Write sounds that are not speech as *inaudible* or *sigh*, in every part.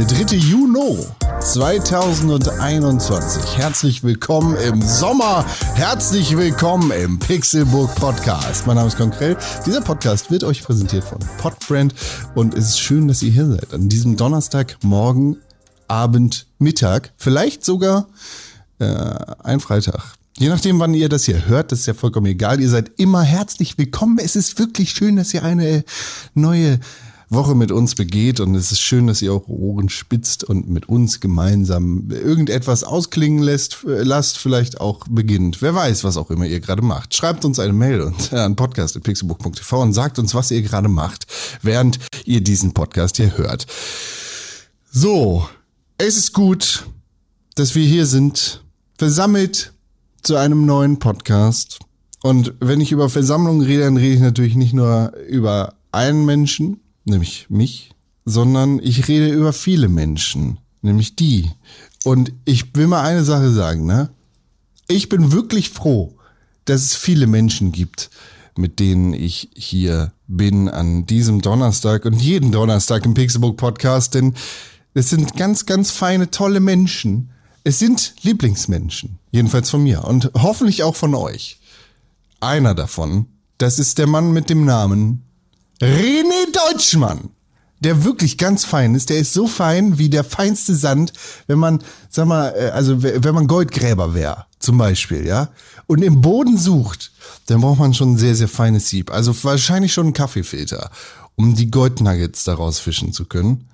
Der 3. Juni 2021. Herzlich willkommen im Sommer. Herzlich willkommen im Pixelburg Podcast. Mein Name ist Konkrell. Dieser Podcast wird euch präsentiert von Podbrand und es ist schön, dass ihr hier seid. An diesem Donnerstag, morgen, Abend, Mittag, vielleicht sogar äh, ein Freitag. Je nachdem, wann ihr das hier hört, das ist ja vollkommen egal. Ihr seid immer herzlich willkommen. Es ist wirklich schön, dass ihr eine neue Woche mit uns begeht und es ist schön, dass ihr eure Ohren spitzt und mit uns gemeinsam irgendetwas ausklingen lässt, lasst, vielleicht auch beginnt. Wer weiß, was auch immer ihr gerade macht. Schreibt uns eine Mail und, äh, an podcast.pixelbook.tv und sagt uns, was ihr gerade macht, während ihr diesen Podcast hier hört. So, es ist gut, dass wir hier sind, versammelt zu einem neuen Podcast. Und wenn ich über Versammlungen rede, dann rede ich natürlich nicht nur über einen Menschen, nämlich mich, sondern ich rede über viele Menschen, nämlich die. Und ich will mal eine Sache sagen, ne? Ich bin wirklich froh, dass es viele Menschen gibt, mit denen ich hier bin an diesem Donnerstag und jeden Donnerstag im Pixelbook Podcast, denn es sind ganz, ganz feine, tolle Menschen. Es sind Lieblingsmenschen, jedenfalls von mir und hoffentlich auch von euch. Einer davon, das ist der Mann mit dem Namen René Deutschmann, der wirklich ganz fein ist. Der ist so fein wie der feinste Sand, wenn man, sag mal, äh, also wenn man Goldgräber wäre, zum Beispiel, ja, und im Boden sucht, dann braucht man schon ein sehr, sehr feines Sieb. Also wahrscheinlich schon einen Kaffeefilter, um die Goldnuggets daraus fischen zu können.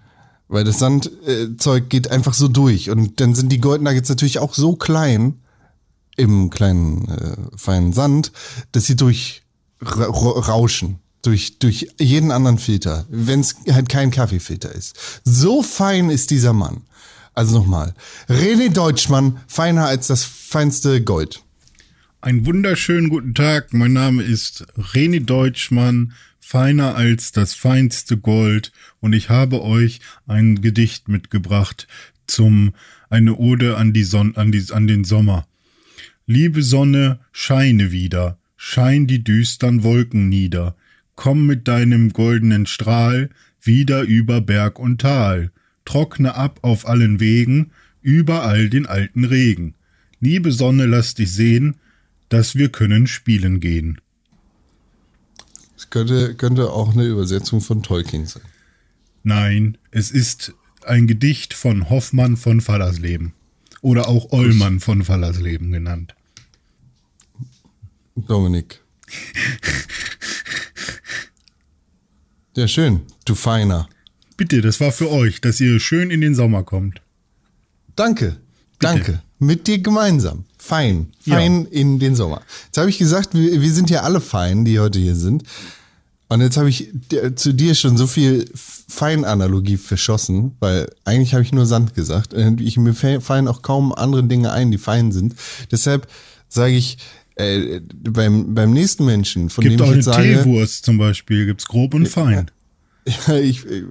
Weil das Sandzeug geht einfach so durch. Und dann sind die Goldnuggets natürlich auch so klein im kleinen äh, feinen Sand, dass sie durchrauschen durch, durch jeden anderen Filter, wenn es halt kein Kaffeefilter ist. So fein ist dieser Mann. Also nochmal, René Deutschmann, feiner als das feinste Gold. Einen wunderschönen guten Tag, mein Name ist René Deutschmann, feiner als das feinste Gold und ich habe euch ein Gedicht mitgebracht zum eine Ode an die Sonne an die an den Sommer. Liebe Sonne, scheine wieder, schein die düstern Wolken nieder, komm mit deinem goldenen Strahl wieder über Berg und Tal, trockne ab auf allen Wegen, überall den alten Regen. Liebe Sonne, lass dich sehen, dass wir können spielen gehen. Es könnte, könnte auch eine Übersetzung von Tolkien sein. Nein, es ist ein Gedicht von Hoffmann von Fallersleben. Oder auch Ollmann von Fallersleben genannt. Dominik. Ja, schön. Du Feiner. Bitte, das war für euch, dass ihr schön in den Sommer kommt. Danke. Danke. Mit dir gemeinsam. Fein. Fein ja. in den Sommer. Jetzt habe ich gesagt, wir, wir sind ja alle fein, die heute hier sind. Und jetzt habe ich zu dir schon so viel Feinanalogie verschossen, weil eigentlich habe ich nur Sand gesagt. Ich, mir fallen auch kaum andere Dinge ein, die fein sind. Deshalb sage ich, äh, beim, beim nächsten Menschen, von Gibt dem ich jetzt sage... Teewurst zum Beispiel, gibt's grob und fein. *laughs* Ja, ich, ich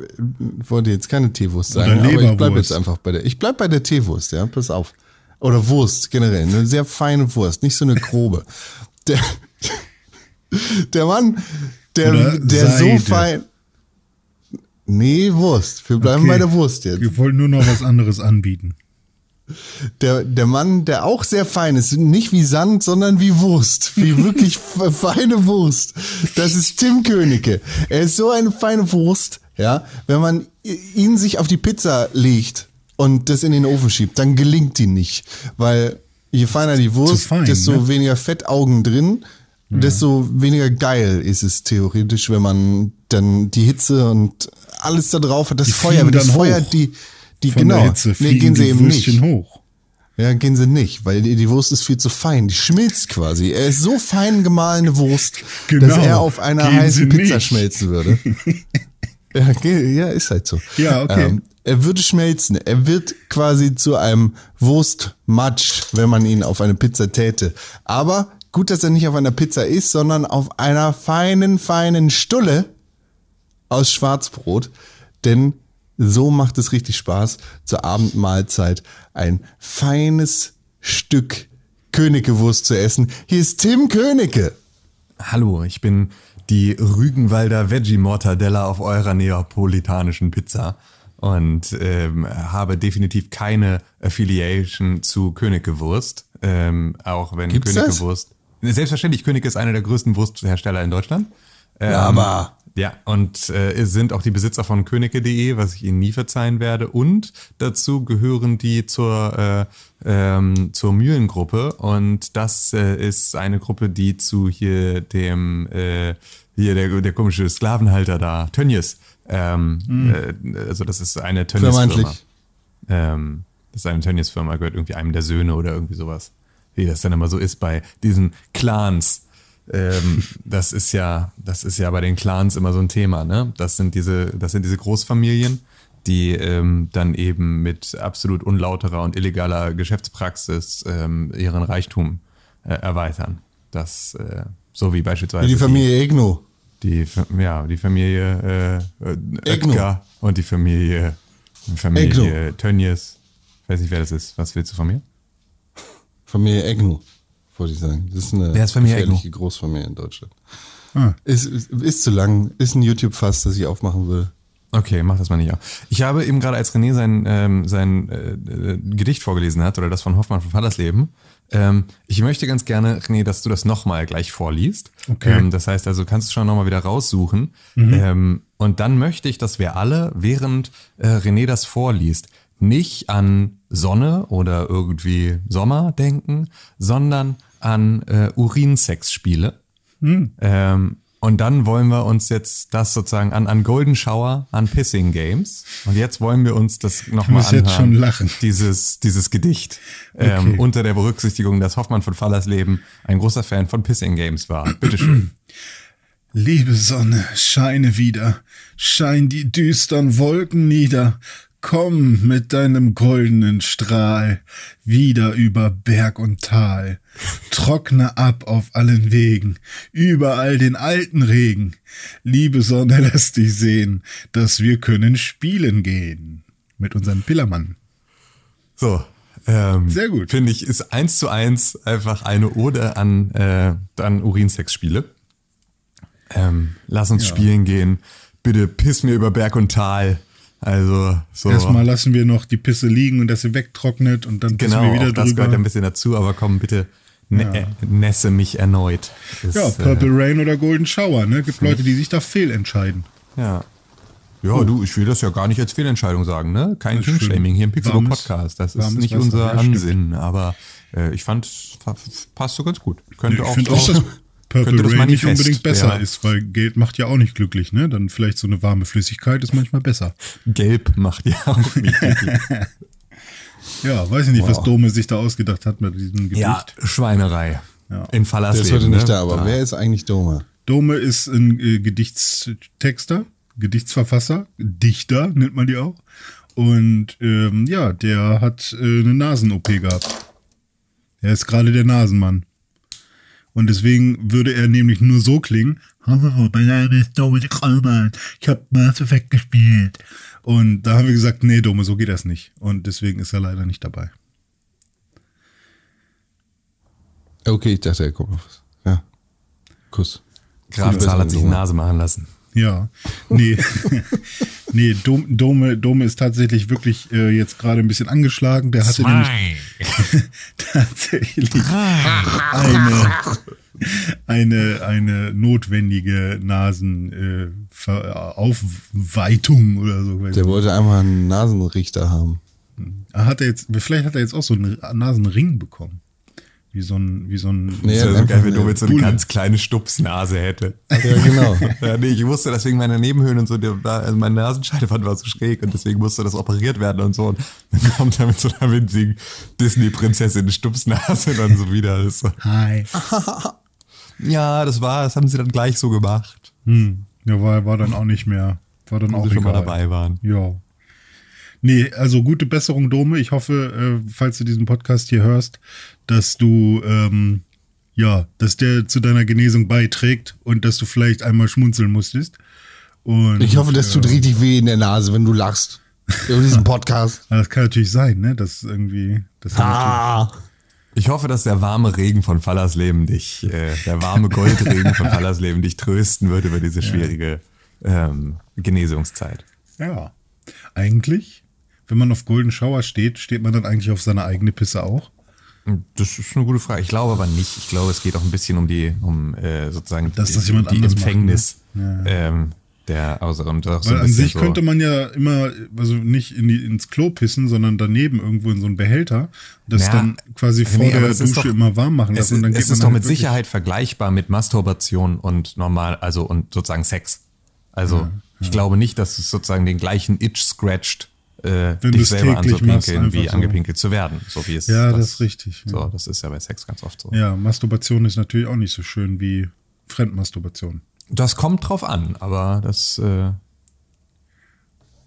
wollte jetzt keine Teewurst sagen, aber ich bleibe jetzt einfach bei der. Ich bleib bei der Teewurst, ja, pass auf. Oder Wurst generell, eine sehr feine Wurst, nicht so eine grobe. *laughs* Der, der Mann, der, der so fein. Nee, Wurst. Wir bleiben okay. bei der Wurst jetzt. Wir wollten nur noch was anderes anbieten. Der, der Mann, der auch sehr fein ist, nicht wie Sand, sondern wie Wurst, wie wirklich *laughs* feine Wurst. Das ist Tim Königke. Er ist so eine feine Wurst, ja. Wenn man ihn sich auf die Pizza legt und das in den Ofen schiebt, dann gelingt die nicht, weil je feiner die Wurst, fein, desto ne? weniger Fettaugen drin, ja. desto weniger geil ist es theoretisch, wenn man dann die Hitze und alles da drauf hat, das die Feuer, das Feuer, die die, Von genau. Der Hitze nee, gehen sie eben nicht. hoch. Ja, gehen sie nicht, weil die, die, Wurst ist viel zu fein. Die schmilzt quasi. Er ist so fein gemahlene Wurst, *laughs* genau. dass er auf einer gehen heißen Pizza nicht. schmelzen würde. *laughs* ja, ja, ist halt so. Ja, okay. Ähm, er würde schmelzen. Er wird quasi zu einem Wurstmatsch, wenn man ihn auf eine Pizza täte. Aber gut, dass er nicht auf einer Pizza ist, sondern auf einer feinen, feinen Stulle aus Schwarzbrot. Denn so macht es richtig Spaß, zur Abendmahlzeit ein feines Stück Königewurst zu essen. Hier ist Tim Königke. Hallo, ich bin die Rügenwalder Veggie Mortadella auf eurer neapolitanischen Pizza und ähm, habe definitiv keine Affiliation zu Königke Wurst, ähm, auch wenn Gibt's Königke das? Wurst selbstverständlich Königke ist einer der größten Wursthersteller in Deutschland. Ähm, Ja, aber- ja, und äh, sind auch die Besitzer von königke.de, was ich ihnen nie verzeihen werde. Und dazu gehören die zur, äh, ähm, zur Mühlengruppe. Und das äh, ist eine Gruppe, die zu hier dem, äh, hier der, der komische Sklavenhalter da, Tönnies. Ähm, äh, also das ist eine Tönnies-Firma. Ähm, das ist eine Tönnies-Firma, gehört irgendwie einem der Söhne oder irgendwie sowas. Wie das dann immer so ist bei diesen Clans. Ähm, das ist ja, das ist ja bei den Clans immer so ein Thema, ne? Das sind diese, das sind diese Großfamilien, die ähm, dann eben mit absolut unlauterer und illegaler Geschäftspraxis ähm, ihren Reichtum äh, erweitern. Das, äh, so wie beispielsweise Wie die Familie Egno. die, ja, die Familie äh, äh, Egno. Oetker und die Familie, die Familie Tönnies. Ich weiß nicht, wer das ist. Was willst du von mir? Familie Egno, wollte ich sagen. Das ist eine Wer ist Familie gefährliche Großfamilie in Deutschland. Ah. Ist, ist, ist zu lang. Ist ein YouTube-Fass, das ich aufmachen will. Okay, mach das mal nicht auf. Ich habe eben gerade, als René sein, ähm, sein äh, äh, Gedicht vorgelesen hat, oder das von Hoffmann von Fallersleben, ähm, ich möchte ganz gerne, René, dass du das nochmal gleich vorliest. Okay. Ähm, das heißt also, kannst du schon nochmal wieder raussuchen. Ähm, und dann möchte ich, dass wir alle, während äh, René das vorliest, nicht an Sonne oder irgendwie Sommer denken, sondern an äh, Urinsexspiele. Ähm, und dann wollen wir uns jetzt das sozusagen an, an Golden Shower, an Pissing Games. Und jetzt wollen wir uns das nochmal anhören. jetzt schon lachen. Dieses, dieses Gedicht. Ähm, Okay. unter der Berücksichtigung, dass Hoffmann von Fallersleben ein großer Fan von Pissing Games war. Bitteschön. *clears throat* Liebe Sonne, scheine wieder, schein die düstern Wolken nieder, komm mit deinem goldenen Strahl wieder über Berg und Tal, trockne ab auf allen Wegen, überall den alten Regen. Liebe Sonne, *laughs* lass dich sehen, dass wir können spielen gehen. Mit unserem Pillermann. So. Ähm, Sehr gut. Finde ich, ist eins zu eins einfach eine Ode an, äh, an Urinsexspiele. Ähm, lass uns spielen gehen. Bitte piss mir über Berg und Tal. Also, so. Erstmal lassen wir noch die Pisse liegen und dass sie wegtrocknet und dann Genau, wir wieder auch das drüber. gehört ein bisschen dazu, aber komm, bitte ne äh, nässe mich erneut. Ist, Ja, Purple Rain oder Golden Shower, ne? Gibt Leute, die sich da fehlentscheiden. Äh, ja. Ja, du, ich will das ja gar nicht als Fehlentscheidung sagen, ne? Kein Das King-Shaming hier im Pixelbook Podcast. Das ist nicht unser ja. Ansinnen, aber äh, ich fand, fa- passt so ganz gut. Könnte Ich auch, auch, dass *laughs* Purple könnte das Rain nicht unbedingt besser ja. ist, weil Geld macht ja auch nicht glücklich, ne? Dann vielleicht so eine warme Flüssigkeit ist manchmal besser. Gelb macht ja auch nicht. *laughs* Ja, weiß ich nicht, was Dome sich da ausgedacht hat mit diesem Gedicht. ja, Schweinerei. Ja. In Fallas Der ist heute nicht da, aber wer ist eigentlich Doma? Dome ist ein äh, Gedichtstexter, Gedichtsverfasser, Dichter nennt man die auch. Und ähm, ja, der hat äh, eine Nasen-OP gehabt. Er ist gerade der Nasenmann. Und deswegen würde er nämlich nur so klingen. Hallo, mein Name ist Dome Krömer. Ich habe Mass Effect gespielt. Und da haben wir gesagt, nee, Dome, so geht das nicht. Und deswegen ist er leider nicht dabei. Okay, ich dachte, er kommt noch was. Ja. Kuss. Grafzahl hat sich die. Nase machen lassen. Ja, nee, *laughs* *laughs* nee, Dom, Dome, Dome ist tatsächlich wirklich äh, jetzt gerade ein bisschen angeschlagen. Der hatte nämlich *laughs* tatsächlich eine, eine, eine notwendige Nasenaufweitung äh, oder so. Der wollte einmal einen Nasenrichter haben. Hat er jetzt, vielleicht hat er jetzt auch so einen Nasenring bekommen. Wie so ein, wie so ein. Nee, Das wäre so geil, wenn mit so eine ganz kleine Stupsnase hätte. Ja, genau. *laughs* Ja, nee, ich wusste deswegen meine Nebenhöhlen und so, also meine Nasenscheidewand war so schräg und deswegen musste das operiert werden und so. Und dann kommt er mit so einer winzigen Disney-Prinzessin Stupsnase dann so wieder. Das so, Hi. *laughs* ja, das war, das haben sie dann gleich so gemacht, Hm. Ja, war, war dann auch nicht mehr. War dann als auch sie schon mal egal. dabei waren. Ja. Nee, also gute Besserung, Dome. Ich hoffe, äh, falls du diesen Podcast hier hörst, dass du, ähm, ja, dass der zu deiner Genesung beiträgt und dass du vielleicht einmal schmunzeln musstest. Und, Ich hoffe, das tut äh, richtig weh in der Nase, wenn du lachst. *laughs* Über diesen Podcast. Das kann natürlich sein, ne? Das irgendwie. Das Ah. Ich hoffe, dass der warme Regen von Fallersleben dich, äh, der warme Goldregen von Fallersleben dich trösten wird über diese schwierige ähm, Genesungszeit. Ja. Eigentlich, wenn man auf Golden Shower steht, steht man dann eigentlich auf seine eigene Pisse auch? Das ist eine gute Frage. Ich glaube aber nicht. Ich glaube, es geht auch ein bisschen um die, um äh, sozusagen Dass das die, jemand die anders macht, Empfängnis ne? ähm, der außer und auch so Weil ein an sich so, könnte man ja immer, also nicht in die, ins Klo pissen, sondern daneben irgendwo in so einen Behälter, das Ja, dann quasi vor nee, der es Dusche doch- immer warm machen Es, lassen. und dann es ist doch halt mit Sicherheit vergleichbar mit Masturbation und normal, also und sozusagen Sex. Also ich glaube nicht, dass es sozusagen den gleichen Itch scratcht, äh, Wenn dich selber anzupinkeln, wie so. angepinkelt zu werden. So wie es Ja, das, das ist richtig, ja. So, das ist ja bei Sex ganz oft so. Ja, Masturbation ist natürlich auch nicht so schön wie Fremdmasturbation. Das kommt drauf an, aber das, äh,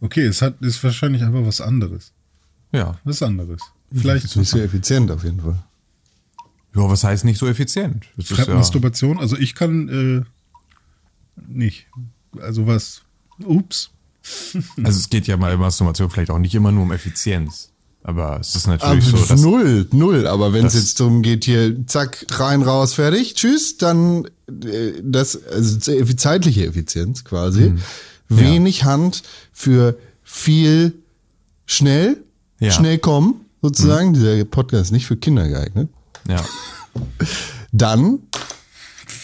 Okay, es hat, ist wahrscheinlich einfach was anderes. ja. Was anderes. Vielleicht Ist nicht so effizient auf jeden Fall. Ja, was heißt nicht so effizient? Das ist ja, Fremdmasturbation. Also ich kann äh, nicht. Also was. Ups. *laughs* also es geht ja bei Masturbation vielleicht auch nicht immer nur um Effizienz. Aber es ist Aber natürlich so, dass null, null. Aber wenn es jetzt darum geht, hier, zack, rein, raus, fertig, tschüss, dann äh, das, also die zeitliche Effizienz quasi. Mhm. Wenig Hand für viel schnell, Ja. Schnell kommen, sozusagen. Dieser Podcast ist nicht für Kinder geeignet. ja. *laughs* Dann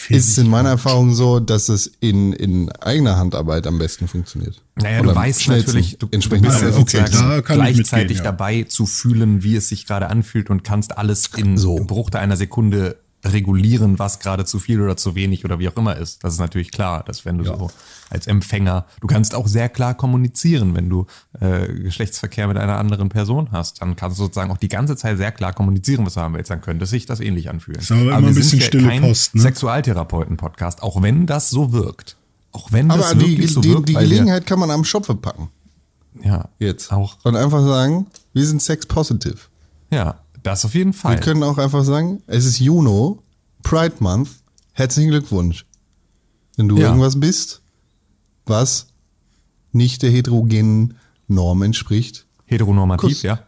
ist es in meiner Erfahrung so, dass es in, in eigener Handarbeit am besten funktioniert. Naja, Oder du weißt natürlich, du, du entsprechend bist ja okay, da gleichzeitig mitgehen, ja. dabei zu fühlen, wie es sich gerade anfühlt und kannst alles in So. im Bruch einer Sekunde regulieren, was gerade zu viel oder zu wenig oder wie auch immer ist. Das ist natürlich klar, dass wenn du so als Empfänger, du kannst auch sehr klar kommunizieren, wenn du äh, Geschlechtsverkehr mit einer anderen Person hast, dann kannst du sozusagen auch die ganze Zeit sehr klar kommunizieren, was du haben willst, dann könnte sich das ähnlich anfühlen. Ist aber immer wir ein bisschen sind ja kein Post, ne? Sexualtherapeuten-Podcast, auch wenn das so wirkt. Auch wenn das Aber die, wirklich so die, wirkt, die Gelegenheit kann man am Schopfe packen. ja, Jetzt. Auch. Und einfach sagen, wir sind sex positive. Ja, das auf jeden Fall. Wir können auch einfach sagen, es ist Juno, Pride Month, herzlichen Glückwunsch. Wenn du Ja. irgendwas bist, was nicht der heterogenen Norm entspricht, Heteronormativ, Kuss. ja.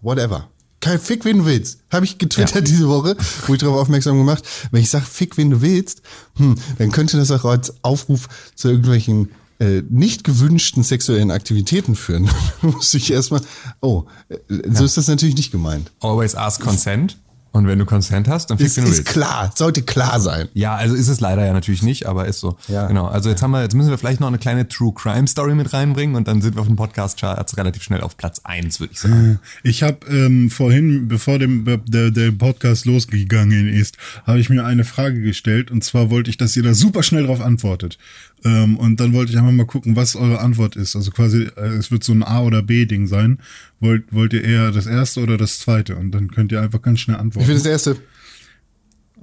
whatever. Kein Fick, wen du willst. Habe ich getwittert diese Woche, wo ich darauf aufmerksam gemacht. Wenn ich sage, Fick, wen du willst, hm, dann könnte das auch als Aufruf zu irgendwelchen äh, nicht gewünschten sexuellen Aktivitäten führen. *laughs* Muss ich erstmal, oh, äh, so ist das natürlich nicht gemeint. Always ask consent. Und wenn du Consent hast, dann Ist, fick, wenn du ist klar, sollte klar sein. Ja, also ist es leider ja natürlich nicht, aber ist so. Ja. Genau. Also jetzt haben wir, jetzt müssen wir vielleicht noch eine kleine True Crime Story mit reinbringen und dann sind wir auf dem Podcast Charts relativ schnell auf Platz eins, würde ich sagen. Ich habe ähm, vorhin, bevor dem, der, der Podcast losgegangen ist, habe ich mir eine Frage gestellt und zwar wollte ich, dass ihr da super schnell drauf antwortet. Ähm, und dann wollte ich einfach mal gucken, was eure Antwort ist. Also quasi, äh, es wird so ein A- oder B-Ding sein. Wollt, wollt ihr eher das erste oder das zweite? Und dann könnt ihr einfach ganz schnell Ich antworten. finde das erste,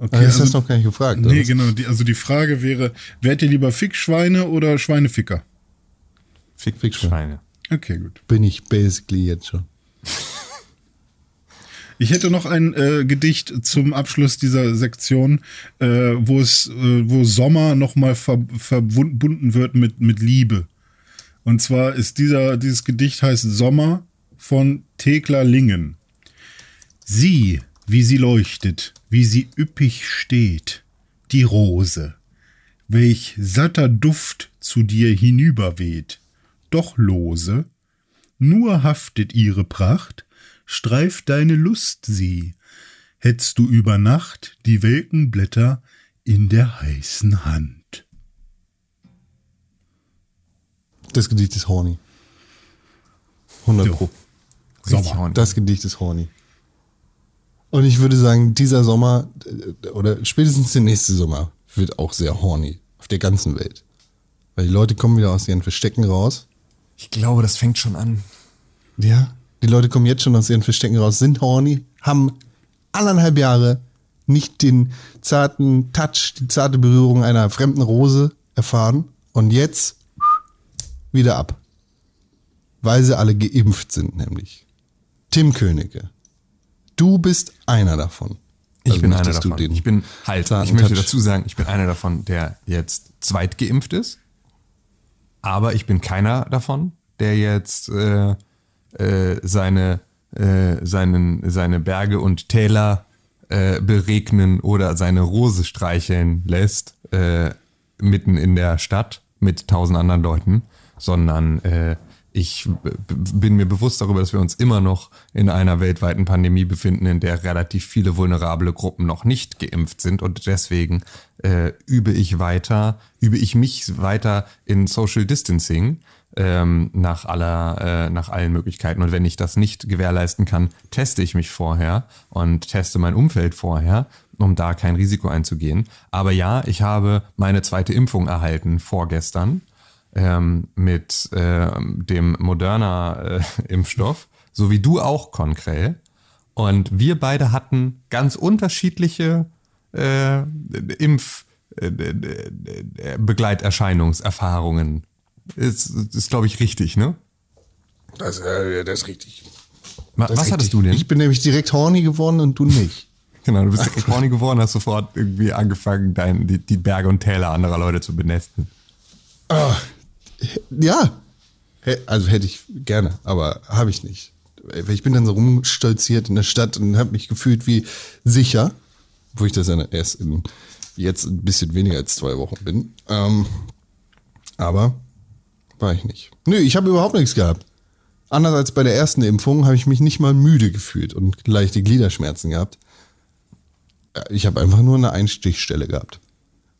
Okay, das hast also, du noch gar nicht gefragt. nee, oder? genau. Die, also die Frage wäre, wärt ihr lieber Fickschweine oder Schweineficker? Fick, Fick Schweine. Okay, gut. Bin ich basically jetzt schon. Ich hätte noch ein äh, Gedicht zum Abschluss dieser Sektion, äh, wo es, äh, wo Sommer nochmal ver verbunden wird mit, mit Liebe. Und zwar ist dieser, dieses Gedicht heißt Sommer von Thekla Lingen. Sieh, wie sie leuchtet, wie sie üppig steht, die Rose, welch satter Duft zu dir hinüberweht, doch lose, nur haftet ihre Pracht, streift deine Lust sie, hättst du über Nacht die welken Blätter in der heißen Hand. Das Gedicht ist horny. 100 So. Pro. Horny. Das Gedicht ist horny. Und ich würde sagen, dieser Sommer äh, oder spätestens der nächste Sommer wird auch sehr horny. Auf der ganzen Welt. Weil die Leute kommen wieder aus ihren Verstecken raus. Ich glaube, das fängt schon an. Ja. Die Leute kommen jetzt schon aus ihren Verstecken raus, sind horny, haben anderthalb Jahre nicht den zarten Touch, die zarte Berührung einer fremden Rose erfahren. Und jetzt wieder ab. Weil sie alle geimpft sind, nämlich. Tim Königke. Du bist einer davon. Ich Also bin einer davon. Ich bin halt, ich möchte Touch- dazu sagen, ich bin einer davon, der jetzt zweitgeimpft ist. Aber ich bin keiner davon, der jetzt äh, äh, seine äh, seinen, seine Berge und Täler äh, beregnen oder seine Rose streicheln lässt, äh, mitten in der Stadt mit tausend anderen Leuten, sondern äh, ich bin mir bewusst darüber, dass wir uns immer noch in einer weltweiten Pandemie befinden, in der relativ viele vulnerable Gruppen noch nicht geimpft sind. Und deswegen äh, übe ich weiter, übe ich mich weiter in Social Distancing ähm, nach aller, äh, nach allen Möglichkeiten. Und wenn ich das nicht gewährleisten kann, teste ich mich vorher und teste mein Umfeld vorher, um da kein Risiko einzugehen. Aber ja, ich habe meine zweite Impfung erhalten vorgestern ähm, mit äh, dem moderner äh, Impfstoff, so wie du auch, Konkrell. Und wir beide hatten ganz unterschiedliche äh, Impfbegleiterscheinungserfahrungen. Äh, ist, ist glaube ich, richtig, ne? Das, äh, das ist richtig. Was, Das ist hattest richtig. du denn? Ich bin nämlich direkt horny geworden und du nicht. *laughs* genau, du bist direkt horny geworden, hast sofort irgendwie angefangen, dein, die, die Berge und Täler anderer Leute zu benesten. Ja, Hä- also hätte ich gerne, aber habe ich nicht. Ich bin dann so rumstolziert in der Stadt und habe mich gefühlt wie sicher, wo ich das ja erst in, jetzt ein bisschen weniger als zwei Wochen bin. Ähm, aber war ich nicht. Nö, ich habe überhaupt nichts gehabt. Anders als bei der ersten Impfung habe ich mich nicht mal müde gefühlt und leichte Gliederschmerzen gehabt. Äh, Ich habe einfach nur eine Einstichstelle gehabt.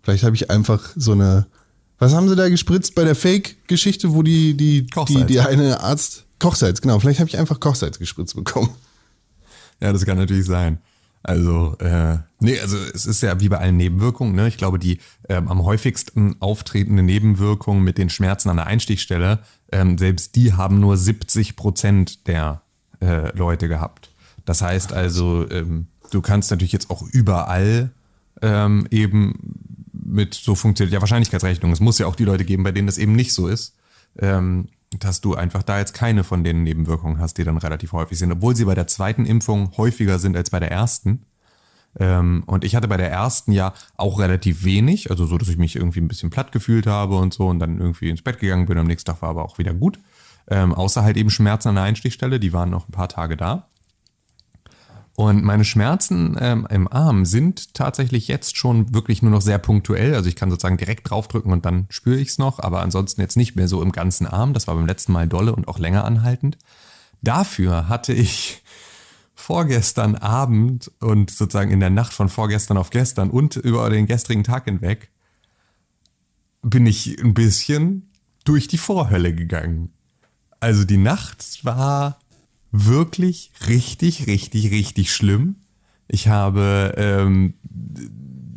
Vielleicht habe ich einfach so eine. Was haben sie da gespritzt bei der Fake-Geschichte, wo die, die, die, die eine Arzt. Kochsalz, genau. Vielleicht habe ich einfach Kochsalz gespritzt bekommen. Ja, das kann natürlich sein. Also, äh, nee, also es ist ja wie bei allen Nebenwirkungen, ne? Ich glaube, die ähm, am häufigsten auftretende Nebenwirkung mit den Schmerzen an der Einstichstelle, ähm, selbst die haben nur 70 Prozent der äh, Leute gehabt. Das heißt also, ähm, du kannst natürlich jetzt auch überall ähm, eben mit so funktioniert ja Wahrscheinlichkeitsrechnung. Es muss ja auch die Leute geben, bei denen das eben nicht so ist. Ähm, dass du einfach da jetzt keine von den Nebenwirkungen hast, die dann relativ häufig sind, obwohl sie bei der zweiten Impfung häufiger sind als bei der ersten. Ähm, und ich hatte bei der ersten ja auch relativ wenig, also so, dass ich mich irgendwie ein bisschen platt gefühlt habe und so und dann irgendwie ins Bett gegangen bin. Am nächsten Tag war aber auch wieder gut. Ähm, außer halt eben Schmerzen an der Einstichstelle, die waren noch ein paar Tage da. Und meine Schmerzen ähm, im Arm sind tatsächlich jetzt schon wirklich nur noch sehr punktuell. Also ich kann sozusagen direkt draufdrücken und dann spüre ich es noch, aber ansonsten jetzt nicht mehr so im ganzen Arm. Das war beim letzten Mal dolle und auch länger anhaltend. Dafür hatte ich vorgestern Abend und sozusagen in der Nacht von vorgestern auf gestern und über den gestrigen Tag hinweg bin ich ein bisschen durch die Vorhölle gegangen. Also die Nacht war wirklich richtig, richtig, richtig schlimm. Ich habe, ähm,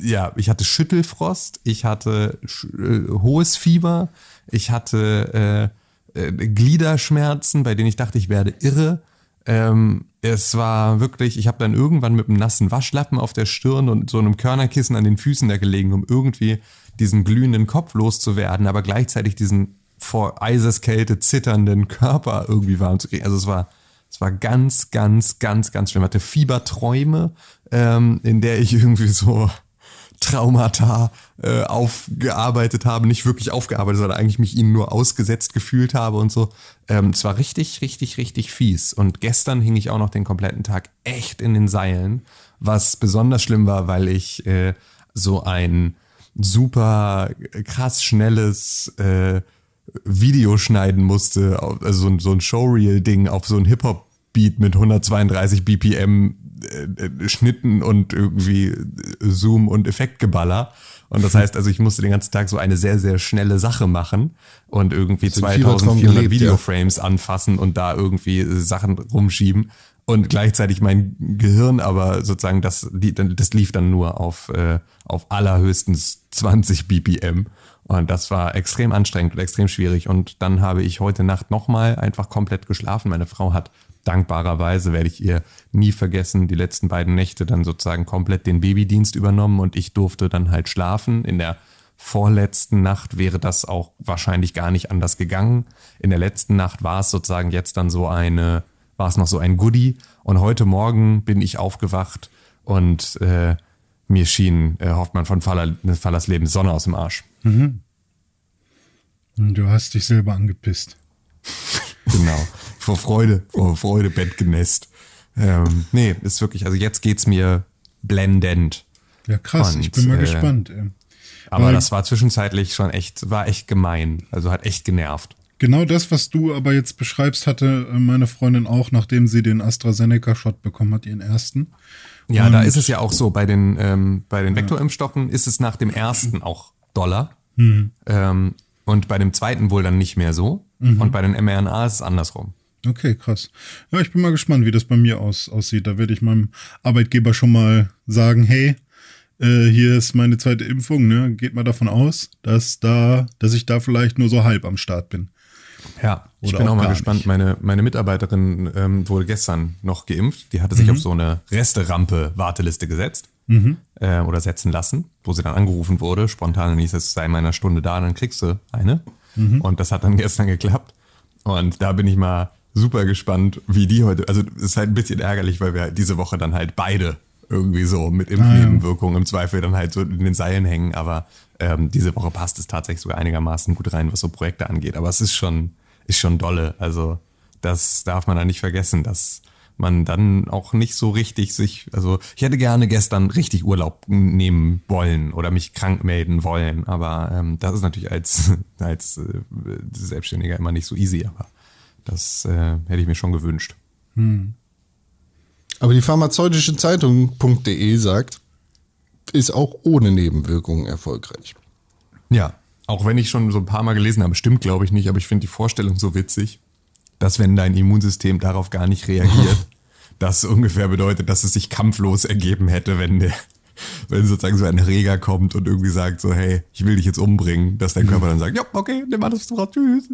ja, ich hatte Schüttelfrost, ich hatte äh, hohes Fieber, ich hatte äh, äh, Gliederschmerzen, bei denen ich dachte, ich werde irre. Ähm, es war wirklich, ich habe dann irgendwann mit einem nassen Waschlappen auf der Stirn und so einem Körnerkissen an den Füßen da gelegen, um irgendwie diesen glühenden Kopf loszuwerden, aber gleichzeitig diesen vor Eiseskälte zitternden Körper irgendwie warm zu kriegen. Also es war, es war ganz, ganz, ganz, ganz schlimm. Ich hatte Fieberträume, ähm, in der ich irgendwie so Traumata äh, aufgearbeitet habe, nicht wirklich aufgearbeitet, sondern eigentlich mich ihnen nur ausgesetzt gefühlt habe und so. Ähm, es war richtig, richtig, richtig fies. Und gestern hing ich auch noch den kompletten Tag echt in den Seilen, was besonders schlimm war, weil ich äh, so ein super krass schnelles äh, Video schneiden musste, also so ein, Showreel-Ding auf so ein Hip-Hop-Beat mit 132 BPM äh, äh, Schnitten und irgendwie äh, Zoom und Effektgeballer. Und das *laughs* heißt also, ich musste den ganzen Tag so eine sehr, sehr schnelle Sache machen und irgendwie Hast du im Fiebertraum 2400 gelebt, ja? Videoframes anfassen und da irgendwie Sachen rumschieben. Und gleichzeitig mein Gehirn aber sozusagen, das, das lief dann nur auf, äh, auf allerhöchstens 20 BPM. Und das war extrem anstrengend und extrem schwierig. Und dann habe ich heute Nacht nochmal einfach komplett geschlafen. Meine Frau hat dankbarerweise, werde ich ihr nie vergessen, die letzten beiden Nächte dann sozusagen komplett den Babydienst übernommen und ich durfte dann halt schlafen. In der vorletzten Nacht wäre das auch wahrscheinlich gar nicht anders gegangen. In der letzten Nacht war es sozusagen jetzt dann so eine, war es noch so ein Goodie. Und heute Morgen bin ich aufgewacht und äh, mir schien äh, Hoffmann von Faller, Fallers Leben Sonne aus dem Arsch. Und du hast dich selber angepisst. *laughs* Genau. Vor Freude, vor Freude Bett genässt. Ähm, nee, ist wirklich, also jetzt geht's mir blendend. Ja, krass, Und, ich bin mal äh, gespannt. Ey. Aber Weil- das war zwischenzeitlich schon echt, war echt gemein. Also hat echt genervt. Genau das, was du aber jetzt beschreibst, hatte meine Freundin auch, nachdem sie den AstraZeneca-Shot bekommen hat, ihren ersten. Ja, da Und- ist es ja auch so, bei den, ähm, bei den Vektorimpfstoffen ist es nach dem ersten auch Dollar. Ähm, und bei dem zweiten wohl dann nicht mehr so. Und bei den mRNA ist es andersrum. Okay, krass. Ja, ich bin mal gespannt, wie das bei mir aus, aussieht. Da werde ich meinem Arbeitgeber schon mal sagen, hey, äh, hier ist meine zweite Impfung, ne? Geht mal davon aus, dass da, dass ich da vielleicht nur so halb am Start bin. Ja, ich Oder bin auch auch mal gespannt. nicht. Meine, meine Mitarbeiterin ähm, wurde gestern noch geimpft. Die hatte sich auf so eine Resterampe-Warteliste gesetzt äh, oder setzen lassen, wo sie dann angerufen wurde. Spontan hieß es, sei in meiner Stunde da, dann kriegst du eine. Und das hat dann *laughs* gestern geklappt. Und da bin ich mal super gespannt, wie die heute. Also es ist halt ein bisschen ärgerlich, weil wir diese Woche dann halt beide irgendwie so mit Impfnebenwirkungen im Zweifel dann halt so in den Seilen hängen. Aber ähm, diese Woche passt es tatsächlich sogar einigermaßen gut rein, was so Projekte angeht. Aber es ist schon, ist schon dolle. Also das darf man da nicht vergessen, dass man dann auch nicht so richtig sich, also ich hätte gerne gestern richtig Urlaub nehmen wollen oder mich krank melden wollen, aber ähm, das ist natürlich als, *laughs* als äh, Selbstständiger immer nicht so easy, aber das äh, hätte ich mir schon gewünscht. Aber die pharmazeutische Zeitung.de sagt, ist auch ohne Nebenwirkungen erfolgreich. Ja, auch wenn ich schon so ein paar Mal gelesen habe, stimmt glaube ich nicht, aber ich finde die Vorstellung so witzig, dass wenn dein Immunsystem darauf gar nicht reagiert, *laughs* das ungefähr bedeutet, dass es sich kampflos ergeben hätte, wenn der, wenn sozusagen so ein Erreger kommt und irgendwie sagt so, hey, ich will dich jetzt umbringen, dass dein Körper dann sagt, ja, okay, nimm alles drauf, tschüss.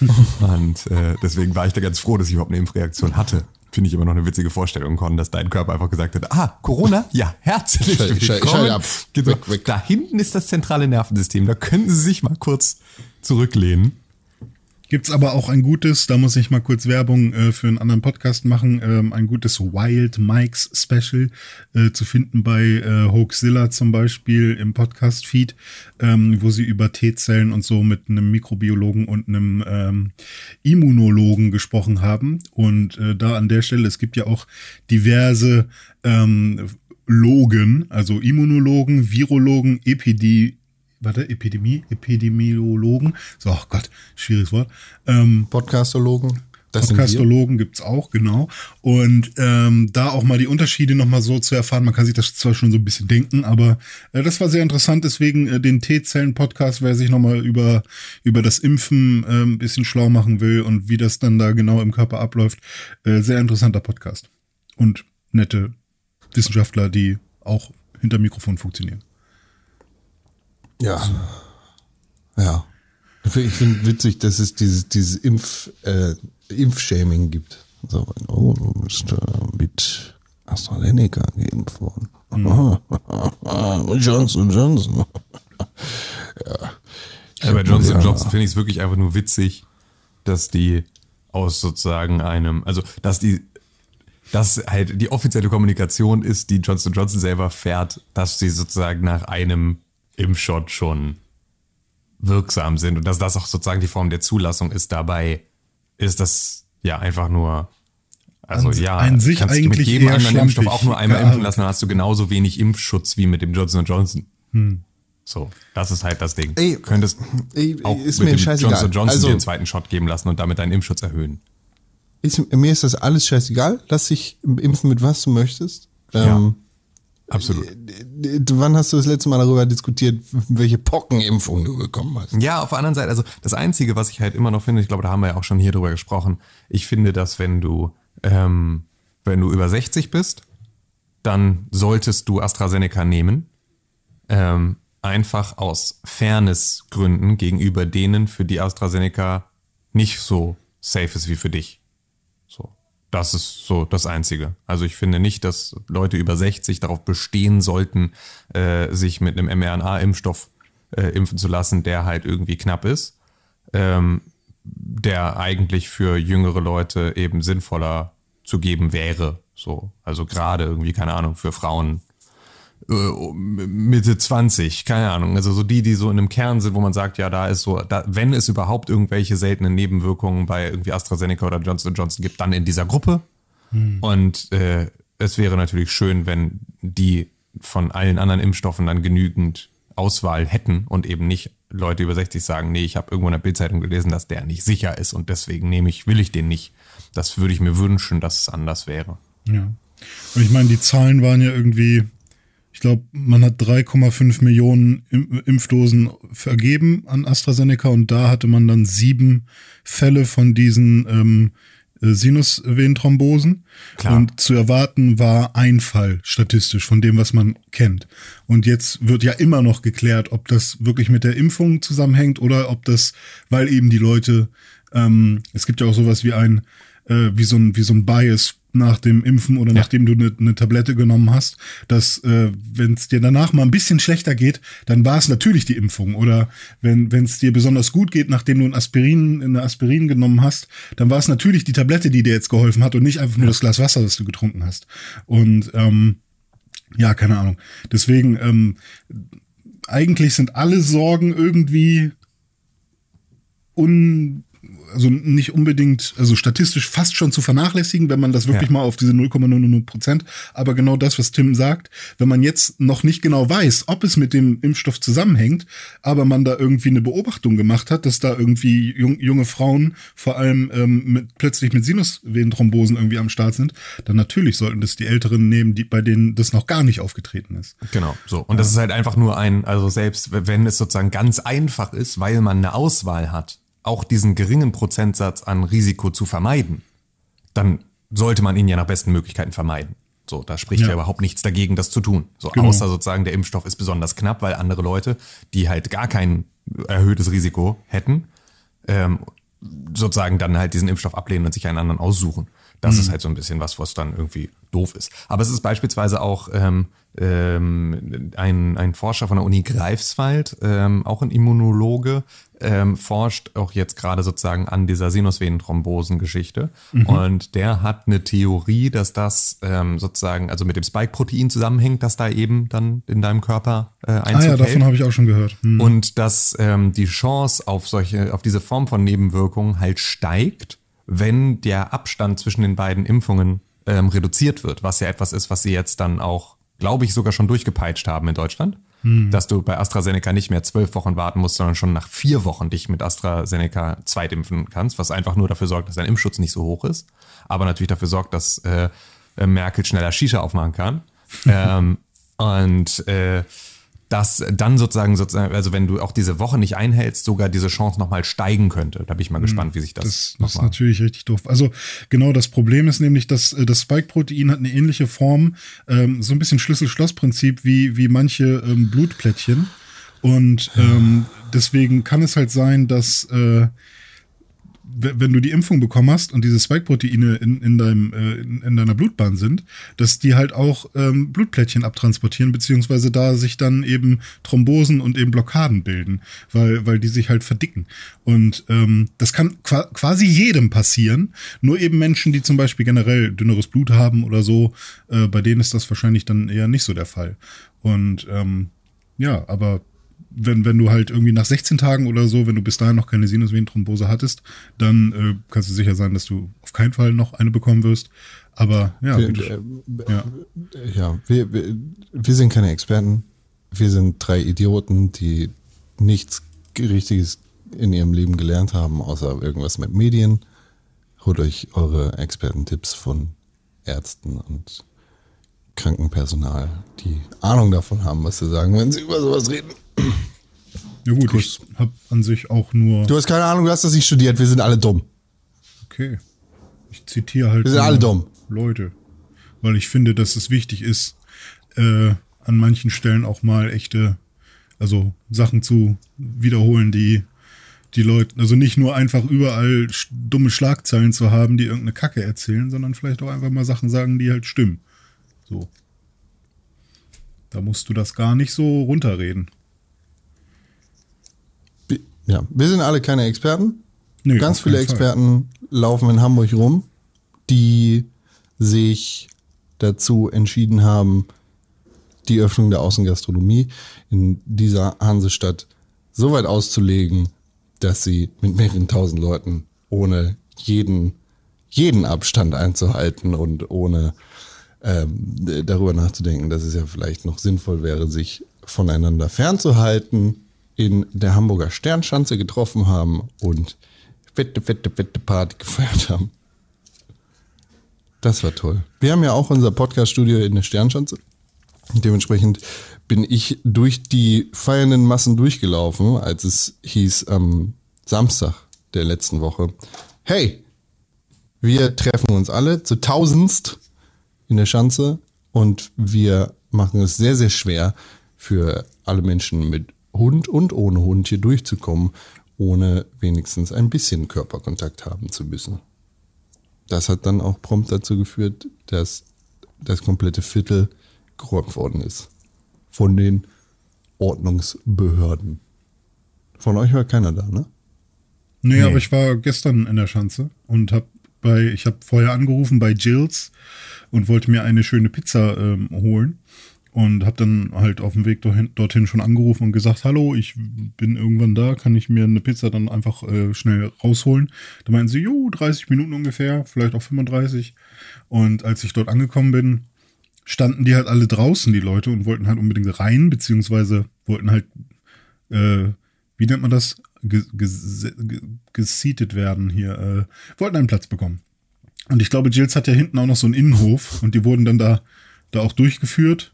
*laughs* und äh, deswegen war ich da ganz froh, dass ich überhaupt eine Impfreaktion hatte. Finde ich immer noch eine witzige Vorstellung, Con, dass dein Körper einfach gesagt hat, ah, Corona? *laughs* Ja, herzlich willkommen. ab. Geht so, Weg, weg. Da hinten ist das zentrale Nervensystem, da können Sie sich mal kurz zurücklehnen. Gibt's aber auch ein gutes, da muss ich mal kurz Werbung äh, für einen anderen Podcast machen, ähm, ein gutes Wild Mikes Special äh, zu finden bei äh, Hoaxilla zum Beispiel im Podcast-Feed, ähm, wo sie über T-Zellen und so mit einem Mikrobiologen und einem ähm, Immunologen gesprochen haben. Und äh, da an der Stelle, es gibt ja auch diverse ähm, Logen, also Immunologen, Virologen, Epidie warte, Epidemie, Epidemiologen, so, oh Gott, schwieriges Wort, ähm, Podcastologen, das. Podcastologen gibt's auch, genau. Und ähm, da auch mal die Unterschiede nochmal so zu erfahren. Man kann sich das zwar schon so ein bisschen denken, aber äh, das war sehr interessant. Deswegen äh, den T-Zellen-Podcast, wer sich nochmal über, über das Impfen äh, ein bisschen schlau machen will und wie das dann da genau im Körper abläuft. Äh, sehr interessanter Podcast. Und nette Wissenschaftler, die auch hinter Mikrofon funktionieren. Ja. Ja. Ich finde witzig, dass es dieses, dieses Impf, äh, Impfshaming gibt. So, oh, du bist äh, mit AstraZeneca geimpft worden. *laughs* Johnson Johnson. *laughs* Ja, bei Johnson Ja. Johnson finde ich es wirklich einfach nur witzig, dass die aus sozusagen einem, also dass die, dass halt die offizielle Kommunikation ist, die Johnson Johnson selber fährt, dass sie sozusagen nach einem Impfshot schon wirksam sind und dass das auch sozusagen die Form der Zulassung ist. Dabei ist das ja einfach nur, also An- ja, an sich kannst du mit eigentlich jedem anderen Impfstoff auch nur einmal impfen lassen, dann hast du genauso wenig Impfschutz wie mit dem Johnson Johnson. So, das ist halt das Ding. Ey, du könntest ey, auch ist mit mir dem. Johnson Johnson Also- dir den zweiten Shot geben lassen und damit deinen Impfschutz erhöhen. Ist, mir ist das alles scheißegal. Lass dich impfen mit was du möchtest. Ähm, Absolut. Wann hast du das letzte Mal darüber diskutiert, welche Pockenimpfung du bekommen hast? Ja, auf der anderen Seite, also das Einzige, was ich halt immer noch finde, ich glaube, da haben wir ja auch schon hier drüber gesprochen, ich finde, dass wenn du, ähm, wenn du über 60 bist, dann solltest du AstraZeneca nehmen. Ähm, einfach aus Fairnessgründen gegenüber denen, für die AstraZeneca nicht so safe ist wie für dich. Das ist so das Einzige. Also ich finde nicht, dass Leute über 60 darauf bestehen sollten, äh, sich mit einem mRNA-Impfstoff äh, impfen zu lassen, der halt irgendwie knapp ist, ähm, der eigentlich für jüngere Leute eben sinnvoller zu geben wäre. So, also gerade irgendwie keine Ahnung für Frauen Mitte 20, keine Ahnung. Also so die, die so in einem Kern sind, wo man sagt, ja, da ist so, da, wenn es überhaupt irgendwelche seltenen Nebenwirkungen bei irgendwie AstraZeneca oder Johnson Johnson gibt, dann in dieser Gruppe. Hm. Und äh, es wäre natürlich schön, wenn die von allen anderen Impfstoffen dann genügend Auswahl hätten und eben nicht Leute über 60 sagen, nee, ich habe irgendwo in der Bildzeitung gelesen, dass der nicht sicher ist und deswegen nehme ich, will ich den nicht. Das würde ich mir wünschen, dass es anders wäre. Ja. Und ich meine, die Zahlen waren ja irgendwie, glaube, man hat 3,5 Millionen Impfdosen vergeben an AstraZeneca und da hatte man dann sieben Fälle von diesen ähm, äh, Sinusvenenthrombosen. Klar. Und zu erwarten war ein Fall statistisch von dem, was man kennt. Und jetzt wird ja immer noch geklärt, ob das wirklich mit der Impfung zusammenhängt oder ob das, weil eben die Leute, ähm, es gibt ja auch sowas wie ein, äh, wie so ein, wie so ein Bias nach dem Impfen oder ja. nachdem du eine, eine Tablette genommen hast, dass äh, wenn es dir danach mal ein bisschen schlechter geht, dann war es natürlich die Impfung. Oder wenn es dir besonders gut geht, nachdem du ein Aspirin, eine Aspirin genommen hast, dann war es natürlich die Tablette, die dir jetzt geholfen hat und nicht einfach nur ja. das Glas Wasser, das du getrunken hast. Und ähm, ja, keine Ahnung. Deswegen, ähm, eigentlich sind alle Sorgen irgendwie un also nicht unbedingt, also statistisch fast schon zu vernachlässigen, wenn man das wirklich ja. mal auf diese 0,00 Prozent. Aber genau das, was Tim sagt, wenn man jetzt noch nicht genau weiß, ob es mit dem Impfstoff zusammenhängt, aber man da irgendwie eine Beobachtung gemacht hat, dass da irgendwie jung, junge Frauen vor allem ähm, mit, plötzlich mit Sinusvenenthrombosen irgendwie am Start sind, dann natürlich sollten das die Älteren nehmen, die, bei denen das noch gar nicht aufgetreten ist. Genau, so. Und das ist halt einfach nur ein, also selbst wenn es sozusagen ganz einfach ist, weil man eine Auswahl hat, auch diesen geringen Prozentsatz an Risiko zu vermeiden, dann sollte man ihn ja nach besten Möglichkeiten vermeiden. So, da spricht ja, ja überhaupt nichts dagegen, das zu tun. So, genau. außer sozusagen der Impfstoff ist besonders knapp, weil andere Leute, die halt gar kein erhöhtes Risiko hätten, ähm, sozusagen dann halt diesen Impfstoff ablehnen und sich einen anderen aussuchen. Das mhm. ist halt so ein bisschen was, was dann irgendwie doof ist. Aber es ist beispielsweise auch ähm, ähm, ein, ein Forscher von der Uni Greifswald, ähm, auch ein Immunologe, ähm, forscht auch jetzt gerade sozusagen an dieser Sinusvenenthrombosen-Geschichte. Mhm. Und der hat eine Theorie, dass das ähm, sozusagen, also mit dem Spike-Protein zusammenhängt, dass da eben dann in deinem Körper äh, Einzug Ah ja, davon habe ich auch schon gehört. Mhm. Und dass ähm, die Chance auf solche, auf diese Form von Nebenwirkungen halt steigt, wenn der Abstand zwischen den beiden Impfungen ähm, reduziert wird, was ja etwas ist, was sie jetzt dann auch, glaube ich, sogar schon durchgepeitscht haben in Deutschland hm. dass du bei AstraZeneca nicht mehr zwölf Wochen warten musst, sondern schon nach vier Wochen dich mit AstraZeneca zweitimpfen kannst, was einfach nur dafür sorgt, dass dein Impfschutz nicht so hoch ist, aber natürlich dafür sorgt, dass äh, Merkel schneller Shisha aufmachen kann. *laughs* ähm, und äh, dass dann sozusagen, sozusagen, also wenn du auch diese Woche nicht einhältst, sogar diese Chance nochmal steigen könnte. Da bin ich mal hm, gespannt, wie sich das. Das, das ist natürlich richtig doof. Also genau das Problem ist nämlich, dass äh, das Spike-Protein hat eine ähnliche Form, ähm, so ein bisschen Schlüssel-Schloss-Prinzip wie, wie manche ähm, Blutplättchen. Und ähm, deswegen kann es halt sein, dass äh, wenn du die Impfung bekommen hast und diese Spike-Proteine in, in, deinem, äh, in, in, deiner Blutbahn sind, dass die halt auch ähm, Blutplättchen abtransportieren, beziehungsweise da sich dann eben Thrombosen und eben Blockaden bilden, weil, weil die sich halt verdicken. Und ähm, das kann quasi jedem passieren, nur eben Menschen, die zum Beispiel generell dünneres Blut haben oder so, äh, bei denen ist das wahrscheinlich dann eher nicht so der Fall. Und ähm, ja, aber wenn, wenn du halt irgendwie nach 16 Tagen oder so, wenn du bis dahin noch keine Sinusvenenthrombose hattest, dann äh, kannst du sicher sein, dass du auf keinen Fall noch eine bekommen wirst. Aber ja, wir, äh, ja. ja wir, wir, wir sind keine Experten. Wir sind drei Idioten, die nichts Richtiges in ihrem Leben gelernt haben, außer irgendwas mit Medien. Holt euch eure Expertentipps von Ärzten und Krankenpersonal, die Ahnung davon haben, was sie sagen, wenn sie über sowas reden. Ja gut, ich habe an sich auch nur. Du hast keine Ahnung, du hast das nicht studiert, wir sind alle dumm. Okay. Ich zitiere halt. Wir sind alle dumm. Leute. Weil ich finde, dass es wichtig ist, äh, an manchen Stellen auch mal echte, also Sachen zu wiederholen, die die Leute, also nicht nur einfach überall dumme Schlagzeilen zu haben, die irgendeine Kacke erzählen, sondern vielleicht auch einfach mal Sachen sagen, die halt stimmen. So. Da musst du das gar nicht so runterreden. Ja, wir sind alle keine Experten. Nee, Ganz viele Experten Fall. laufen in Hamburg rum, die sich dazu entschieden haben, die Öffnung der Außengastronomie in dieser Hansestadt so weit auszulegen, dass sie mit mehreren tausend Leuten ohne jeden, jeden Abstand einzuhalten und ohne ähm, darüber nachzudenken, dass es ja vielleicht noch sinnvoll wäre, sich voneinander fernzuhalten, in der Hamburger Sternschanze getroffen haben und fette, fette, fette Party *laughs* gefeiert haben. Das war toll. Wir haben ja auch unser Podcast-Studio in der Sternschanze. Dementsprechend bin ich durch die feiernden Massen durchgelaufen, als es hieß am Samstag der letzten Woche, hey, wir treffen uns alle zu tausendst in der Schanze und wir machen es sehr, sehr schwer für alle Menschen mit Hund und ohne Hund hier durchzukommen, ohne wenigstens ein bisschen Körperkontakt haben zu müssen. Das hat dann auch prompt dazu geführt, dass das komplette Viertel geräumt worden ist. Von den Ordnungsbehörden. Von euch war keiner da, ne? Nee, nee. aber ich war gestern in der Schanze und habe bei, ich habe vorher angerufen bei Jills und wollte mir eine schöne Pizza ähm, holen und habe dann halt auf dem Weg dorthin, schon angerufen und gesagt, hallo, ich bin irgendwann da, kann ich mir eine Pizza dann einfach äh, schnell rausholen? Da meinten sie, jo, 30 Minuten ungefähr, vielleicht auch 35. Und als ich dort angekommen bin, standen die halt alle draußen, die Leute, und wollten halt unbedingt rein, beziehungsweise wollten halt, äh, wie nennt man das, geseatet werden hier, äh, wollten einen Platz bekommen. Und ich glaube, Jills hat ja hinten auch noch so einen Innenhof und die wurden dann da, da auch durchgeführt,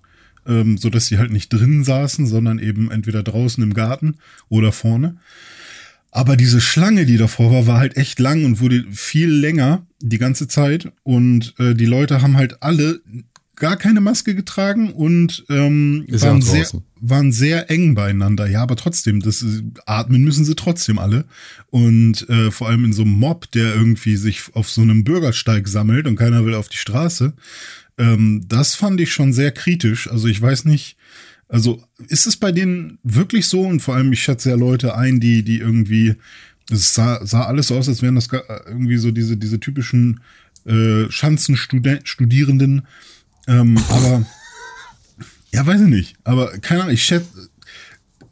ähm, so dass sie halt nicht drinnen saßen, sondern eben entweder draußen im Garten oder vorne. Aber diese Schlange, die davor war, war halt echt lang und wurde viel länger die ganze Zeit. Und äh, die Leute haben halt alle gar keine Maske getragen und ähm, waren, sehr, waren sehr eng beieinander. Ja, aber trotzdem, das atmen müssen sie trotzdem alle. Und äh, vor allem in so einem Mob, der irgendwie sich auf so einem Bürgersteig sammelt und keiner will auf die Straße. Ähm, das fand ich schon sehr kritisch. Also ich weiß nicht, also ist es bei denen wirklich so? Und vor allem, ich schätze ja Leute ein, die, die irgendwie, es sah, sah alles so aus, als wären das irgendwie so diese, diese typischen äh, Schanzenstudierenden, ähm, aber ja, weiß ich nicht. Aber keine Ahnung, ich schätze,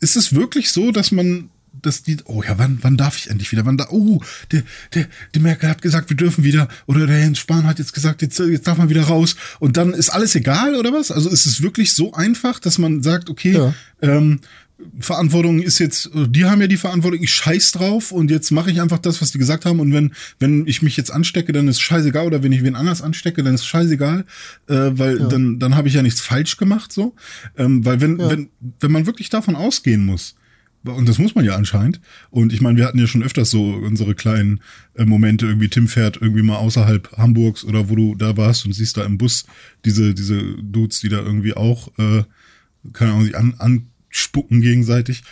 ist es wirklich so, dass man dass die, oh ja, wann, wann darf ich endlich wieder? Wann da, oh, der, der, der Merkel hat gesagt, wir dürfen wieder, oder der Jens Spahn hat jetzt gesagt, jetzt, jetzt darf man wieder raus. Und dann ist alles egal, oder was? Also ist es wirklich so einfach, dass man sagt, okay, ja. ähm, Verantwortung ist jetzt, die haben ja die Verantwortung, ich scheiß drauf und jetzt mache ich einfach das, was die gesagt haben und wenn, wenn ich mich jetzt anstecke, dann ist scheißegal oder wenn ich wen anders anstecke, dann ist scheißegal, äh, weil ja. dann, dann habe ich ja nichts falsch gemacht, so. Ähm, weil wenn, ja. wenn, wenn man wirklich davon ausgehen muss, und das muss man ja anscheinend. Und ich meine, wir hatten ja schon öfters so unsere kleinen äh, Momente, irgendwie Tim fährt irgendwie mal außerhalb Hamburgs oder wo du da warst und siehst da im Bus diese, diese Dudes, die da irgendwie auch, äh, keine Ahnung, sich an, an spucken gegenseitig.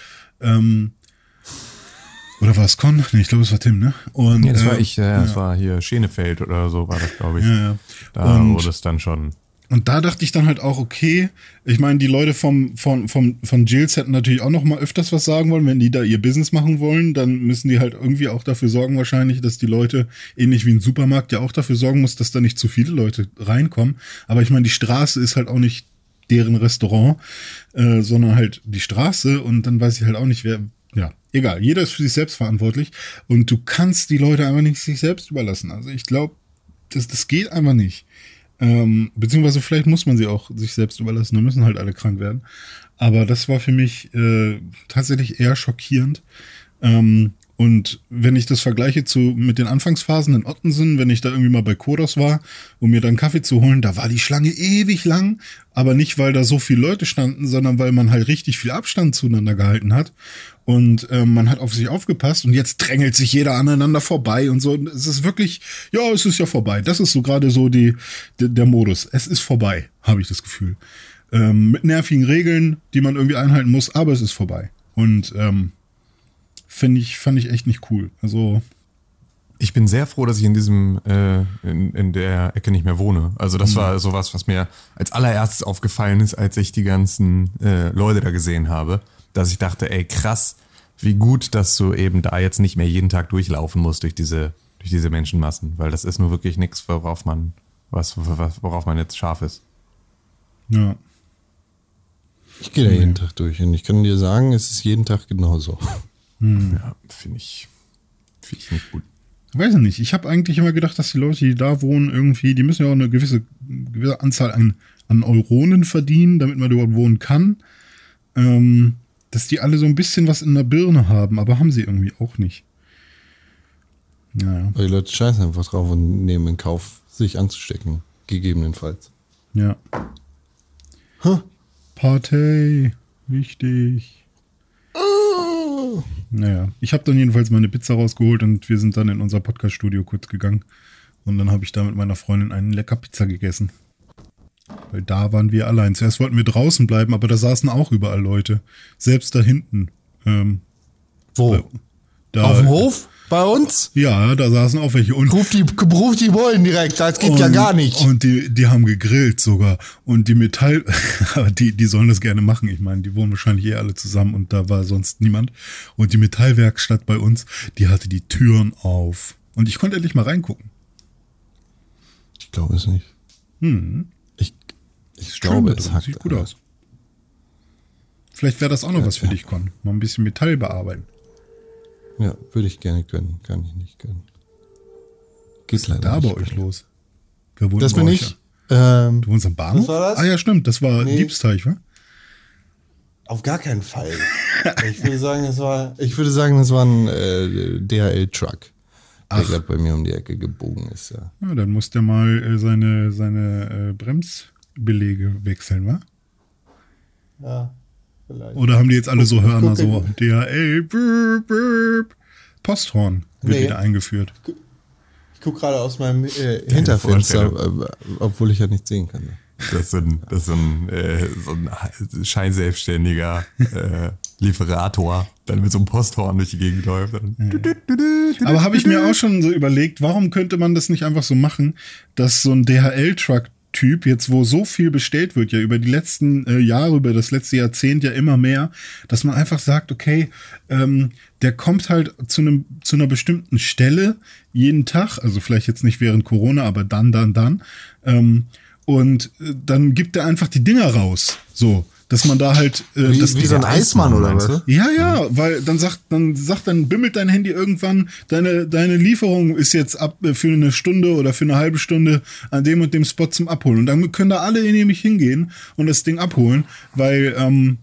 Ähm, oder war es Con? Nee, ich glaube, es war Tim, ne? Und, nee, das äh, war ich, ja, ja, das war hier Schenefeld oder so war das, glaube ich. Ja, ja. Da und, wurde es dann schon. Und da dachte ich dann halt auch, okay, ich meine, die Leute vom, vom, vom, von Jills hätten natürlich auch noch mal öfters was sagen wollen. Wenn die da ihr Business machen wollen, dann müssen die halt irgendwie auch dafür sorgen wahrscheinlich, dass die Leute, ähnlich wie ein Supermarkt, ja auch dafür sorgen muss, dass da nicht zu viele Leute reinkommen. Aber ich meine, die Straße ist halt auch nicht deren Restaurant, äh, sondern halt die Straße und dann weiß ich halt auch nicht, wer, ja, egal, jeder ist für sich selbst verantwortlich und du kannst die Leute einfach nicht sich selbst überlassen. Also ich glaube, das, das geht einfach nicht. Ähm, beziehungsweise vielleicht muss man sie auch sich selbst überlassen, da müssen halt alle krank werden. Aber das war für mich äh, tatsächlich eher schockierend. Ähm, und wenn ich das vergleiche zu mit den Anfangsphasen in Ottensen, wenn ich da irgendwie mal bei Kodos war, um mir dann Kaffee zu holen, da war die Schlange ewig lang, aber nicht, weil da so viele Leute standen, sondern weil man halt richtig viel Abstand zueinander gehalten hat und ähm, man hat auf sich aufgepasst und jetzt drängelt sich jeder aneinander vorbei und so. Es ist wirklich, ja, es ist ja vorbei. Das ist so gerade so die, der, der Modus. Es ist vorbei, habe ich das Gefühl. Ähm, mit nervigen Regeln, die man irgendwie einhalten muss, aber es ist vorbei. Und ähm, finde ich, fand ich echt nicht cool. Also. Ich bin sehr froh, dass ich in diesem, äh, in, in der Ecke nicht mehr wohne. Also das mhm. war sowas, was mir als allererstes aufgefallen ist, als ich die ganzen äh, Leute da gesehen habe, dass ich dachte, ey, krass, wie gut, dass du eben da jetzt nicht mehr jeden Tag durchlaufen musst durch diese, durch diese Menschenmassen, weil das ist nur wirklich nichts, worauf man, was, worauf man jetzt scharf ist. Ja. Ich gehe da jeden Tag durch und ich kann dir sagen, es ist jeden Tag genauso. Ja, finde ich, finde ich nicht gut. Weiß ich nicht. Ich habe eigentlich immer gedacht, dass die Leute, die da wohnen, irgendwie, die müssen ja auch eine gewisse, gewisse Anzahl an, an Euronen verdienen, damit man dort wohnen kann. Ähm, dass die alle so ein bisschen was in der Birne haben, aber haben sie irgendwie auch nicht. Naja, Weil die Leute scheißen einfach drauf und nehmen in Kauf, sich anzustecken. Gegebenenfalls. ja. Huh. Partei, wichtig. Naja, ich habe dann jedenfalls meine Pizza rausgeholt und wir sind dann in unser Podcast-Studio kurz gegangen. Und dann habe ich da mit meiner Freundin einen lecker Pizza gegessen. Weil da waren wir allein. Zuerst wollten wir draußen bleiben, aber da saßen auch überall Leute. Selbst da hinten. Ähm, Wo? da, Auf dem Hof? Bei uns? Ja, da saßen auch welche. Und Ruf die, ruf die Bullen direkt, das geht ja Und- gar nicht. Und die, die haben gegrillt sogar. Und die Metall, *laughs* aber die, die sollen das gerne machen. Ich meine, die wohnen wahrscheinlich eh alle zusammen und da war sonst niemand. Und die Metallwerkstatt bei uns, die hatte die Türen auf. Und ich konnte endlich mal reingucken. Ich glaube es nicht. Hm. Ich, Schön glaube, es hackt. Sieht gut aus. Vielleicht wäre das auch noch was für dich, Con. Mal ein bisschen Metall bearbeiten. Ja, würde ich gerne können. Kann ich nicht können. Geht leider Da nicht. bei euch los. Wer wohnt Das bin ich. Ähm, Du wohnst am Bahnhof? Was war das? Ah ja, stimmt. Das war Nee. Diebsteich, wa? auf gar keinen Fall. *laughs* ich würde sagen, das war, ich würde sagen, das war ein äh, DHL-Truck, der Ach. gerade bei mir um die Ecke gebogen ist. Ja. Ja, dann muss der mal äh, seine, seine äh, Bremsbelege wechseln, wa? ja, vielleicht. Oder haben die jetzt alle so Hörner guck so DHL, burp, burp. Posthorn wird Nee. wieder eingeführt. Ich gucke gerade aus meinem äh, Hinterfenster, äh, obwohl ich ja nicht sehen kann. Das ist so ein, das ist so ein, äh, so ein scheinselbstständiger äh, Lieferator, dann mit so einem Posthorn durch die Gegend läuft. Aber habe ich mir auch schon so überlegt, warum könnte man das nicht einfach so machen, dass so ein DHL-Truck Typ, jetzt wo so viel bestellt wird, ja über die letzten äh, Jahre, über das letzte Jahrzehnt ja immer mehr, dass man einfach sagt, okay, ähm, der kommt halt zu einem zu einer bestimmten Stelle jeden Tag, also vielleicht jetzt nicht während Corona, aber dann, dann, dann, ähm, und äh, dann gibt er einfach die Dinger raus, so, dass man da halt, äh, Wie, das wie so ein Eismann oder was? ja, ja, weil dann sagt, dann sagt, dann bimmelt dein Handy irgendwann, deine, deine Lieferung ist jetzt ab äh, für eine Stunde oder für eine halbe Stunde an dem und dem Spot zum Abholen. Und dann können da alle nämlich hingehen und das Ding abholen, weil, ähm,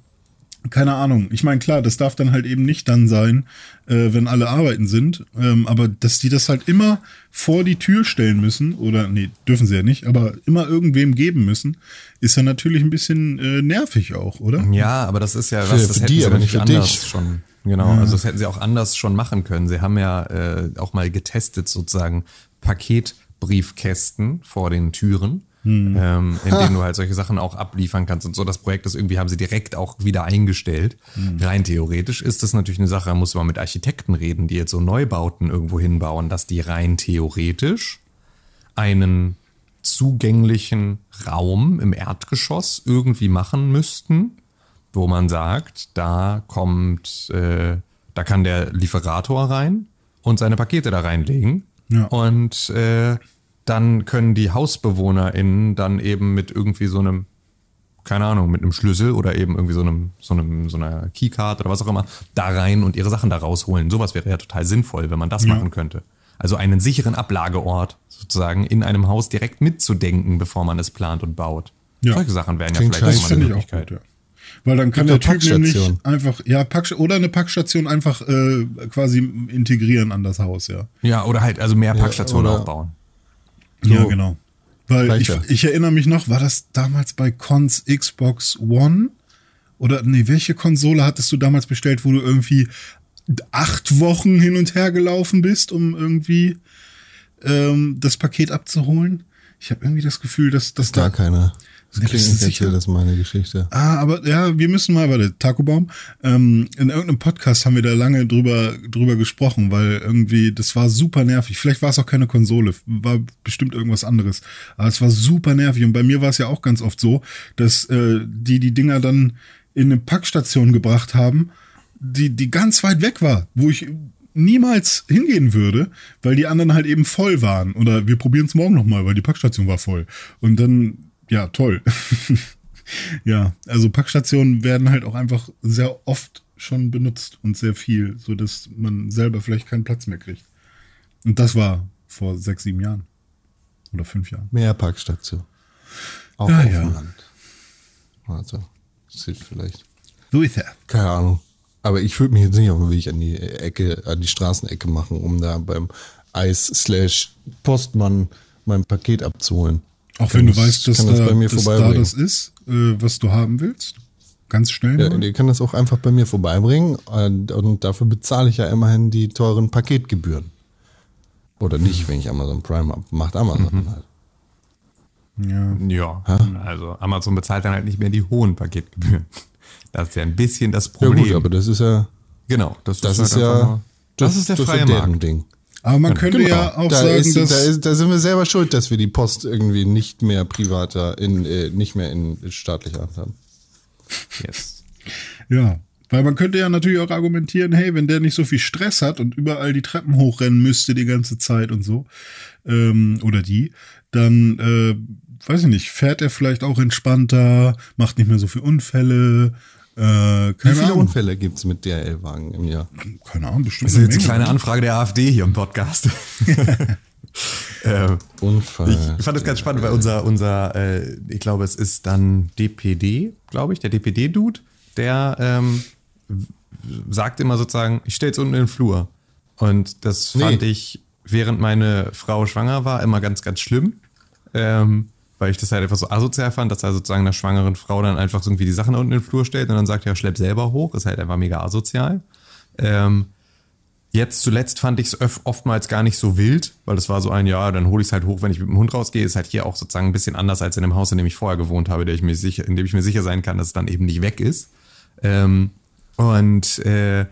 keine Ahnung. Ich meine, klar, das darf dann halt eben nicht dann sein, äh, wenn alle arbeiten sind. Ähm, aber dass die das halt immer vor die Tür stellen müssen, oder nee, dürfen sie ja nicht, aber immer irgendwem geben müssen, ist ja natürlich ein bisschen äh, nervig auch, oder? Ja, aber das ist ja Für- was, das für hätten die, sie aber nicht für anders dich. schon. Genau, also das hätten sie auch anders schon machen können. Sie haben ja äh, auch mal getestet sozusagen Paketbriefkästen vor den Türen, ähm, in denen du halt solche Sachen auch abliefern kannst und so. Das Projekt ist irgendwie, haben sie direkt auch wieder eingestellt. Rein theoretisch ist das natürlich eine Sache, da muss man mit Architekten reden, die jetzt so Neubauten irgendwo hinbauen, dass die rein theoretisch einen zugänglichen Raum im Erdgeschoss irgendwie machen müssten, wo man sagt, da kommt, äh, da kann der Lieferator rein und seine Pakete da reinlegen. Ja. Und äh, dann können die HausbewohnerInnen dann eben mit irgendwie so einem, keine Ahnung, mit einem Schlüssel oder eben irgendwie so einem, so einem, so einer Keycard oder was auch immer, da rein und ihre Sachen da rausholen. Sowas wäre ja total sinnvoll, wenn man das Ja. machen könnte. Also einen sicheren Ablageort sozusagen in einem Haus direkt mitzudenken, bevor man es plant und baut. Ja. Solche Sachen wären ja Klingt vielleicht scheiße. auch mal eine Möglichkeit. gut, ja. Weil dann kann Gibt der ja Typ nämlich Packstation. einfach, ja, Pack, oder eine Packstation einfach äh, quasi integrieren an das Haus, ja. Ja, oder halt also mehr Packstationen oder- aufbauen. Ja, genau. Weil ich, ich erinnere mich noch, war das damals bei Cons Xbox One? Oder nee, welche Konsole hattest du damals bestellt, wo du irgendwie acht Wochen hin und her gelaufen bist, um irgendwie ähm, das Paket abzuholen? Ich habe irgendwie das Gefühl, dass das Gar da. keiner. Das klingt sicher? das meine Geschichte. Ah, aber ja, wir müssen mal, warte, Taco Baum, ähm, in irgendeinem Podcast haben wir da lange drüber, drüber gesprochen, weil irgendwie, das war super nervig. Vielleicht war es auch keine Konsole, war bestimmt irgendwas anderes. Aber es war super nervig. Und bei mir war es ja auch ganz oft so, dass äh, die die Dinger dann in eine Packstation gebracht haben, die, die ganz weit weg war, wo ich niemals hingehen würde, weil die anderen halt eben voll waren. Oder wir probieren es morgen nochmal, weil die Packstation war voll. Und dann, ja, toll. *laughs* Ja, also Packstationen werden halt auch einfach sehr oft schon benutzt und sehr viel, so dass man selber vielleicht keinen Platz mehr kriegt. Und das war vor sechs, sieben Jahren oder fünf Jahren. Mehr Parkstation. Auch Ja, auf ja. dem Land. Also, das hilft vielleicht. So ist er. Keine Ahnung. Aber ich würde mich jetzt nicht auf den Weg an die Ecke, an die Straßenecke machen, um da beim Eis slash Postmann mein Paket abzuholen. Auch wenn du das- weißt, dass, da, das bei mir dass da das ist, äh, was du haben willst. Ganz schnell. Ja, ihr kann das auch einfach bei mir vorbeibringen und, und dafür bezahle ich ja immerhin die teuren Paketgebühren. Oder nicht, wenn ich Amazon Prime habe. Macht Amazon halt. ja. Ja, also Amazon bezahlt dann halt nicht mehr die hohen Paketgebühren. *laughs* Das ist ja ein bisschen das Ja Problem. gut, aber das ist ja, genau, das, das ist, ist halt einfach ja, nur- das, ist der freie Markt. Ding. Aber man könnte Genau. ja auch da, sagen, ist, dass. da, ist, da sind wir selber schuld, dass wir die Post irgendwie nicht mehr privater, in, äh, nicht mehr in staatlicher Hand haben. Yes. Ja, weil man könnte ja natürlich auch argumentieren, hey, wenn der nicht so viel Stress hat und überall die Treppen hochrennen müsste die ganze Zeit und so, ähm, oder die, dann, äh, weiß ich nicht, fährt er vielleicht auch entspannter, macht nicht mehr so viele Unfälle, äh, Wie keine viele Ahnung. Unfälle gibt's mit DRL-Wagen im Jahr? Keine Ahnung, bestimmt. Das ist jetzt eine kleine? Anfrage der AfD hier im Podcast. *laughs* ähm, Unfall. ich fand das ganz spannend, weil unser, unser äh, ich glaube, es ist dann DPD, glaube ich, der DPD-Dude, der ähm, sagt immer sozusagen, ich stelle es unten in den Flur. Und das Nee. fand ich, während meine Frau schwanger war, immer ganz, ganz schlimm. Ähm, weil ich das halt einfach so asozial fand, dass er sozusagen einer schwangeren Frau dann einfach so irgendwie die Sachen unten in den Flur stellt und dann sagt, ja, schlepp selber hoch. Ist halt einfach mega asozial. Ähm, Jetzt zuletzt fand ich es oftmals gar nicht so wild, weil es war so ein, ja, dann hole ich es halt hoch, wenn ich mit dem Hund rausgehe. Ist halt hier auch sozusagen ein bisschen anders als in dem Haus, in dem ich vorher gewohnt habe, der ich mir sicher, in dem ich mir sicher sein kann, dass es dann eben nicht weg ist. Ähm, und äh,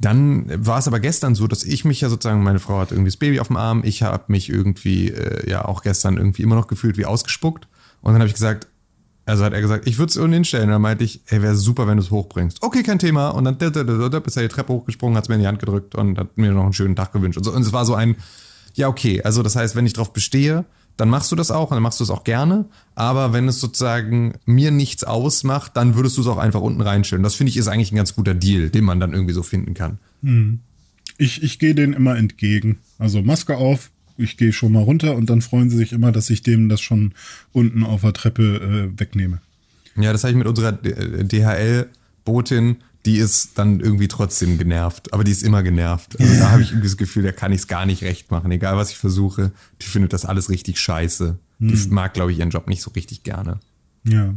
dann war es aber gestern so, dass ich mich ja sozusagen, meine Frau hat irgendwie das Baby auf dem Arm, ich habe mich irgendwie äh, ja auch gestern irgendwie immer noch gefühlt wie ausgespuckt. Und dann habe ich gesagt, also hat er gesagt, ich würde es unten hinstellen. Und dann meinte ich, ey, wäre super, wenn du es hochbringst. Okay, kein Thema. Und dann ist er die Treppe hochgesprungen, hat es mir in die Hand gedrückt und hat mir noch einen schönen Tag gewünscht. Und, so. und es war so ein, ja, okay. Also das heißt, wenn ich drauf bestehe, dann machst du das auch und dann machst du es auch gerne. Aber wenn es sozusagen mir nichts ausmacht, dann würdest du es auch einfach unten reinstellen. Das finde ich ist eigentlich ein ganz guter Deal, den man dann irgendwie so finden kann. Ich, ich gehe denen immer entgegen. Also Maske auf, ich gehe schon mal runter und dann freuen sie sich immer, dass ich denen das schon unten auf der Treppe äh, wegnehme. Ja, das habe ich mit unserer DHL-Botin, die ist dann irgendwie trotzdem genervt. Aber die ist immer genervt. Also da habe ich irgendwie das Gefühl, der kann ich es gar nicht recht machen. Egal, was ich versuche, die findet das alles richtig scheiße. Die mag, glaube ich, ihren Job nicht so richtig gerne. Ja.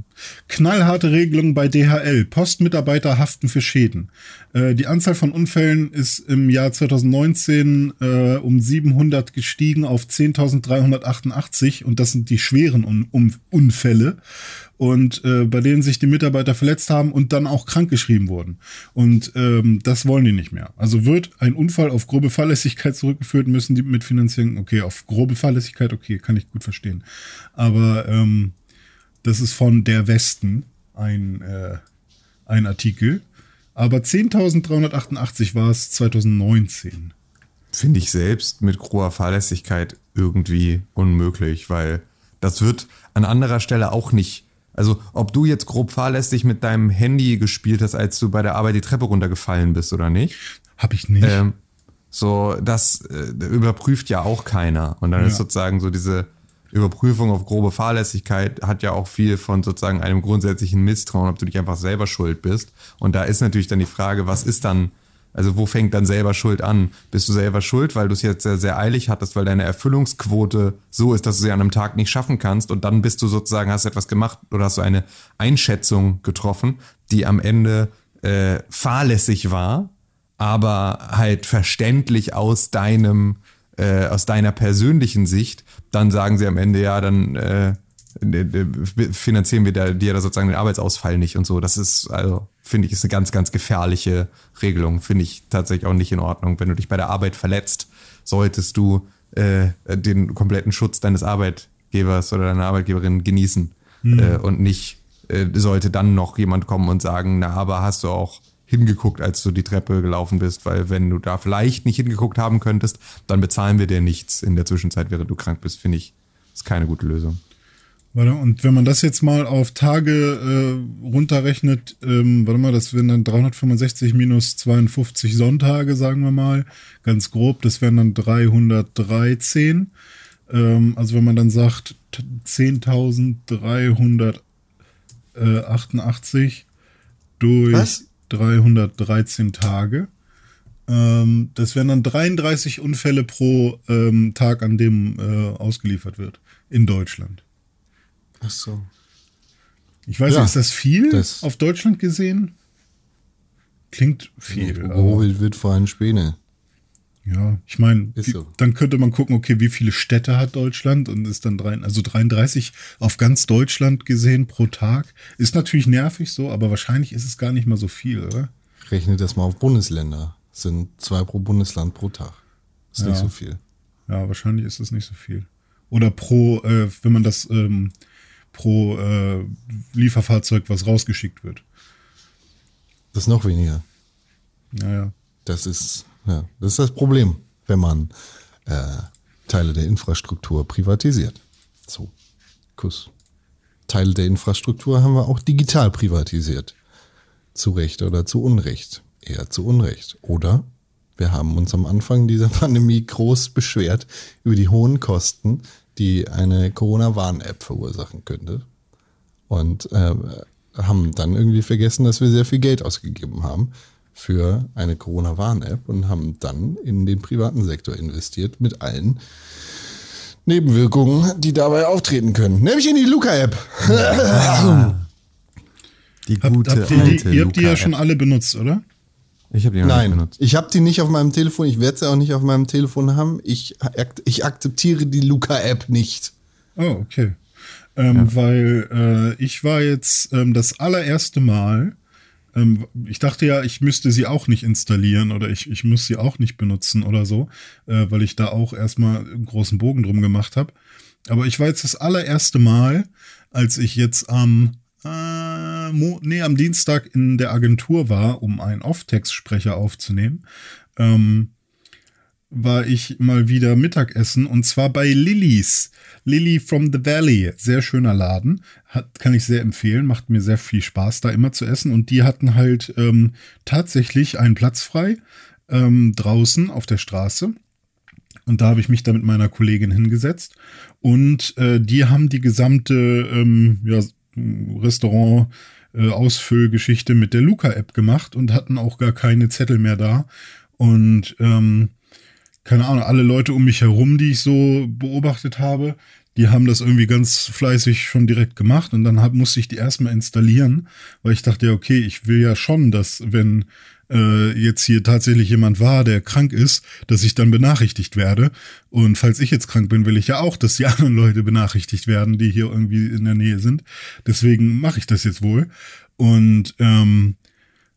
Knallharte Regelung bei DHL. Postmitarbeiter haften für Schäden. Äh, die Anzahl von Unfällen ist im Jahr 2019 äh, um 700 gestiegen auf 10.388 und das sind die schweren Un Unfälle und äh, bei denen sich die Mitarbeiter verletzt haben und dann auch krankgeschrieben wurden. Und ähm, das wollen die nicht mehr. Also wird ein Unfall auf grobe Fahrlässigkeit zurückgeführt, müssen die mitfinanzieren. Okay, auf grobe Fahrlässigkeit, okay, kann ich gut verstehen. Aber ähm, das ist von der Westen ein, äh, ein Artikel. Aber 10.388 war es 2019. Finde ich selbst mit grober Fahrlässigkeit irgendwie unmöglich, weil das wird an anderer Stelle auch nicht. Also, ob du jetzt grob fahrlässig mit deinem Handy gespielt hast, als du bei der Arbeit die Treppe runtergefallen bist oder nicht, Hab ich nicht. Ähm, so, das äh, überprüft ja auch keiner. Und dann Ja. ist sozusagen so diese Überprüfung auf grobe Fahrlässigkeit hat ja auch viel von sozusagen einem grundsätzlichen Misstrauen, ob du nicht einfach selber schuld bist. Und da ist natürlich dann die Frage, was ist dann, also wo fängt dann selber Schuld an? Bist du selber schuld, weil du es jetzt sehr, sehr eilig hattest, weil deine Erfüllungsquote so ist, dass du sie an einem Tag nicht schaffen kannst und dann bist du sozusagen, hast etwas gemacht oder hast du eine Einschätzung getroffen, die am Ende äh, fahrlässig war, aber halt verständlich aus deinem, äh, aus deiner persönlichen Sicht, dann sagen sie am Ende, ja, dann äh, finanzieren wir dir da sozusagen den Arbeitsausfall nicht und so. Das ist, also, finde ich, ist eine ganz, ganz gefährliche Regelung. Finde ich tatsächlich auch nicht in Ordnung. Wenn du dich bei der Arbeit verletzt, solltest du äh, den kompletten Schutz deines Arbeitgebers oder deiner Arbeitgeberin genießen äh, und nicht äh, sollte dann noch jemand kommen und sagen, na, aber hast du auch hingeguckt, als du die Treppe gelaufen bist, weil wenn du da vielleicht nicht hingeguckt haben könntest, dann bezahlen wir dir nichts in der Zwischenzeit, während du krank bist, finde ich, ist keine gute Lösung. Warte, und wenn man das jetzt mal auf Tage äh, runterrechnet, ähm, warte mal, das wären dann 365 minus 52 Sonntage, sagen wir mal, ganz grob, das wären dann 313. Ähm, also wenn man dann sagt 10.388 durch Was? 313 Tage, ähm, das wären dann 33 Unfälle pro ähm, Tag, an dem äh, ausgeliefert wird in Deutschland. Ach so. Ich weiß Ja, nicht, ist das viel das- auf Deutschland gesehen? Klingt viel. Gehobelt wird vor allem Späne. ja, ich meine, so. dann könnte man gucken, okay, wie viele Städte hat Deutschland und ist dann drei, also 33 auf ganz Deutschland gesehen pro Tag. Ist natürlich nervig so, aber wahrscheinlich ist es gar nicht mal so viel, oder? Rechne das mal auf Bundesländer. Sind zwei pro Bundesland pro Tag. Ist nicht Ja. so viel. Ja, wahrscheinlich ist es nicht so viel. Oder pro, äh, wenn man das ähm, pro äh, Lieferfahrzeug, was rausgeschickt wird. Das ist noch weniger. Naja. Das ist, ja, das ist das Problem, wenn man äh, Teile der Infrastruktur privatisiert. So, Kuss. Teile der Infrastruktur haben wir auch digital privatisiert. Zu Recht oder zu Unrecht. Eher zu Unrecht. Oder wir haben uns am Anfang dieser *laughs* Pandemie groß beschwert über die hohen Kosten, die eine Corona-Warn-App verursachen könnte. Und äh, haben dann irgendwie vergessen, dass wir sehr viel Geld ausgegeben haben für eine Corona-Warn-App und haben dann in den privaten Sektor investiert mit allen Nebenwirkungen, die dabei auftreten können. Nämlich in die Luca-App. *laughs* Die Habt, gute habt ihr, die, ihr habt die ja schon alle benutzt, oder? Ich habe die noch nicht Nein, benutzt. ich habe die nicht auf meinem Telefon. Ich werde sie auch nicht auf meinem Telefon haben. Ich, ak- ich akzeptiere die Luca-App nicht. Oh, okay. Ähm, Weil äh, ich war jetzt ähm, das allererste Mal, ähm, ich dachte ja, ich müsste sie auch nicht installieren oder ich, ich muss sie auch nicht benutzen oder so, äh, weil ich da auch erstmal einen großen Bogen drum gemacht habe. Aber ich war jetzt das allererste Mal, als ich jetzt am, äh, Mo nee, am Dienstag in der Agentur war, um einen Off-Text-Sprecher aufzunehmen. Ähm, war ich mal wieder Mittagessen und zwar bei Lillys. Lily from the Valley. Sehr schöner Laden. Hat, kann ich sehr empfehlen. Macht mir sehr viel Spaß, da immer zu essen. Und die hatten halt ähm, tatsächlich einen Platz frei ähm, draußen auf der Straße. Und da habe ich mich da mit meiner Kollegin hingesetzt. Und äh, die haben die gesamte ähm, ja, Restaurant. Äh, Ausfüllgeschichte mit der Luca-App gemacht und hatten auch gar keine Zettel mehr da. Und ähm, keine Ahnung, alle Leute um mich herum, die ich so beobachtet habe, die haben das irgendwie ganz fleißig schon direkt gemacht und dann hab, musste ich die erstmal installieren, weil ich dachte, ja, okay, ich will ja schon, dass wenn äh, jetzt hier tatsächlich jemand war, der krank ist, dass ich dann benachrichtigt werde. Und falls ich jetzt krank bin, will ich ja auch, dass die *laughs* anderen Leute benachrichtigt werden, die hier irgendwie in der Nähe sind. Deswegen mache ich das jetzt wohl. Und ähm,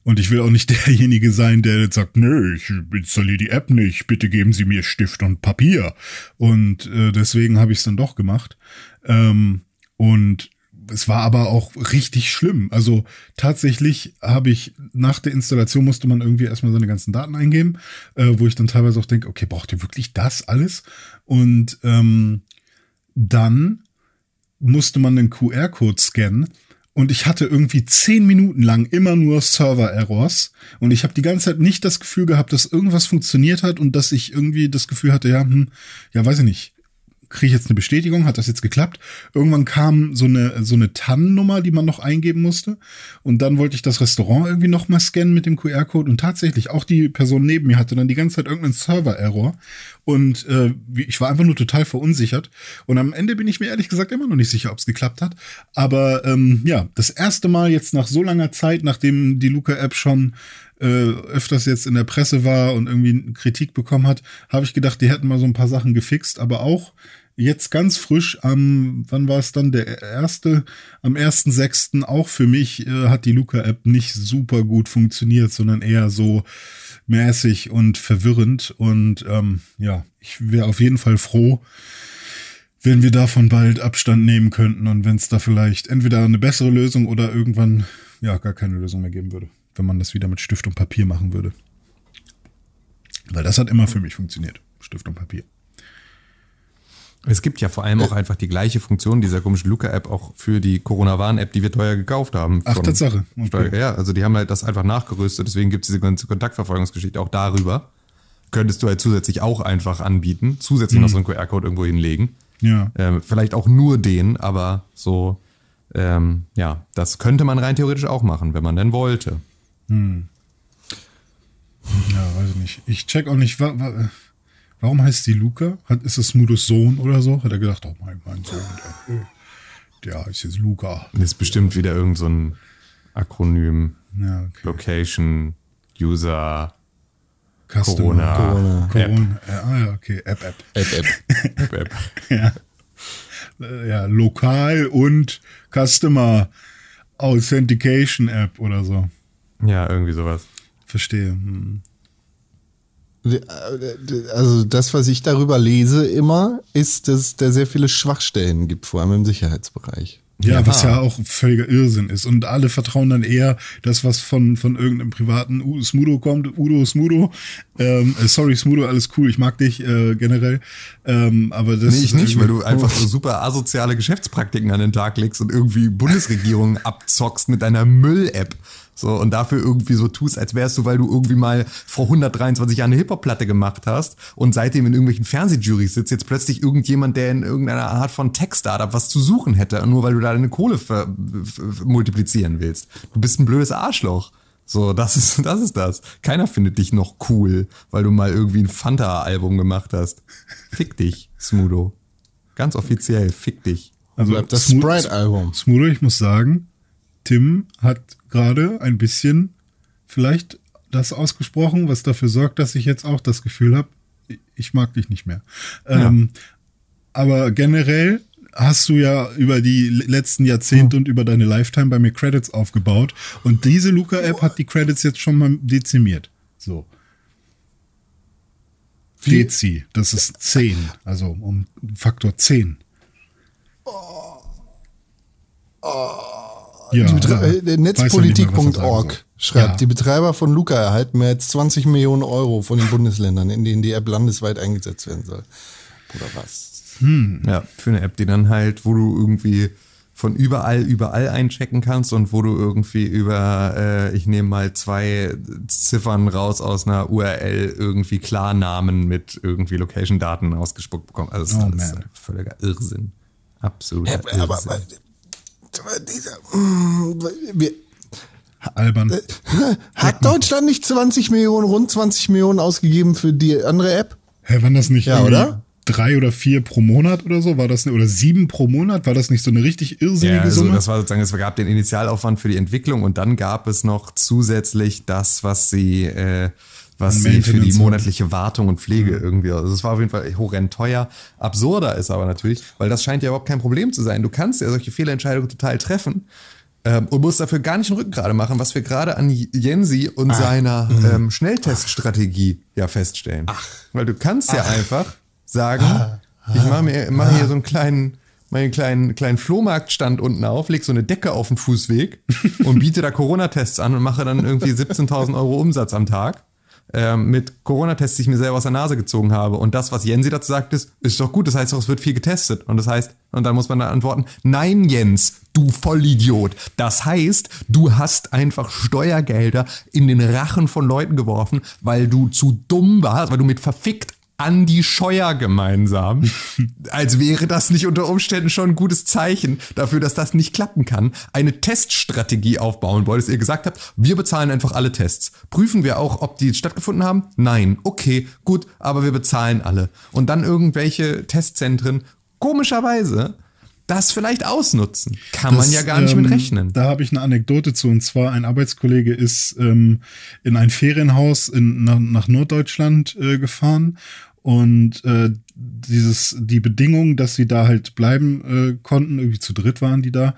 und ich will auch nicht *laughs* derjenige sein, der jetzt sagt, nö, ich installiere die App nicht, bitte geben Sie mir Stift und Papier. Und äh, deswegen habe ich es dann doch gemacht. Ähm, und es war aber auch richtig schlimm. Also tatsächlich habe ich nach der Installation musste man irgendwie erstmal seine ganzen Daten eingeben, äh, wo ich dann teilweise auch denke, okay, braucht ihr wirklich das alles? Und ähm, dann musste man den QR-Code scannen und ich hatte irgendwie zehn Minuten lang immer nur Server-Errors und ich habe die ganze Zeit nicht das Gefühl gehabt, dass irgendwas funktioniert hat und dass ich irgendwie das Gefühl hatte, ja, hm, ja, weiß ich nicht, kriege ich jetzt eine Bestätigung, hat das jetzt geklappt? Irgendwann kam so eine so eine TAN-Nummer, die man noch eingeben musste. Und dann wollte ich das Restaurant irgendwie noch mal scannen mit dem QR-Code und tatsächlich auch die Person neben mir hatte dann die ganze Zeit irgendeinen Server-Error. Und äh, ich war einfach nur total verunsichert. Und am Ende bin ich mir ehrlich gesagt immer noch nicht sicher, ob es geklappt hat. Aber ähm, ja, das erste Mal jetzt nach so langer Zeit, nachdem die Luca-App schon äh, öfters jetzt in der Presse war und irgendwie Kritik bekommen hat, habe ich gedacht, die hätten mal so ein paar Sachen gefixt, aber auch jetzt ganz frisch am, wann war es dann, der erste, am 1.6. auch für mich äh, hat die Luca-App nicht super gut funktioniert, sondern eher so mäßig und verwirrend und ähm, ja, ich wäre auf jeden Fall froh, wenn wir davon bald Abstand nehmen könnten und wenn es da vielleicht entweder eine bessere Lösung oder irgendwann ja gar keine Lösung mehr geben würde, wenn man das wieder mit Stift und Papier machen würde. Weil das hat immer für mich funktioniert. Stift und Papier. Es gibt ja vor allem auch einfach die gleiche Funktion dieser komischen Luca-App auch für die Corona-Warn-App, die wir teuer gekauft haben. Ach, Tatsache. Okay. Ja, also die haben halt das einfach nachgerüstet, deswegen gibt es diese ganze Kontaktverfolgungsgeschichte auch darüber. Könntest du halt zusätzlich auch einfach anbieten, zusätzlich noch so einen QR-Code irgendwo hinlegen. Ja. Ähm, vielleicht auch nur den, aber so, ähm, ja, das könnte man rein theoretisch auch machen, wenn man denn wollte. Ja, weiß ich nicht. Ich check auch nicht, wa wa warum heißt sie Luca? Hat, ist es Smudos Sohn oder so? Hat er gedacht, oh mein, mein Sohn, der, der heißt jetzt Luca. Das ist bestimmt wieder irgend so ein Akronym, Ja, okay. Location, User, Customer. Corona, Corona. Corona. Ja, ah ja, okay. App, App. App, App. *laughs* App, App. Ja. Äh, ja, lokal und Customer Authentication App oder so. Ja, irgendwie sowas. Verstehe. Hm. Also das, was ich darüber lese immer, ist, dass es da sehr viele Schwachstellen gibt, vor allem im Sicherheitsbereich. Ja, Ja. was ja auch völliger Irrsinn ist. Und alle vertrauen dann eher das, was von, von irgendeinem privaten U Smudo kommt. Udo Smudo. Ähm, äh, sorry, Smudo, alles cool. Ich mag dich äh, generell. Ähm, aber das Nee, ich nicht, weil du einfach so super asoziale Geschäftspraktiken an den Tag legst und irgendwie Bundesregierung abzockst mit deiner Müll-App. So, und dafür irgendwie so tust, als wärst du, weil du irgendwie mal vor 123 Jahren eine Hip-Hop-Platte gemacht hast und seitdem in irgendwelchen Fernsehjurys sitzt, jetzt plötzlich irgendjemand, der in irgendeiner Art von Tech-Startup was zu suchen hätte, nur weil du da deine Kohle multiplizieren willst. Du bist ein blödes Arschloch. So, das ist, *laughs* das ist das. Keiner findet dich noch cool, weil du mal irgendwie ein Fanta-Album gemacht hast. Fick dich, Smudo. Ganz offiziell, fick dich. also das Sprite-Album. Smudo, ich muss sagen, Tim hat gerade ein bisschen vielleicht das ausgesprochen, was dafür sorgt, dass ich jetzt auch das Gefühl habe, ich mag dich nicht mehr. Ähm, aber generell hast du ja über die letzten Jahrzehnte und über deine Lifetime bei mir Credits aufgebaut und diese Luca-App hat die Credits jetzt schon mal dezimiert. So. Wie? Dezi, das ist 10, also um Faktor 10. Ja, Die Betre ja. äh, ja sagen Netzpolitik.org schreibt, Ja. die Betreiber von Luca erhalten mehr als 20 Millionen Euro von den Bundesländern, in denen die App landesweit eingesetzt werden soll. Oder was? Ja, für eine App, die dann halt, wo du irgendwie von überall, überall einchecken kannst und wo du irgendwie über, äh, ich nehme mal zwei Ziffern raus aus einer URL irgendwie Klarnamen mit irgendwie Location-Daten ausgespuckt bekommst. Also das ist Oh, alles man. völliger Irrsinn. Absoluter aber, Irrsinn. aber, aber wir, Albern. hat Deutschland nicht 20 Millionen, rund 20 Millionen ausgegeben für die andere App? Hä, waren das nicht Ja, oder? drei oder vier pro Monat oder so? War das oder sieben pro Monat? War das nicht so eine richtig irrsinnige Ja, also Summe? das war sozusagen, es gab den Initialaufwand für die Entwicklung und dann gab es noch zusätzlich das, was sie, äh, was sie für die monatliche Wartung und Pflege irgendwie, also es war auf jeden Fall horrend teuer. Absurder ist aber natürlich, weil das scheint ja überhaupt kein Problem zu sein. Du kannst ja solche Fehlentscheidungen total treffen. Ähm, und musst dafür gar nicht den Rücken gerade machen, was wir gerade an Jensi und seiner ähm, Schnellteststrategie ja feststellen. Weil du kannst ja einfach sagen, ich mache mir mach hier so einen kleinen, meinen kleinen, kleinen Flohmarktstand unten auf, leg so eine Decke auf den Fußweg *laughs* und biete da Corona-Tests an und mache dann irgendwie 17.000 Euro Umsatz am Tag. Ähm, mit Corona-Tests, die ich mir selber aus der Nase gezogen habe. Und das, was Jensi dazu sagt, ist, ist doch gut. Das heißt doch, es wird viel getestet. Und das heißt, und dann muss man dann antworten, nein, Jens, du Vollidiot. Das heißt, du hast einfach Steuergelder in den Rachen von Leuten geworfen, weil du zu dumm warst, weil du mit verfickt Andi Scheuer gemeinsam. *laughs* Als wäre das nicht unter Umständen schon ein gutes Zeichen dafür, dass das nicht klappen kann. Eine Teststrategie aufbauen wolltest. Ihr gesagt habt, wir bezahlen einfach alle Tests. Prüfen wir auch, ob die stattgefunden haben? Nein. Okay, gut, aber wir bezahlen alle. Und dann irgendwelche Testzentren, komischerweise, das vielleicht ausnutzen. Kann man Das, ja gar nicht ähm, mit rechnen. Da habe ich eine Anekdote zu. Und zwar ein Arbeitskollege ist ähm, in ein Ferienhaus in, nach, nach Norddeutschland äh, gefahren. Und äh, dieses, die Bedingung, dass sie da halt bleiben äh, konnten, irgendwie zu dritt waren die da,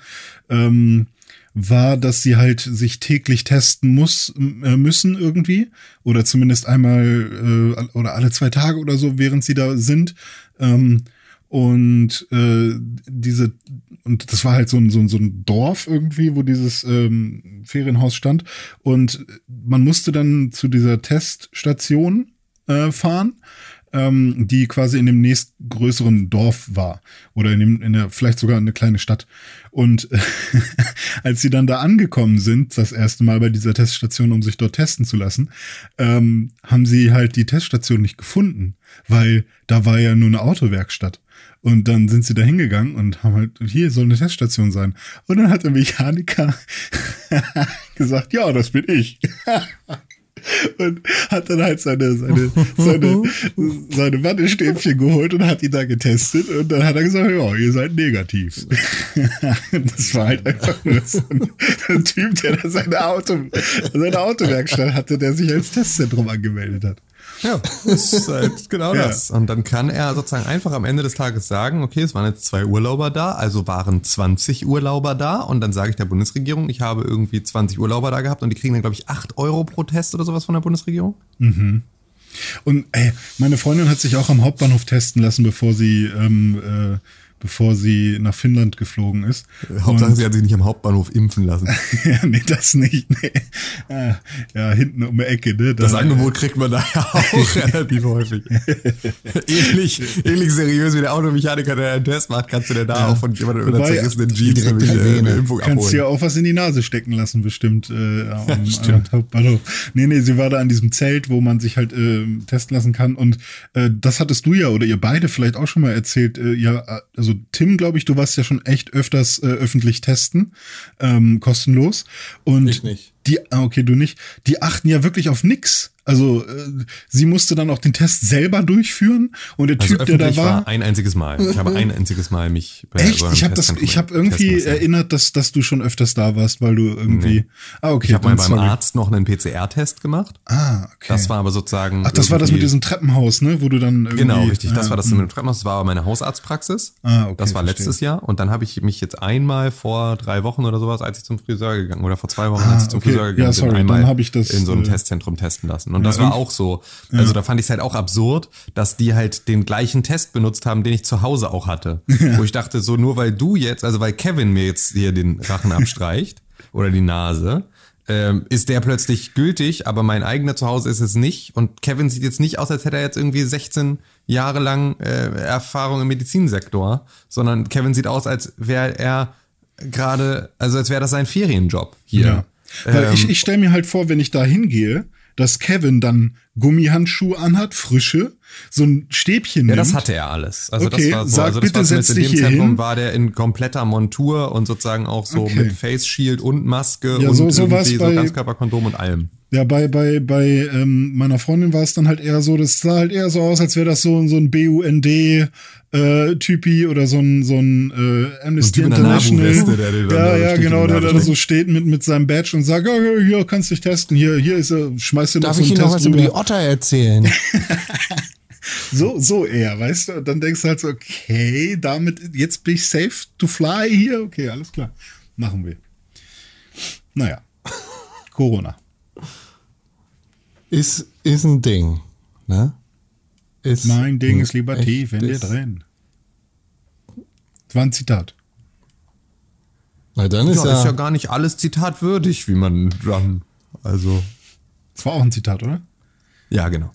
ähm, war, dass sie halt sich täglich testen muss, äh, müssen irgendwie. Oder zumindest einmal äh, oder alle zwei Tage oder so, während sie da sind. Ähm, und äh, diese und das war halt so ein, so ein, so ein Dorf irgendwie, wo dieses ähm, Ferienhaus stand. Und man musste dann zu dieser Teststation äh, fahren. Ähm, die quasi in dem nächstgrößeren Dorf war oder in, dem, in der vielleicht sogar eine kleine Stadt. Und *laughs* als sie dann da angekommen sind, das erste Mal bei dieser Teststation, um sich dort testen zu lassen, ähm, haben sie halt die Teststation nicht gefunden, weil da war ja nur eine Autowerkstatt. Und dann sind sie da hingegangen und haben halt, hier soll eine Teststation sein. Und dann hat der Mechaniker *laughs* gesagt, ja, das bin ich. *laughs* und hat dann halt seine, seine, seine, *laughs* seine Wattestäbchen geholt und hat ihn da getestet und dann hat er gesagt, ja, ihr seid negativ. *laughs* das war halt einfach nur so ein, ein Typ, der da seine Auto, seine Autowerkstatt hatte, der sich als Testzentrum angemeldet hat. Ja, das ist halt *laughs* genau Ja. das. Und dann kann er sozusagen einfach am Ende des Tages sagen, okay, es waren jetzt zwei Urlauber da, also waren 20 Urlauber da. Und dann sage ich der Bundesregierung, ich habe irgendwie 20 Urlauber da gehabt und die kriegen dann, glaube ich, 8 Euro pro Test oder sowas von der Bundesregierung. Und ey, meine Freundin hat sich auch am Hauptbahnhof testen lassen, bevor sie, ähm, äh, bevor sie nach Finnland geflogen ist. Hauptsache, Und- sie hat sich nicht am Hauptbahnhof impfen lassen. *laughs* ja, nee, das nicht. Nee. Ah, Ja, hinten um die Ecke, ne? Da- Das Angebot kriegt man da ja auch *laughs* relativ häufig. *laughs* ähnlich, ähnlich seriös wie der Automechaniker, der einen Test macht, kannst du dir da auch von jemandem mit einer zerrissenen Jeans äh, eine Vene. Impfung Kannst abholen. dir auch was in die Nase stecken lassen, bestimmt. Äh, am, stimmt. am Hauptbahnhof. Nee, nee, sie war da an diesem Zelt, wo man sich halt äh, testen lassen kann. Und äh, das hattest du ja oder ihr beide vielleicht auch schon mal erzählt. Äh, ja, äh, also Tim, glaube ich, du warst ja schon echt öfters äh, öffentlich testen, ähm, kostenlos. Und Ich nicht. Die, ah, okay, du nicht. Die achten ja wirklich auf nix. Also äh, sie musste dann auch den Test selber durchführen und der Also Typ, der da öffentlich war, ein einziges Mal. Ich habe ein einziges Mal mich bei Echt? Ich habe das, ich habe irgendwie erinnert, dass, dass du schon öfters da warst, weil du irgendwie. Nee. Ah, okay. Ich habe mal beim sorry. Arzt noch einen PCR-Test gemacht. Ah, okay. Das war aber sozusagen. Ach, das war das mit diesem Treppenhaus, ne? Wo du dann irgendwie. Genau, richtig. Das ja, war das mit dem Treppenhaus. Das war aber meine Hausarztpraxis. Ah, okay, Das war verstehe. letztes Jahr. Und dann habe ich mich jetzt einmal vor drei Wochen oder sowas, als ich zum Friseur gegangen oder vor zwei Wochen, als ich zum Ah, okay. Friseur gegangen Ja, bin, sorry, einmal dann ich das, in so einem äh, Testzentrum testen lassen. Und das ja, war auch so. Also da fand ich es halt auch absurd, dass die halt den gleichen Test benutzt haben, den ich zu Hause auch hatte. *laughs* Wo ich dachte, so nur weil du jetzt, also weil Kevin mir jetzt hier den Rachen *laughs* abstreicht oder die Nase, ähm, ist der plötzlich gültig, aber mein eigener zu Hause ist es nicht. Und Kevin sieht jetzt nicht aus, als hätte er jetzt irgendwie 16 Jahre lang äh, Erfahrung im Medizinsektor, sondern Kevin sieht aus, als wäre er gerade, also als wäre das sein Ferienjob hier. Ja. Weil Ähm, ich, ich stelle mir halt vor, wenn ich da hingehe, dass Kevin dann Gummihandschuhe anhat, frische, so ein Stäbchen Ja, nimmt. das hatte er alles. Also Okay, das war so, sag also das bitte, war setz in dich dem hier Zentrum hin. war der in kompletter Montur und sozusagen auch so Okay. mit Face Shield und Maske Ja, und so- so bei- Ganzkörperkondom und allem. Ja, bei, bei, bei ähm, meiner Freundin war es dann halt eher so, das sah halt eher so aus, als wäre das so, so ein BUND-Typi oder so ein, so ein äh, Amnesty der International. Ja, ja, genau, der da so steht mit, mit seinem Badge und sagt, ja, ja, hier kannst dich testen, hier, hier ist er, schmeißt dir noch Darf so ich einen Ihnen noch Test was über die. Otter erzählen? *laughs* So, so eher, weißt du? Und dann denkst du halt so, okay, damit, jetzt bin ich safe to fly hier. Okay, alles klar. Machen wir. Naja. Corona. ist, ist ein Ding. Ne? Ist Mein Ding ist lieber tief in dir drin. Das war ein Zitat. Na, dann Ja, ist ja, ist ja gar nicht alles zitatwürdig, wie man dann, also, Das war auch ein Zitat, oder? ja, genau.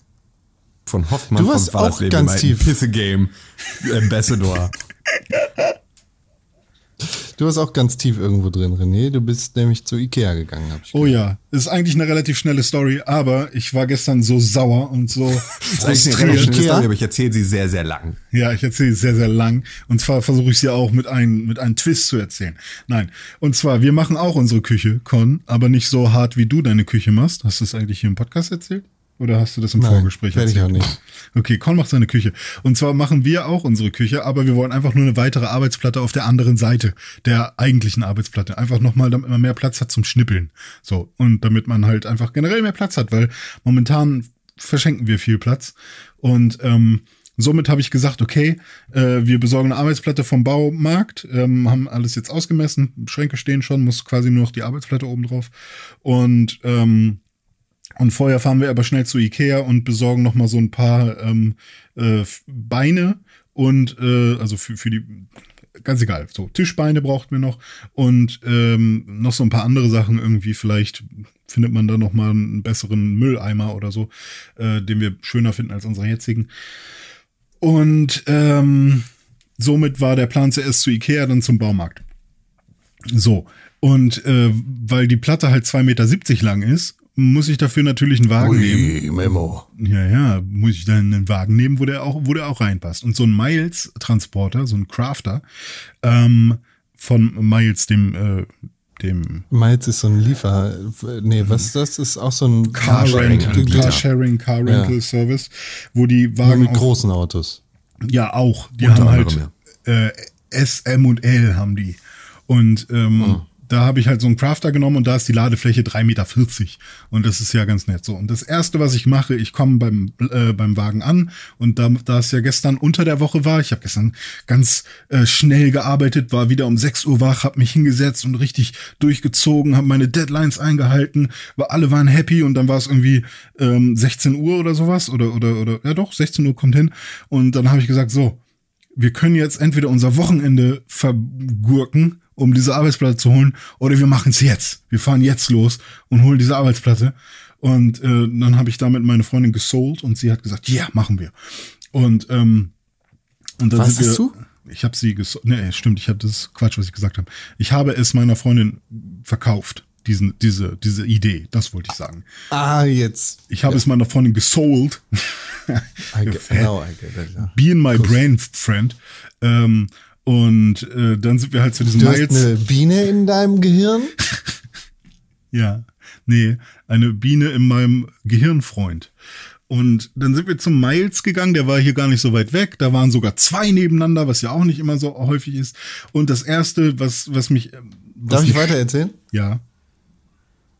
Von Hoffmann Du warst von auch ganz tief. Pisse Game Ambassador. du warst auch ganz tief irgendwo drin, René. Du bist nämlich zu Ikea gegangen, hab ich Oh ja, ist eigentlich eine relativ schnelle Story, aber ich war gestern so sauer und so *laughs* Das ist eigentlich eine relativ frustriert. Story, aber ich erzähle sie sehr, sehr lang. Ja, ich erzähle es sehr, sehr lang. Und zwar versuche ich sie auch mit einem, mit einem Twist zu erzählen. Nein. Und zwar, wir machen auch unsere Küche, Con, aber nicht so hart, wie du deine Küche machst. Hast du es eigentlich hier im Podcast erzählt? Oder hast du das im Nein, Vorgespräch werd ich erzählt? auch nicht. Okay, Con macht seine Küche. Und zwar machen wir auch unsere Küche, aber wir wollen einfach nur eine weitere Arbeitsplatte auf der anderen Seite der eigentlichen Arbeitsplatte. Einfach nochmal, damit man mehr Platz hat zum Schnippeln. So. Und damit man halt einfach generell mehr Platz hat, weil momentan verschenken wir viel Platz. Und ähm, somit habe ich gesagt, okay, äh, wir besorgen eine Arbeitsplatte vom Baumarkt, ähm, haben alles jetzt ausgemessen, Schränke stehen schon, muss quasi nur noch die Arbeitsplatte oben drauf. Und ähm, und vorher fahren wir aber schnell zu Ikea und besorgen noch mal so ein paar ähm, äh, Beine und äh, also für, für die ganz egal. So, Tischbeine braucht mir noch und ähm, noch so ein paar andere Sachen irgendwie. Vielleicht findet man da noch mal einen besseren Mülleimer oder so, äh, den wir schöner finden als unsere jetzigen. Und ähm, somit war der Plan zuerst zu Ikea, dann zum Baumarkt. So. Und äh, weil die Platte halt 2,70 Meter lang ist, muss ich dafür natürlich einen Wagen nehmen. Ui, Memo. Ja, ja, muss ich dann einen Wagen nehmen, wo der auch, wo der auch reinpasst. Und so ein Miles-Transporter, so ein Crafter, ähm, von Miles, dem, äh, dem Miles ist so ein Liefer. Nee, was ist das? ist auch so ein Car Carsharing. Car-Sharing, Car Rental Ja. Service, wo die Nur Wagen mit auch, großen Autos. ja auch, die Unter haben halt äh, S, M und L haben die. Und ähm, da habe ich halt so einen Crafter genommen und da ist die Ladefläche 3,40 Meter. Und das ist ja ganz nett so. Und das Erste, was ich mache, ich komme beim, äh, beim Wagen an und da, da es ja gestern unter der Woche war, ich habe gestern ganz äh, schnell gearbeitet, war wieder um 6 Uhr wach, habe mich hingesetzt und richtig durchgezogen, habe meine Deadlines eingehalten, war, alle waren happy und dann war es irgendwie ähm, 16 Uhr oder sowas oder, oder, oder, ja doch, 16 Uhr kommt hin. Und dann habe ich gesagt, so, wir können jetzt entweder unser Wochenende vergurken, um diese Arbeitsplatte zu holen, oder wir machen es jetzt. Wir fahren jetzt los und holen diese Arbeitsplatte. Und äh, dann habe ich damit meine Freundin gesold und sie hat gesagt, ja, machen wir. Und ähm, und dann Was sind wir, du? Ich habe sie ges nee, stimmt, ich habe das Quatsch, was ich gesagt habe. Ich habe es meiner Freundin verkauft, diesen diese diese Idee, das wollte ich sagen. Ah, jetzt. Ich habe es meiner Freundin gesold. I *laughs* get, now I get it, ja. Be in my brain, friend. Ähm, und äh, dann sind wir halt zu diesem Du hast Miles. eine Biene in deinem Gehirn? *laughs* Ja, nee, eine Biene in meinem Gehirnfreund. Und dann sind wir zum Miles gegangen, der war hier gar nicht so weit weg. Da waren sogar zwei nebeneinander, was ja auch nicht immer so häufig ist. Und das erste, was, was mich. ähm, Was Darf ich mich, weiter erzählen? Ja.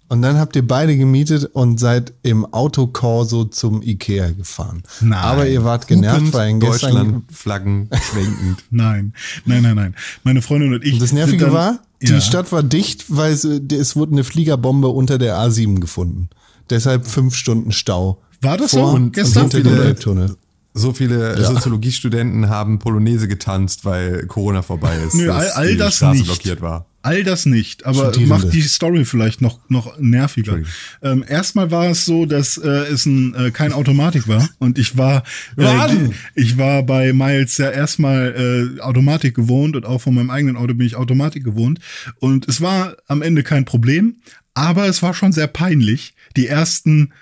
Und dann habt ihr beide gemietet und seid im Autokorso zum Ikea gefahren. Nein. Aber ihr wart genervt, weil gestern... Deutschland, Flaggen *laughs* schwenkend. Nein, nein, nein, nein. Meine Freundin und ich. Und das Nervige dann, war, die ja, Stadt war dicht, weil es, es wurde eine Fliegerbombe unter der A7 gefunden. Deshalb fünf Stunden Stau. War das Vor so? und, Gestern? und hinter Viele-. So viele Soziologiestudenten haben Polonaise getanzt, weil Corona vorbei *laughs* ist. Nö, all, all die das Straße nicht. blockiert war. All das nicht, aber macht die Story vielleicht noch, noch nerviger. Ähm, erstmal war es so, dass äh, es ein, äh, kein Automatik war und ich war äh, ich war bei Miles ja erstmal äh, Automatik gewohnt und auch von meinem eigenen Auto bin ich Automatik gewohnt und es war am Ende kein Problem, aber es war schon sehr peinlich. Die ersten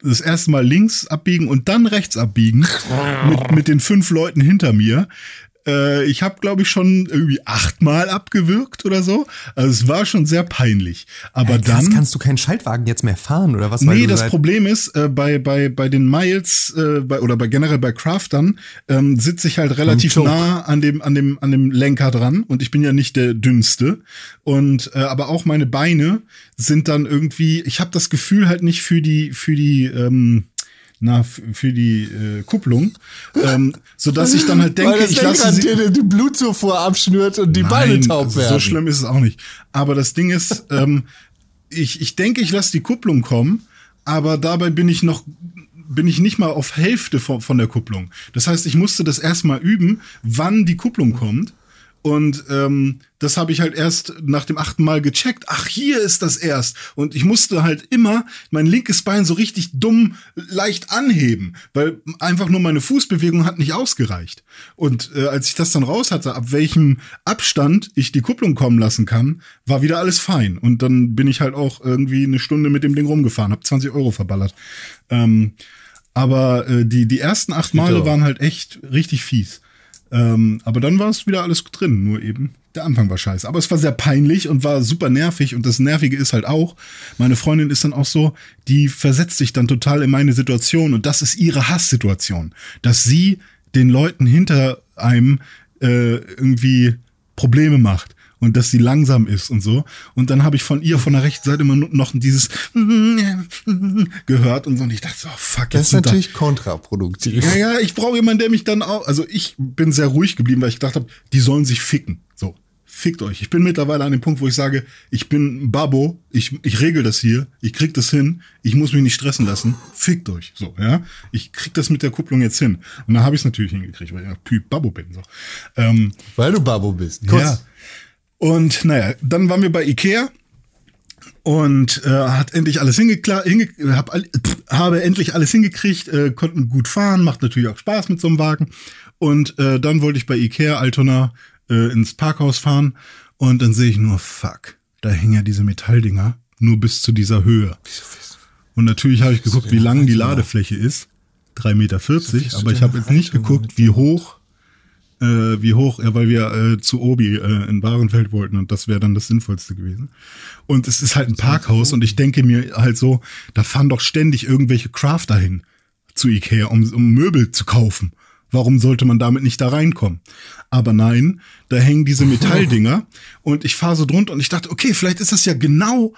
das erste Mal links abbiegen und dann rechts abbiegen *laughs* mit, mit den fünf Leuten hinter mir. Äh, ich habe, glaube ich, schon irgendwie achtmal abgewürgt oder so. Also es war schon sehr peinlich. Aber Krass, dann. kannst du keinen Schaltwagen jetzt mehr fahren oder was? Nee, das Problem ist, äh, bei, bei, bei den Miles äh, bei, oder bei generell bei Craftern ähm, sitze ich halt relativ nah an dem, an, dem, an dem Lenker dran und ich bin ja nicht der dünnste. Und äh, aber auch meine Beine sind dann irgendwie, ich habe das Gefühl halt nicht für die, für die, ähm, na, für die äh, Kupplung, ähm, so dass ich dann halt denke, ich lasse sie, dir die Blutzufuhr abschnürt und die Beine taub werden. so schlimm ist es auch nicht. Aber das Ding ist, ähm, ich, ich denke, ich lasse die Kupplung kommen, aber dabei bin ich noch bin ich nicht mal auf Hälfte von, von der Kupplung. Das heißt, ich musste das erstmal üben, wann die Kupplung kommt. Und ähm, das habe ich halt erst nach dem achten Mal gecheckt. Ach, hier ist das erst. Und ich musste halt immer mein linkes Bein so richtig dumm leicht anheben, weil einfach nur meine Fußbewegung hat nicht ausgereicht. Und äh, als ich das dann raus hatte, ab welchem Abstand ich die Kupplung kommen lassen kann, war wieder alles fein. Und dann bin ich halt auch irgendwie eine Stunde mit dem Ding rumgefahren, habe 20 Euro verballert. Ähm, aber äh, die, die ersten acht Male waren halt echt richtig fies. Ähm, aber dann war es wieder alles drin, nur eben der Anfang war scheiße. Aber es war sehr peinlich und war super nervig. Und das Nervige ist halt auch, meine Freundin ist dann auch so, die versetzt sich dann total in meine Situation und das ist ihre Hasssituation. Dass sie den Leuten hinter einem äh, irgendwie Probleme macht und dass sie langsam ist und so. Und dann habe ich von ihr von der rechten Seite immer noch dieses gehört und so. Und ich dachte so, oh, fuck, Das ist sind da natürlich kontraproduktiv. ja, ja, ich brauche jemanden, der mich dann auch. Also ich bin sehr ruhig geblieben, weil ich gedacht habe, die sollen sich ficken. So. fickt euch. Ich bin mittlerweile an dem Punkt, wo ich sage, ich bin Babo, ich, ich regel das hier, ich krieg das hin, ich muss mich nicht stressen lassen, fickt euch. So, ja. Ich krieg das mit der Kupplung jetzt hin. Und da habe ich es natürlich hingekriegt, weil ich ja Typ Babo bin. So. Ähm, Weil du Babo bist. ja. Und naja, dann waren wir bei Ikea und äh, hat endlich alles hingekla hinge hab, pff, habe endlich alles hingekriegt, äh, konnten gut fahren, macht natürlich auch Spaß mit so einem Wagen. Und äh, dann wollte ich bei Ikea Altona äh, ins Parkhaus fahren und dann sehe ich nur, fuck, da hängen ja diese Metalldinger nur bis zu dieser Höhe. Und natürlich habe ich geguckt, wie lang die Ladefläche ist. 3,40 Meter, aber ich habe jetzt nicht geguckt, wie hoch äh, wie hoch, ja, weil wir äh, zu Obi äh, in Bahrenfeld wollten und das wäre dann das Sinnvollste gewesen. Und es ist halt ein Parkhaus und ich denke mir halt so, da fahren doch ständig irgendwelche Crafter hin zu Ikea, um, um Möbel zu kaufen. Warum sollte man damit nicht da reinkommen? Aber nein, da hängen diese *laughs* Metalldinger und ich fahre so drunter und ich dachte, okay, vielleicht ist das ja genau,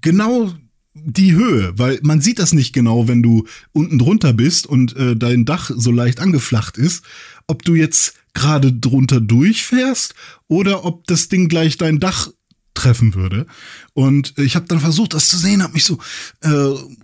genau die Höhe, weil man sieht das nicht genau, wenn du unten drunter bist und äh, dein Dach so leicht angeflacht ist, ob du jetzt gerade drunter durchfährst oder ob das Ding gleich dein Dach treffen würde. Und ich habe dann versucht, das zu sehen, habe mich so äh,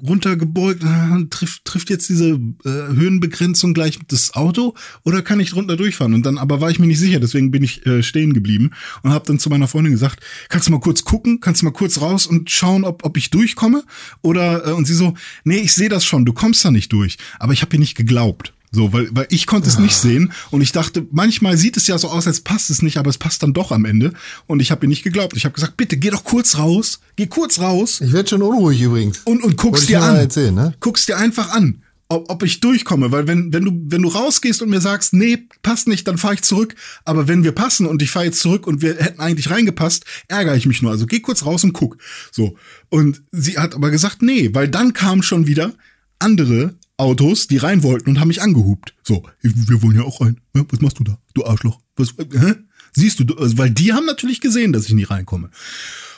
runtergebeugt, äh, trifft, trifft jetzt diese äh, Höhenbegrenzung gleich das Auto oder kann ich drunter durchfahren? Und dann aber war ich mir nicht sicher, deswegen bin ich äh, stehen geblieben und habe dann zu meiner Freundin gesagt, kannst du mal kurz gucken, kannst du mal kurz raus und schauen, ob, ob ich durchkomme? Oder äh, und sie so, nee, ich sehe das schon, du kommst da nicht durch. Aber ich habe ihr nicht geglaubt. So, weil, weil ich konnte es nicht sehen und ich dachte, manchmal sieht es ja so aus, als passt es nicht, aber es passt dann doch am Ende. Und ich habe ihr nicht geglaubt. Ich habe gesagt, bitte geh doch kurz raus, geh kurz raus Ich werde schon unruhig übrigens. und, und ich dir an. erzählen, ne? Guckst dir einfach an, ob, ob ich durchkomme. Weil wenn, wenn, du, wenn du rausgehst und mir sagst, nee, passt nicht, dann fahre ich zurück. Aber wenn wir passen und ich fahre jetzt zurück und wir hätten eigentlich reingepasst, ärgere ich mich nur. Also geh kurz raus und guck. So. Und sie hat aber gesagt, nee, weil dann kamen schon wieder andere Autos, die rein wollten und haben mich angehupt. So, wir wollen ja auch rein. Was machst du da? Du Arschloch. Was, hä? Siehst du, also, weil die haben natürlich gesehen, dass ich nicht reinkomme.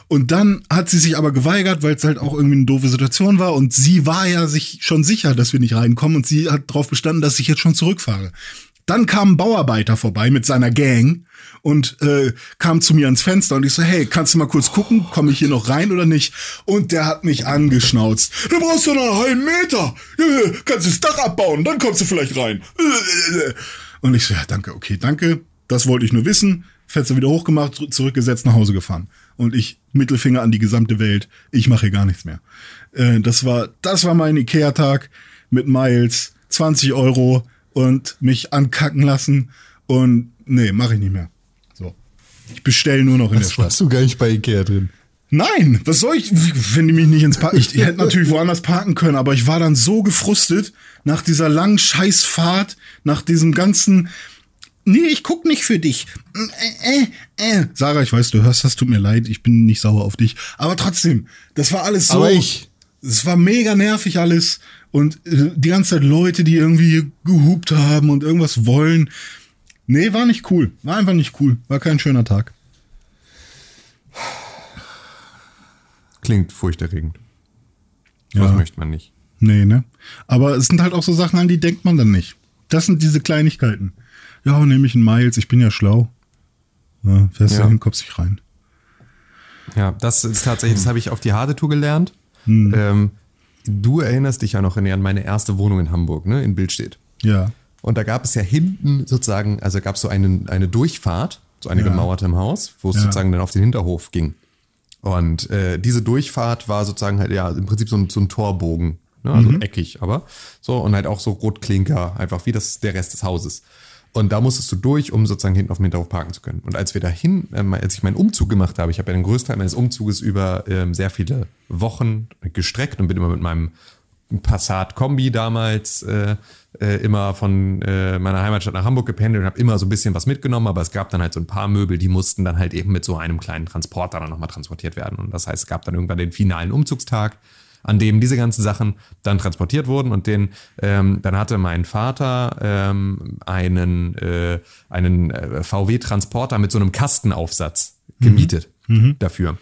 Und dann hat sie sich aber geweigert, weil es halt auch irgendwie eine doofe Situation war. Und sie war ja sich schon sicher, dass wir nicht reinkommen. Und sie hat darauf bestanden, dass ich jetzt schon zurückfahre. Dann kam ein Bauarbeiter vorbei mit seiner Gang und äh, kam zu mir ans Fenster und ich so, hey, kannst du mal kurz gucken, komme ich hier noch rein oder nicht? Und der hat mich angeschnauzt. Du brauchst doch noch einen halben Meter. Kannst du das Dach abbauen, dann kommst du vielleicht rein. Und ich so, ja, danke, okay, danke. Das wollte ich nur wissen. Fenster wieder hochgemacht, zurück- zurückgesetzt, nach Hause gefahren. Und ich, Mittelfinger an die gesamte Welt, ich mache hier gar nichts mehr. Äh, das war, das war mein Ikea-Tag mit Miles, 20 Euro und mich ankacken lassen. Und nee, mache ich nicht mehr. So. Ich bestelle nur noch in der Das Stadt. warst du gar nicht bei Ikea drin. Nein, was soll ich, wenn die mich nicht ins Park, ich, ich hätte natürlich woanders parken können, aber ich war dann so gefrustet nach dieser langen Scheißfahrt, nach diesem ganzen, nee, ich guck nicht für dich. Äh, äh, äh. Sarah, ich weiß, du hörst das, tut mir leid, ich bin nicht sauer auf dich, aber trotzdem, das war alles so. Aber ich. Es war mega nervig alles und äh, die ganze Zeit Leute, die irgendwie gehupt haben und irgendwas wollen. Nee, war nicht cool. War einfach nicht cool. War kein schöner Tag. Klingt furchterregend. Ja. Das möchte man nicht. Nee, ne? Aber es sind halt auch so Sachen, an die denkt man dann nicht. Das sind diese Kleinigkeiten. Ja, nehme ich einen Miles, ich bin ja schlau. Ja, fährst Ja. du hin, kommst dich rein. Ja, das ist tatsächlich, das habe ich auf die harte Tour gelernt. Hm. Ähm, du erinnerst dich ja noch René, an meine erste Wohnung in Hamburg, ne, in Bildstedt. Ja. Und da gab es ja hinten sozusagen, also gab es so eine, eine Durchfahrt, so eine Ja. gemauerte im Haus, wo es Ja. sozusagen dann auf den Hinterhof ging. Und äh, diese Durchfahrt war sozusagen halt ja im Prinzip so ein, so ein Torbogen, ne? also Mhm. eckig, aber so und halt auch so Rotklinker, einfach wie das der Rest des Hauses. Und da musstest du durch, um sozusagen hinten auf dem Hinterhof parken zu können. Und als wir dahin, ähm, als ich meinen Umzug gemacht habe, ich habe ja den größten Teil meines Umzuges über ähm, sehr viele Wochen gestreckt und bin immer mit meinem Passat Kombi damals äh, äh, immer von äh, meiner Heimatstadt nach Hamburg gependelt und habe immer so ein bisschen was mitgenommen, aber es gab dann halt so ein paar Möbel, die mussten dann halt eben mit so einem kleinen Transporter dann nochmal transportiert werden. Und das heißt, es gab dann irgendwann den finalen Umzugstag, an dem diese ganzen Sachen dann transportiert wurden und den ähm, dann hatte mein Vater ähm, einen äh, einen äh, VW Transporter mit so einem Kastenaufsatz gemietet dafür.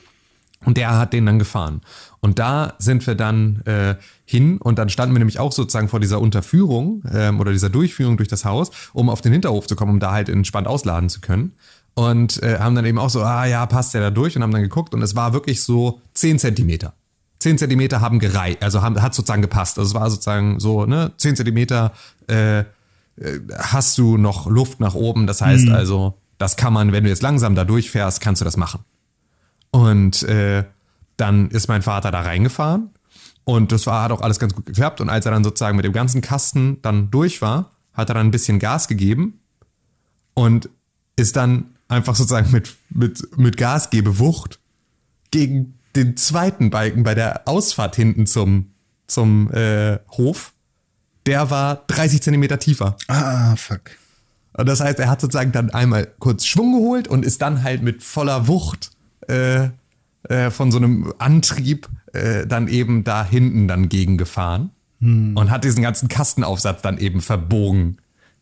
Und der hat den dann gefahren. Und da sind wir dann äh, hin und dann standen wir nämlich auch sozusagen vor dieser Unterführung ähm, oder dieser Durchführung durch das Haus, um auf den Hinterhof zu kommen, um da halt entspannt ausladen zu können. und äh, haben dann eben auch so, ah ja, passt der da durch und haben dann geguckt und es war wirklich so 10 Zentimeter. 10 Zentimeter haben gereiht, also haben, hat sozusagen gepasst. Also es war sozusagen so, ne, 10 Zentimeter äh, äh, hast du noch Luft nach oben. Das heißt also, das kann man, wenn du jetzt langsam da durchfährst, kannst du das machen. Und äh, dann ist mein Vater da reingefahren und das war, hat auch alles ganz gut geklappt. Und als er dann sozusagen mit dem ganzen Kasten dann durch war, hat er dann ein bisschen Gas gegeben und ist dann einfach sozusagen mit, mit, mit Gasgebewucht gegen den zweiten Balken bei der Ausfahrt hinten zum, zum äh, Hof. Der war 30 Zentimeter tiefer. Ah, fuck. Und das heißt, er hat sozusagen dann einmal kurz Schwung geholt und ist dann halt mit voller Wucht äh, äh, von so einem Antrieb äh, dann eben da hinten dann gegen gefahren und hat diesen ganzen Kastenaufsatz dann eben verbogen.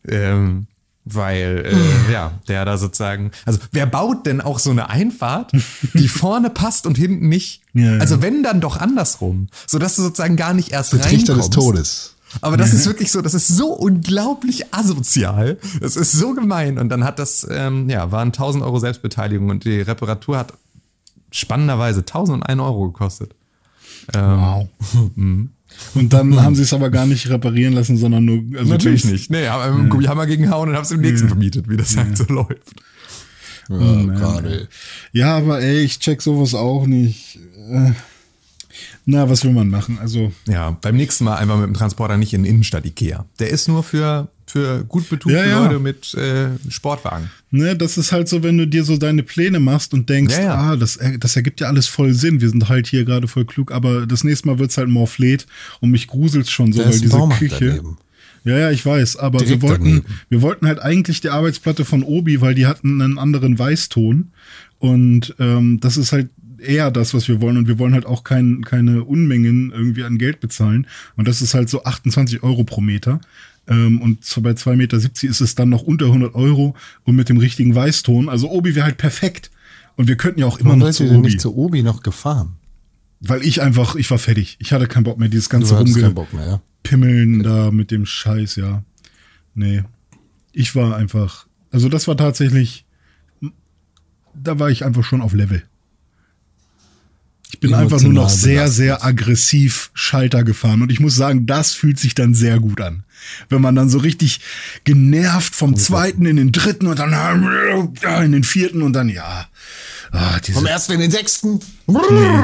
Ähm, weil, äh, ja, der da sozusagen, also wer baut denn auch so eine Einfahrt, die *laughs* vorne passt und hinten nicht? Ja, ja. Also wenn dann doch andersrum, sodass du sozusagen gar nicht erst Der Trichter des. Todes. Aber das ist wirklich so, das ist so unglaublich asozial. Das ist so gemein. Und dann hat das, ähm, ja, waren 1000 Euro Selbstbeteiligung und die Reparatur hat spannenderweise 1001 Euro gekostet. Ähm, Wow. *laughs* Und dann haben sie es aber gar nicht reparieren lassen, sondern nur. Also Natürlich nicht. Nee, haben einen Gummihammer gegenhauen und haben es im nächsten vermietet, wie das halt so läuft. Ja, Oh, gerade. Ja, aber ey, ich check sowas auch nicht. Äh, Na, was will man machen? Also, Ja, beim nächsten Mal einfach mit dem Transporter nicht in Innenstadt Ikea. Der ist nur für, für gut betuchte Ja, ja. Leute mit äh, Sportwagen. ne, das ist halt so, wenn du dir so deine Pläne machst und denkst, Ja, ja. ah, das, er- das ergibt ja alles voll Sinn. Wir sind halt hier gerade voll klug, aber das nächste Mal wird's halt Morphlet und mich gruselt's schon so, weil diese Baumarkt Küche. daneben. Ja, ja, ich weiß, aber wir wollten, daneben. wir wollten halt eigentlich die Arbeitsplatte von Obi, weil die hatten einen anderen Weißton. Und ähm, das ist halt eher das, was wir wollen. Und wir wollen halt auch kein, keine Unmengen irgendwie an Geld bezahlen. Und das ist halt so 28 Euro pro Meter. Ähm, und so bei 2,70 Meter ist es dann noch unter 100 Euro und mit dem richtigen Weißton. Also Obi wäre halt perfekt. Und wir könnten ja auch immer Warum noch seid zu ihr denn Obi. nicht zu Obi noch gefahren? weil ich einfach, ich war fertig. Ich hatte keinen Bock mehr, dieses ganze hattest Rumge keinen Bock mehr, ja? Pimmeln da mit dem Scheiß, ja. Nee. Ich war einfach, also das war tatsächlich, da war ich einfach schon auf Level. Ich bin einfach nur noch sehr, belastet. sehr aggressiv Schalter gefahren. Und ich muss sagen, das fühlt sich dann sehr gut an. Wenn man dann so richtig genervt vom zweiten in den dritten und dann ja, in den vierten und dann, ja. Ah, diese, Vom ersten in den sechsten. Nee,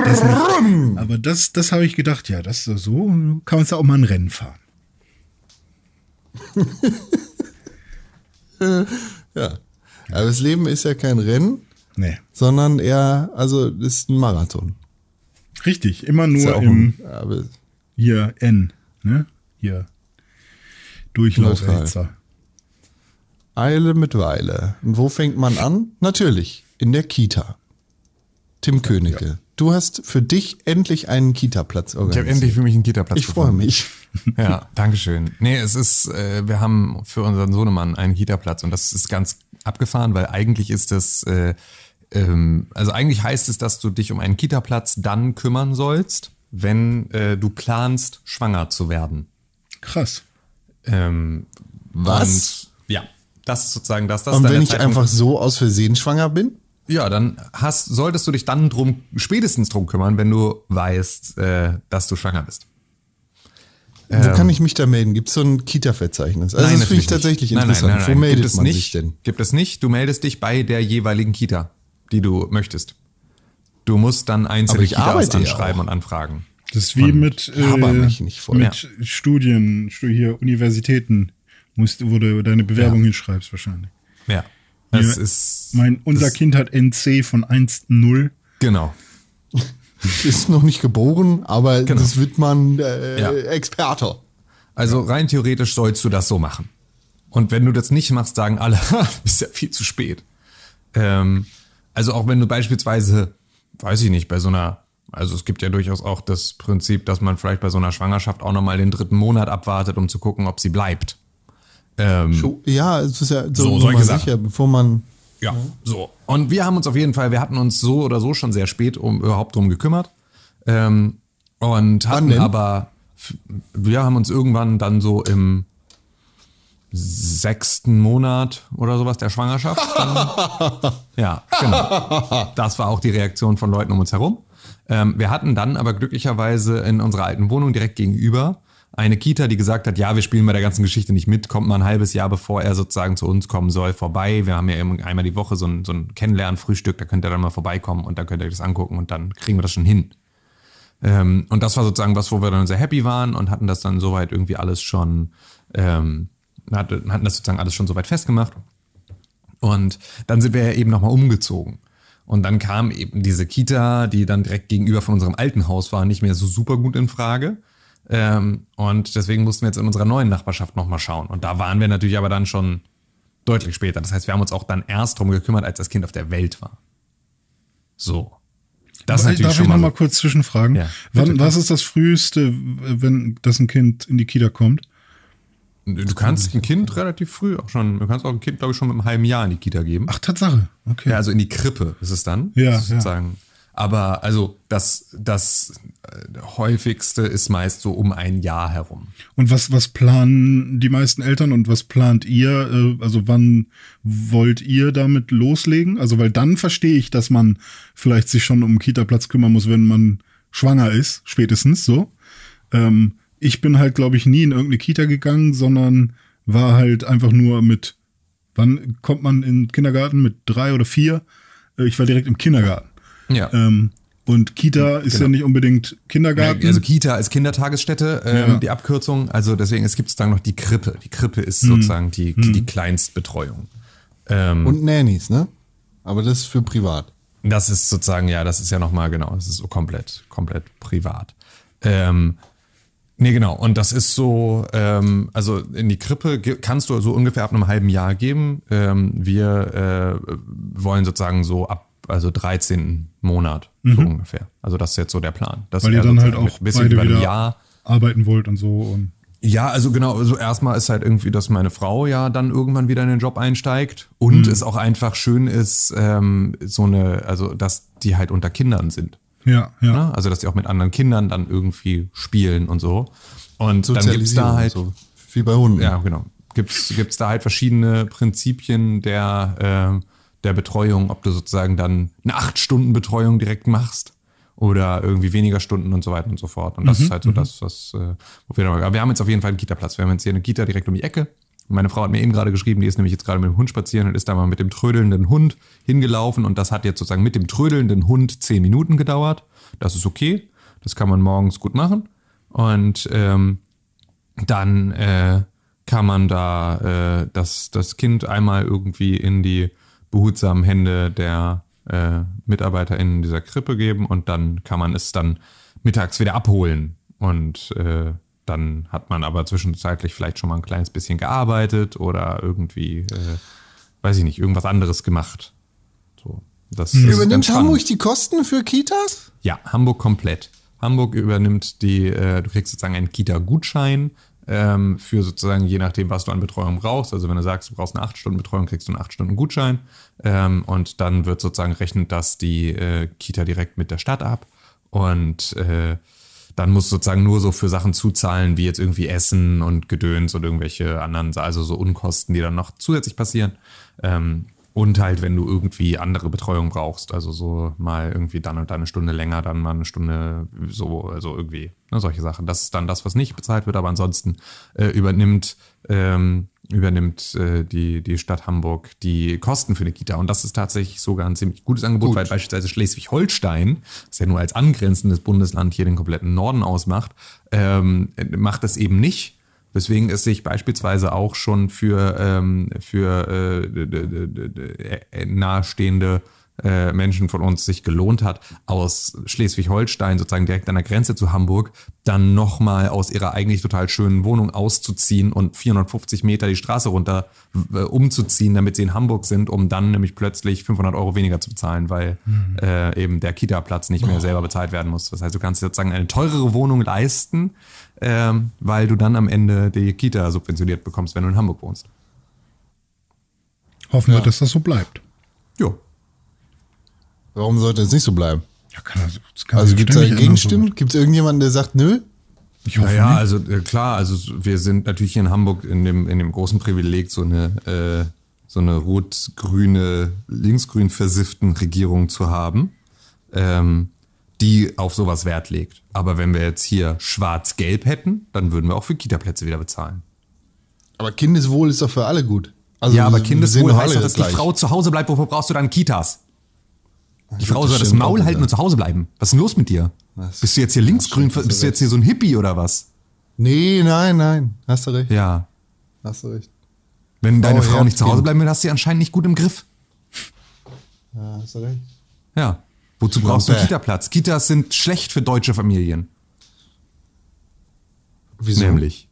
das. Aber das, das habe ich gedacht, ja, das ist so kann man ja auch mal ein Rennen fahren. Ja. Aber das Leben ist ja kein Rennen, Nee. sondern eher, also ist ein Marathon. Richtig, immer nur ja im ein, hier N, ne? Hier. Durchlaufhälzer. Eile mit Weile. Und wo fängt man an? Natürlich, in der Kita. Tim Königke, du hast für dich endlich einen Kita-Platz Ich organisiert. habe endlich für mich einen Kita-Platz ich freue mich. *laughs* Ja, Dankeschön. Nee, es ist, äh, wir haben für unseren Sohnemann einen Kita-Platz und das ist ganz abgefahren, weil eigentlich ist das, äh, ähm, also eigentlich heißt es, dass du dich um einen Kita-Platz dann kümmern sollst, wenn äh, du planst, schwanger zu werden. Krass. Ähm, Was? Und, ja, das ist sozusagen das. das Und wenn ich Zeitpunkt- einfach so aus Versehen schwanger bin? Ja, dann hast, solltest du dich dann drum, spätestens drum kümmern, wenn du weißt, äh, dass du schwanger bist. Wo kann ich mich da melden? Gibt es so ein Kita-Verzeichnis? Also das finde ich tatsächlich nicht. Nein, interessant. Nein, nein, nein, Wo meldet Gibt es man nicht, sich denn? Gibt es nicht. Du meldest dich bei der jeweiligen Kita, die du möchtest. Du musst dann einzelne Kitas ja anschreiben auch. und anfragen. Das ist wie mit, mich nicht voll. mit Studien, Stu- hier Universitäten, musst, wo du deine Bewerbung hinschreibst wahrscheinlich. Ja. Das Ja, ist. Mein, unser das, Kind hat NC von 1,0. Genau. *laughs* Ist noch nicht geboren, aber Genau. das wird man äh, Ja. Experte. Also rein theoretisch sollst du das so machen. Und wenn du das nicht machst, sagen alle, *laughs* "Ha, ist ja viel zu spät. Ähm, also auch wenn du beispielsweise, weiß ich nicht, bei so einer, also es gibt ja durchaus auch das Prinzip, dass man vielleicht bei so einer Schwangerschaft auch nochmal den dritten Monat abwartet, um zu gucken, ob sie bleibt. Ähm, Ja, es ist ja so, So, so solche Sachen. sicher, bevor man. Ja, so. Und wir haben uns auf jeden Fall, wir hatten uns so oder so schon sehr spät um überhaupt drum gekümmert. Ähm, und hatten aber, wir haben uns irgendwann dann so im sechsten Monat oder sowas der Schwangerschaft. Dann, *laughs* ja, genau. Das war auch die Reaktion von Leuten um uns herum. Ähm, wir hatten dann aber glücklicherweise in unserer alten Wohnung direkt gegenüber eine Kita, die gesagt hat, ja, wir spielen bei der ganzen Geschichte nicht mit, kommt mal ein halbes Jahr, bevor er sozusagen zu uns kommen soll, vorbei. Wir haben ja einmal die Woche so ein, so ein Kennenlernen-Frühstück, da könnt ihr dann mal vorbeikommen und dann könnt ihr euch das angucken und dann kriegen wir das schon hin. Ähm, und das war sozusagen was, wo wir dann sehr happy waren und hatten das dann soweit irgendwie alles schon, ähm, hatten das sozusagen alles schon soweit festgemacht. Und dann sind wir ja eben nochmal umgezogen. Und dann kam eben diese Kita, die dann direkt gegenüber von unserem alten Haus war, nicht mehr so super gut in Frage. Ähm, und deswegen mussten wir jetzt in unserer neuen Nachbarschaft nochmal schauen. Und da waren wir natürlich aber dann schon deutlich später. Das heißt, wir haben uns auch dann erst drum gekümmert, als das Kind auf der Welt war. So. Das ist natürlich Darf schon ich noch mal kurz zwischenfragen? Ja, Wann, was ist das früheste, wenn das ein Kind in die Kita kommt? Du kannst ein Kind relativ früh auch schon, du kannst auch ein Kind, glaube ich, schon mit einem halben Jahr in die Kita geben. Ach, Tatsache. Okay. Ja, also in die Krippe ist es dann. Ja. Sozusagen. Ja. Aber also das, das äh, häufigste ist meist so um ein Jahr herum. Und was, was planen die meisten Eltern und was plant ihr? Äh, also wann wollt ihr damit loslegen? Also weil dann verstehe ich, dass man vielleicht sich schon um einen Kita-Platz kümmern muss, wenn man schwanger ist, spätestens so. Ähm, ich bin halt, glaube ich, nie in irgendeine Kita gegangen, sondern war halt einfach nur mit, wann kommt man in den Kindergarten? Mit drei oder vier? Äh, ich war direkt im Kindergarten. Ja. Ähm, und Kita ist genau. ja nicht unbedingt Kindergarten. Also Kita ist Kindertagesstätte, ähm, ja. die Abkürzung. Also deswegen, es gibt sozusagen noch die Krippe. Die Krippe ist hm. sozusagen die, hm. die Kleinstbetreuung. Ähm, und Nannies, ne? Aber das ist für privat. Das ist sozusagen, ja, das ist ja nochmal, genau, das ist so komplett, komplett privat. Ähm, nee, genau. Und das ist so, ähm, also in die Krippe kannst du so ungefähr ab einem halben Jahr geben. Ähm, wir äh, wollen sozusagen so ab also 13. Monat, mhm. so ungefähr. Also das ist jetzt so der Plan. Das Weil ihr dann halt auch bisschen beide wieder Jahr arbeiten wollt und so. Und ja, also genau, also erstmal ist halt irgendwie, dass meine Frau ja dann irgendwann wieder in den Job einsteigt und mhm. es auch einfach schön ist, ähm, so eine, also dass die halt unter Kindern sind. Ja, ja. Ne? Also dass die auch mit anderen Kindern dann irgendwie spielen und so. Und dann gibt's da halt. So. Wie bei Hunden. Ja, genau. Gibt's, gibt's da halt verschiedene Prinzipien der äh, der Betreuung, ob du sozusagen dann eine acht Stunden Betreuung direkt machst oder irgendwie weniger Stunden und so weiter und so fort. Und das mhm, ist halt so mhm. das, was äh, auf jeden Fall. Aber wir haben jetzt auf jeden Fall einen Kita-Platz. Wir haben jetzt hier eine Kita direkt um die Ecke. Meine Frau hat mir eben gerade geschrieben, die ist nämlich jetzt gerade mit dem Hund spazieren und ist da mal mit dem trödelnden Hund hingelaufen. Und das hat jetzt sozusagen mit dem trödelnden Hund zehn Minuten gedauert. Das ist okay. Das kann man morgens gut machen. Und ähm, dann äh, kann man da äh, das, das Kind einmal irgendwie in die behutsamen Hände der äh, MitarbeiterInnen dieser Krippe geben und dann kann man es dann mittags wieder abholen. Und äh, dann hat man aber zwischenzeitlich vielleicht schon mal ein kleines bisschen gearbeitet oder irgendwie, äh, weiß ich nicht, irgendwas anderes gemacht. So, das, das Übernimmt Hamburg die Kosten für Kitas? Ja, Hamburg komplett. Hamburg übernimmt die, äh, du kriegst sozusagen einen Kita-Gutschein ähm, für sozusagen je nachdem, was du an Betreuung brauchst. Also wenn du sagst, du brauchst eine 8-Stunden-Betreuung, kriegst du einen 8-Stunden-Gutschein ähm, und dann wird sozusagen rechnet das die äh, Kita direkt mit der Stadt ab und äh, dann musst du sozusagen nur so für Sachen zuzahlen, wie jetzt irgendwie Essen und Gedöns und irgendwelche anderen, also so Unkosten, die dann noch zusätzlich passieren. Ähm, und halt, wenn du irgendwie andere Betreuung brauchst, also so mal irgendwie dann und dann eine Stunde länger, dann mal eine Stunde so, also irgendwie, ne, solche Sachen. Das ist dann das, was nicht bezahlt wird, aber ansonsten äh, übernimmt, ähm, übernimmt äh, die, die Stadt Hamburg die Kosten für eine Kita. Und das ist tatsächlich sogar ein ziemlich gutes Angebot, Gut. weil beispielsweise Schleswig-Holstein, das ja nur als angrenzendes Bundesland hier den kompletten Norden ausmacht, ähm, macht das eben nicht Weswegen es sich beispielsweise auch schon für, ähm, für äh, äh, nahestehende äh, Menschen von uns sich gelohnt hat, aus Schleswig-Holstein sozusagen direkt an der Grenze zu Hamburg, dann nochmal aus ihrer eigentlich total schönen Wohnung auszuziehen und 450 Meter die Straße runter äh, umzuziehen, damit sie in Hamburg sind, um dann nämlich plötzlich 500 Euro weniger zu bezahlen, weil mhm. äh, eben der Kita-Platz nicht mehr oh. selber bezahlt werden muss. Das heißt, du kannst sozusagen eine teurere Wohnung leisten, ähm, weil du dann am Ende die Kita subventioniert bekommst, wenn du in Hamburg wohnst. Hoffen wir, dass das so bleibt. Ja. Warum sollte es nicht so bleiben? Ja, kann das, kann also gibt es da Gegenstimmen? So. Gibt es irgendjemanden, der sagt, nö? Ich hoffe Naja, nicht. also äh, klar, also wir sind natürlich hier in Hamburg in dem, in dem großen Privileg, so eine, äh, so eine rot-grüne, linksgrün versifften Regierung zu haben, ähm, die auf sowas Wert legt. Aber wenn wir jetzt hier schwarz-gelb hätten, dann würden wir auch für Kita-Plätze wieder bezahlen. Aber Kindeswohl ist doch für alle gut. Also ja, aber Kindeswohl heißt doch, dass die. Frau zu Hause bleibt. Wofür brauchst du dann Kitas? Die Frau soll das Maul halten und zu Hause bleiben. Was ist denn los mit dir? Das- bist du jetzt hier linksgrün? bist du jetzt hier so ein Hippie oder was? Nee, nein, nein. Hast du recht. Ja. Hast du recht. Wenn deine Oh, Frau nicht zu Hause bleiben will, hast du sie anscheinend nicht gut im Griff. Ja, hast du recht. Ja. Wozu brauchst du einen. Kita-Platz? Kitas sind schlecht für deutsche Familien. Wieso? Nämlich.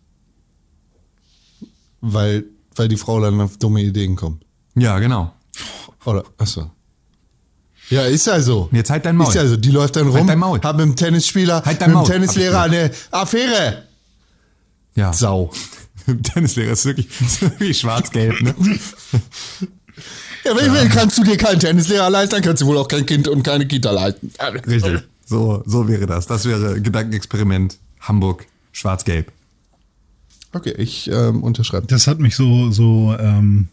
Weil, weil die Frau dann auf dumme Ideen kommt. Ja, genau. Oder, achso. Ja, ist ja so. Jetzt halt dein Maul. Ist ja so. Die läuft dann rum, dein Maul. hat mit dem Tennisspieler, Halt dein mit dem Maul, Tennislehrer hab eine Affäre. Ja. Sau. *laughs* Tennislehrer ist wirklich, *laughs* ist wirklich schwarz-gelb, ne? Ja, wenn ich will, kannst du dir keinen Tennislehrer leisten, dann kannst du wohl auch kein Kind und keine Kita leisten. Richtig. So, so wäre das. Das wäre Gedankenexperiment Hamburg schwarz-gelb. Okay, ich ähm, unterschreibe. Das hat mich so, so ähm,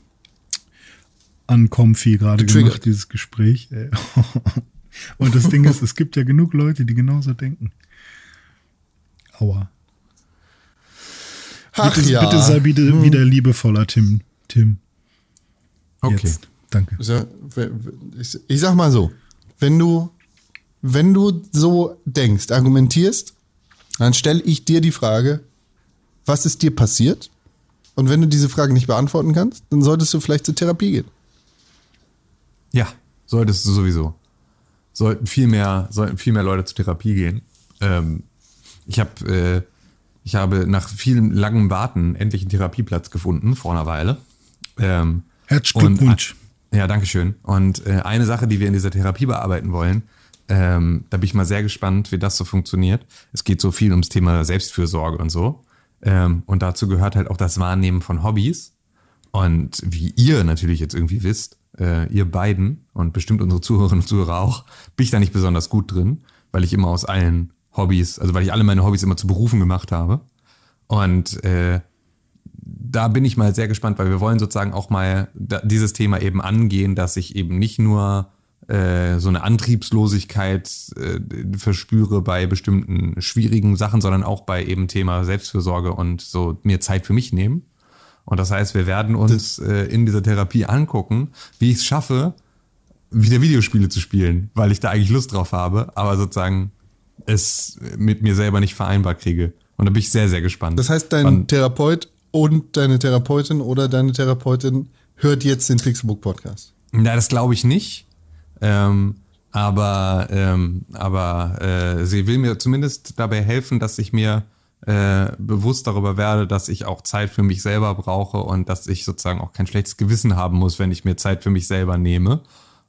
an Comfy gerade gemacht, dieses Gespräch. *laughs* Und das Ding ist, es gibt ja genug Leute, die genauso denken. Aua. Ach bitte, ja. Hm. bitte sei wieder, wieder liebevoller, Tim. Tim. Okay. Jetzt. Danke. Ich sag mal so, wenn du, wenn du so denkst, argumentierst, dann stelle ich dir die Frage, was ist dir passiert? Und wenn du diese Frage nicht beantworten kannst, dann solltest du vielleicht zur Therapie gehen. Ja, solltest du sowieso. Sollten viel mehr, sollten viel mehr Leute zur Therapie gehen. Ähm, ich habe, äh, ich habe nach vielen langen Warten endlich einen Therapieplatz gefunden vor einer Weile. Ähm, Herzlichen Glückwunsch. Und, ja, danke schön. Und äh, eine Sache, die wir in dieser Therapie bearbeiten wollen, ähm, da bin ich mal sehr gespannt, wie das so funktioniert. Es geht so viel ums Thema Selbstfürsorge und so. Ähm, und dazu gehört halt auch das Wahrnehmen von Hobbys. Und wie ihr natürlich jetzt irgendwie wisst, äh, ihr beiden und bestimmt unsere Zuhörerinnen und Zuhörer auch, bin ich da nicht besonders gut drin, weil ich immer aus allen Hobbys, also weil ich alle meine Hobbys immer zu Berufen gemacht habe. Und äh, da bin ich mal sehr gespannt, weil wir wollen sozusagen auch mal da, dieses Thema eben angehen, dass ich eben nicht nur äh, so eine Antriebslosigkeit äh, verspüre bei bestimmten schwierigen Sachen, sondern auch bei eben Thema Selbstfürsorge und so mir Zeit für mich nehmen. Und das heißt, wir werden uns äh, in dieser Therapie angucken, wie ich es schaffe, wieder Videospiele zu spielen, weil ich da eigentlich Lust drauf habe, aber sozusagen es mit mir selber nicht vereinbar kriege. Und da bin ich sehr, sehr gespannt. Das heißt, dein Wann- Therapeut und deine Therapeutin oder deine Therapeutin hört jetzt den Pixelbook Podcast. Na, das glaube ich nicht. Ähm, aber ähm, aber äh, sie will mir zumindest dabei helfen, dass ich mir äh, bewusst darüber werde, dass ich auch Zeit für mich selber brauche und dass ich sozusagen auch kein schlechtes Gewissen haben muss, wenn ich mir Zeit für mich selber nehme.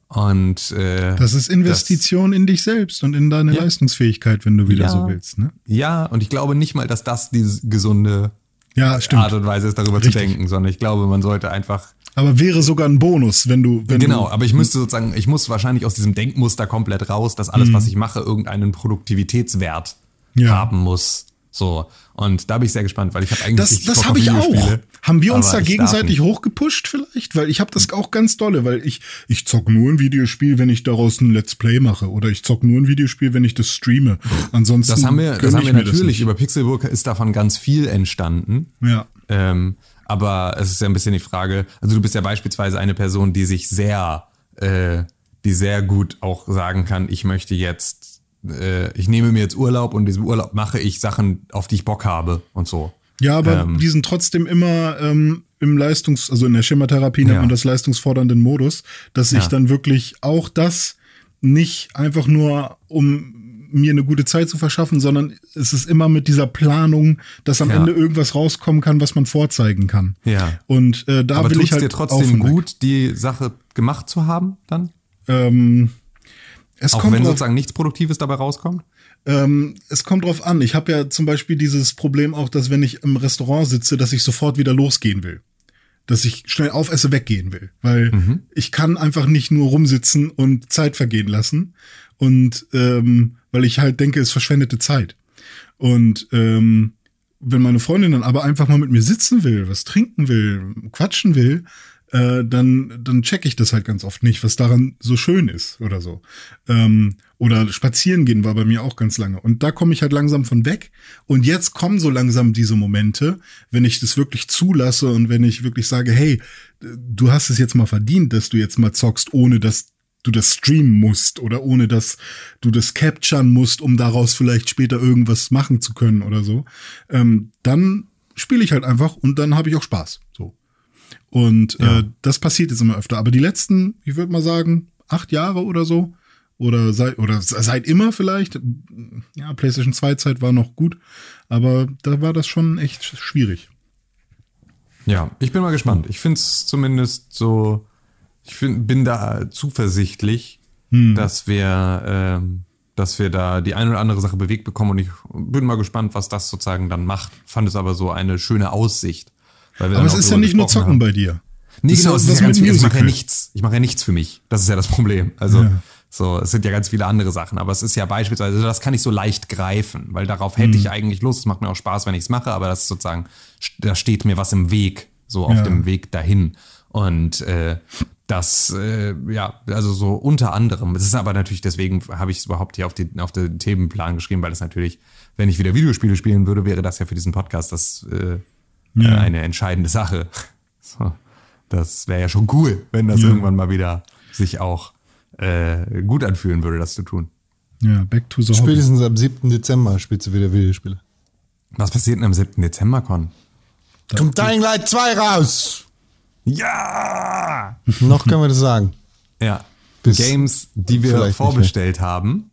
Und äh, Das ist Investition in dich selbst und in deine Ja. Leistungsfähigkeit, wenn du wieder Ja. so willst. Ne? ja, und ich glaube nicht mal, dass das die gesunde Ja. Art und Weise ist, darüber Richtig. zu denken, sondern ich glaube, man sollte einfach Aber wäre sogar ein Bonus, wenn du. Wenn Genau, du, aber ich müsste sozusagen, ich muss wahrscheinlich aus diesem Denkmuster komplett raus, dass alles, was ich mache, irgendeinen Produktivitätswert haben muss. So. Und da bin ich sehr gespannt, weil ich habe eigentlich Das, das habe ich auch. Haben wir uns da gegenseitig hochgepusht vielleicht? Weil ich habe das auch ganz dolle, weil ich, ich zock nur ein Videospiel, wenn ich daraus ein Let's Play mache. Oder ich zock nur ein Videospiel, wenn ich das streame. Ansonsten. Das haben wir, das haben wir natürlich. Über Pixelburg ist davon ganz viel entstanden. Ja. Ähm, aber es ist ja ein bisschen die Frage, also du bist ja beispielsweise eine Person, die sich sehr, äh, die sehr gut auch sagen kann, ich möchte jetzt, äh, ich nehme mir jetzt Urlaub und in diesem Urlaub mache ich Sachen, auf die ich Bock habe und so. Ja, aber Ähm. die sind trotzdem immer ähm, im Leistungs-, also in der Schimmertherapie nennt Ja. man das leistungsfordernden Modus, dass ich Ja. dann wirklich auch das nicht einfach nur um mir eine gute Zeit zu verschaffen, sondern es ist immer mit dieser Planung, dass am Ja. Ende irgendwas rauskommen kann, was man vorzeigen kann. Ja. Und äh, da Aber will ich halt dir trotzdem gut, die Sache gemacht zu haben dann? Ähm, es Auch kommt wenn drauf, sozusagen nichts Produktives dabei rauskommt? Ähm, es kommt drauf an. Ich habe ja zum Beispiel dieses Problem auch, dass wenn ich im Restaurant sitze, dass ich sofort wieder losgehen will. Dass ich schnell aufesse, weggehen will. Weil ich kann einfach nicht nur rumsitzen und Zeit vergehen lassen. Und ähm, weil ich halt denke, es ist verschwendete Zeit. Und ähm, wenn meine Freundin dann aber einfach mal mit mir sitzen will, was trinken will, quatschen will, äh, dann, dann check ich das halt ganz oft nicht, was daran so schön ist oder so. Ähm, oder spazieren gehen war bei mir auch ganz lange. Und da komme ich halt langsam von weg. Und jetzt kommen so langsam diese Momente, wenn ich das wirklich zulasse und wenn ich wirklich sage, hey, du hast es jetzt mal verdient, dass du jetzt mal zockst, ohne dass du das streamen musst oder ohne dass du das capturen musst, um daraus vielleicht später irgendwas machen zu können oder so, ähm, dann spiele ich halt einfach und dann habe ich auch Spaß. So. Und ja. äh, das passiert jetzt immer öfter. Aber die letzten, ich würde mal sagen, acht Jahre oder so, oder seit, oder seit immer vielleicht, ja, PlayStation 2 Zeit war noch gut, aber da war das schon echt schwierig. Ja, ich bin mal gespannt. Ich finde es zumindest so ich find, bin da zuversichtlich, hm. dass wir, ähm, dass wir da die eine oder andere Sache bewegt bekommen und ich bin mal gespannt, was das sozusagen dann macht. Fand es aber so eine schöne Aussicht. Aber es ist ja nicht nur Zocken haben. bei dir. Nee, genau, es ist ja ganz viel, ich mache ja nichts. Ich mache ja nichts für mich. Das ist ja das Problem. Also, ja. so, es sind ja ganz viele andere Sachen. Aber es ist ja beispielsweise, das kann ich so leicht greifen, weil darauf hätte hm. ich eigentlich Lust. Es macht mir auch Spaß, wenn ich es mache, aber das ist sozusagen, da steht mir was im Weg, so auf ja. dem Weg dahin. Und äh, das, äh, ja, also so unter anderem. Es ist aber natürlich, deswegen habe ich es überhaupt hier auf, die, auf den Themenplan geschrieben, weil es natürlich, wenn ich wieder Videospiele spielen würde, wäre das ja für diesen Podcast das äh, ja. eine entscheidende Sache. *laughs* So, das wäre ja schon cool, wenn das ja. irgendwann mal wieder sich auch äh, gut anfühlen würde, das zu tun. Ja, back to the Spätestens Hobby. am 7. Dezember spielst du wieder Videospiele. Was passiert denn am 7. Dezember, Con? Kommt Dying Light 2 raus! Ja! *laughs* Noch können wir das sagen. Ja. Bis Games, die wir vorbestellt haben.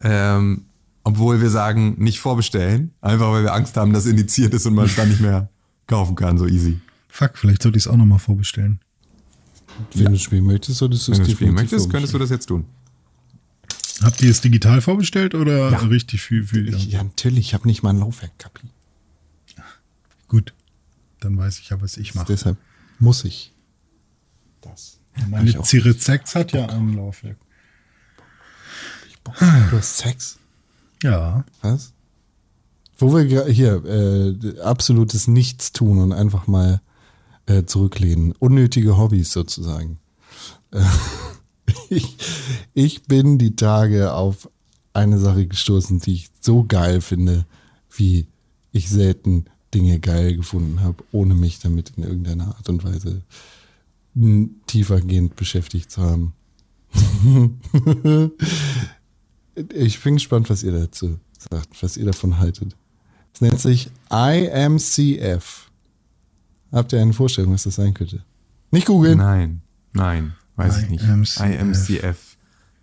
Ähm, obwohl wir sagen, nicht vorbestellen. Einfach weil wir Angst haben, dass indiziert ist und man es dann nicht mehr *laughs* kaufen kann, so easy. Fuck, vielleicht sollte ich es auch nochmal vorbestellen. Wenn ja. du spielen möchtest, solltest du es Wenn du spielen möchtest, könntest du das jetzt tun. Habt ihr es digital vorbestellt oder ja. richtig viel? viel ja. ja, natürlich. Ich habe nicht mal ein Laufwerk, Kapi. Gut. Dann weiß ich ja, was ich mache. Deshalb muss ich das. Ja, meine Zirre 6 hat ja ein Laufwerk. Du hast Sex? Ja. Was? Wo wir hier äh, absolutes Nichts tun und einfach mal äh, zurücklehnen. Unnötige Hobbys sozusagen. Äh, *laughs* ich, ich bin die Tage auf eine Sache gestoßen, die ich so geil finde, wie ich selten Dinge geil gefunden habe, ohne mich damit in irgendeiner Art und Weise tiefergehend beschäftigt zu haben. *laughs* ich bin gespannt, was ihr dazu sagt, was ihr davon haltet. Es nennt sich IMCF. Habt ihr eine Vorstellung, was das sein könnte? Nicht googeln. Nein, nein, weiß ich nicht. IMCF.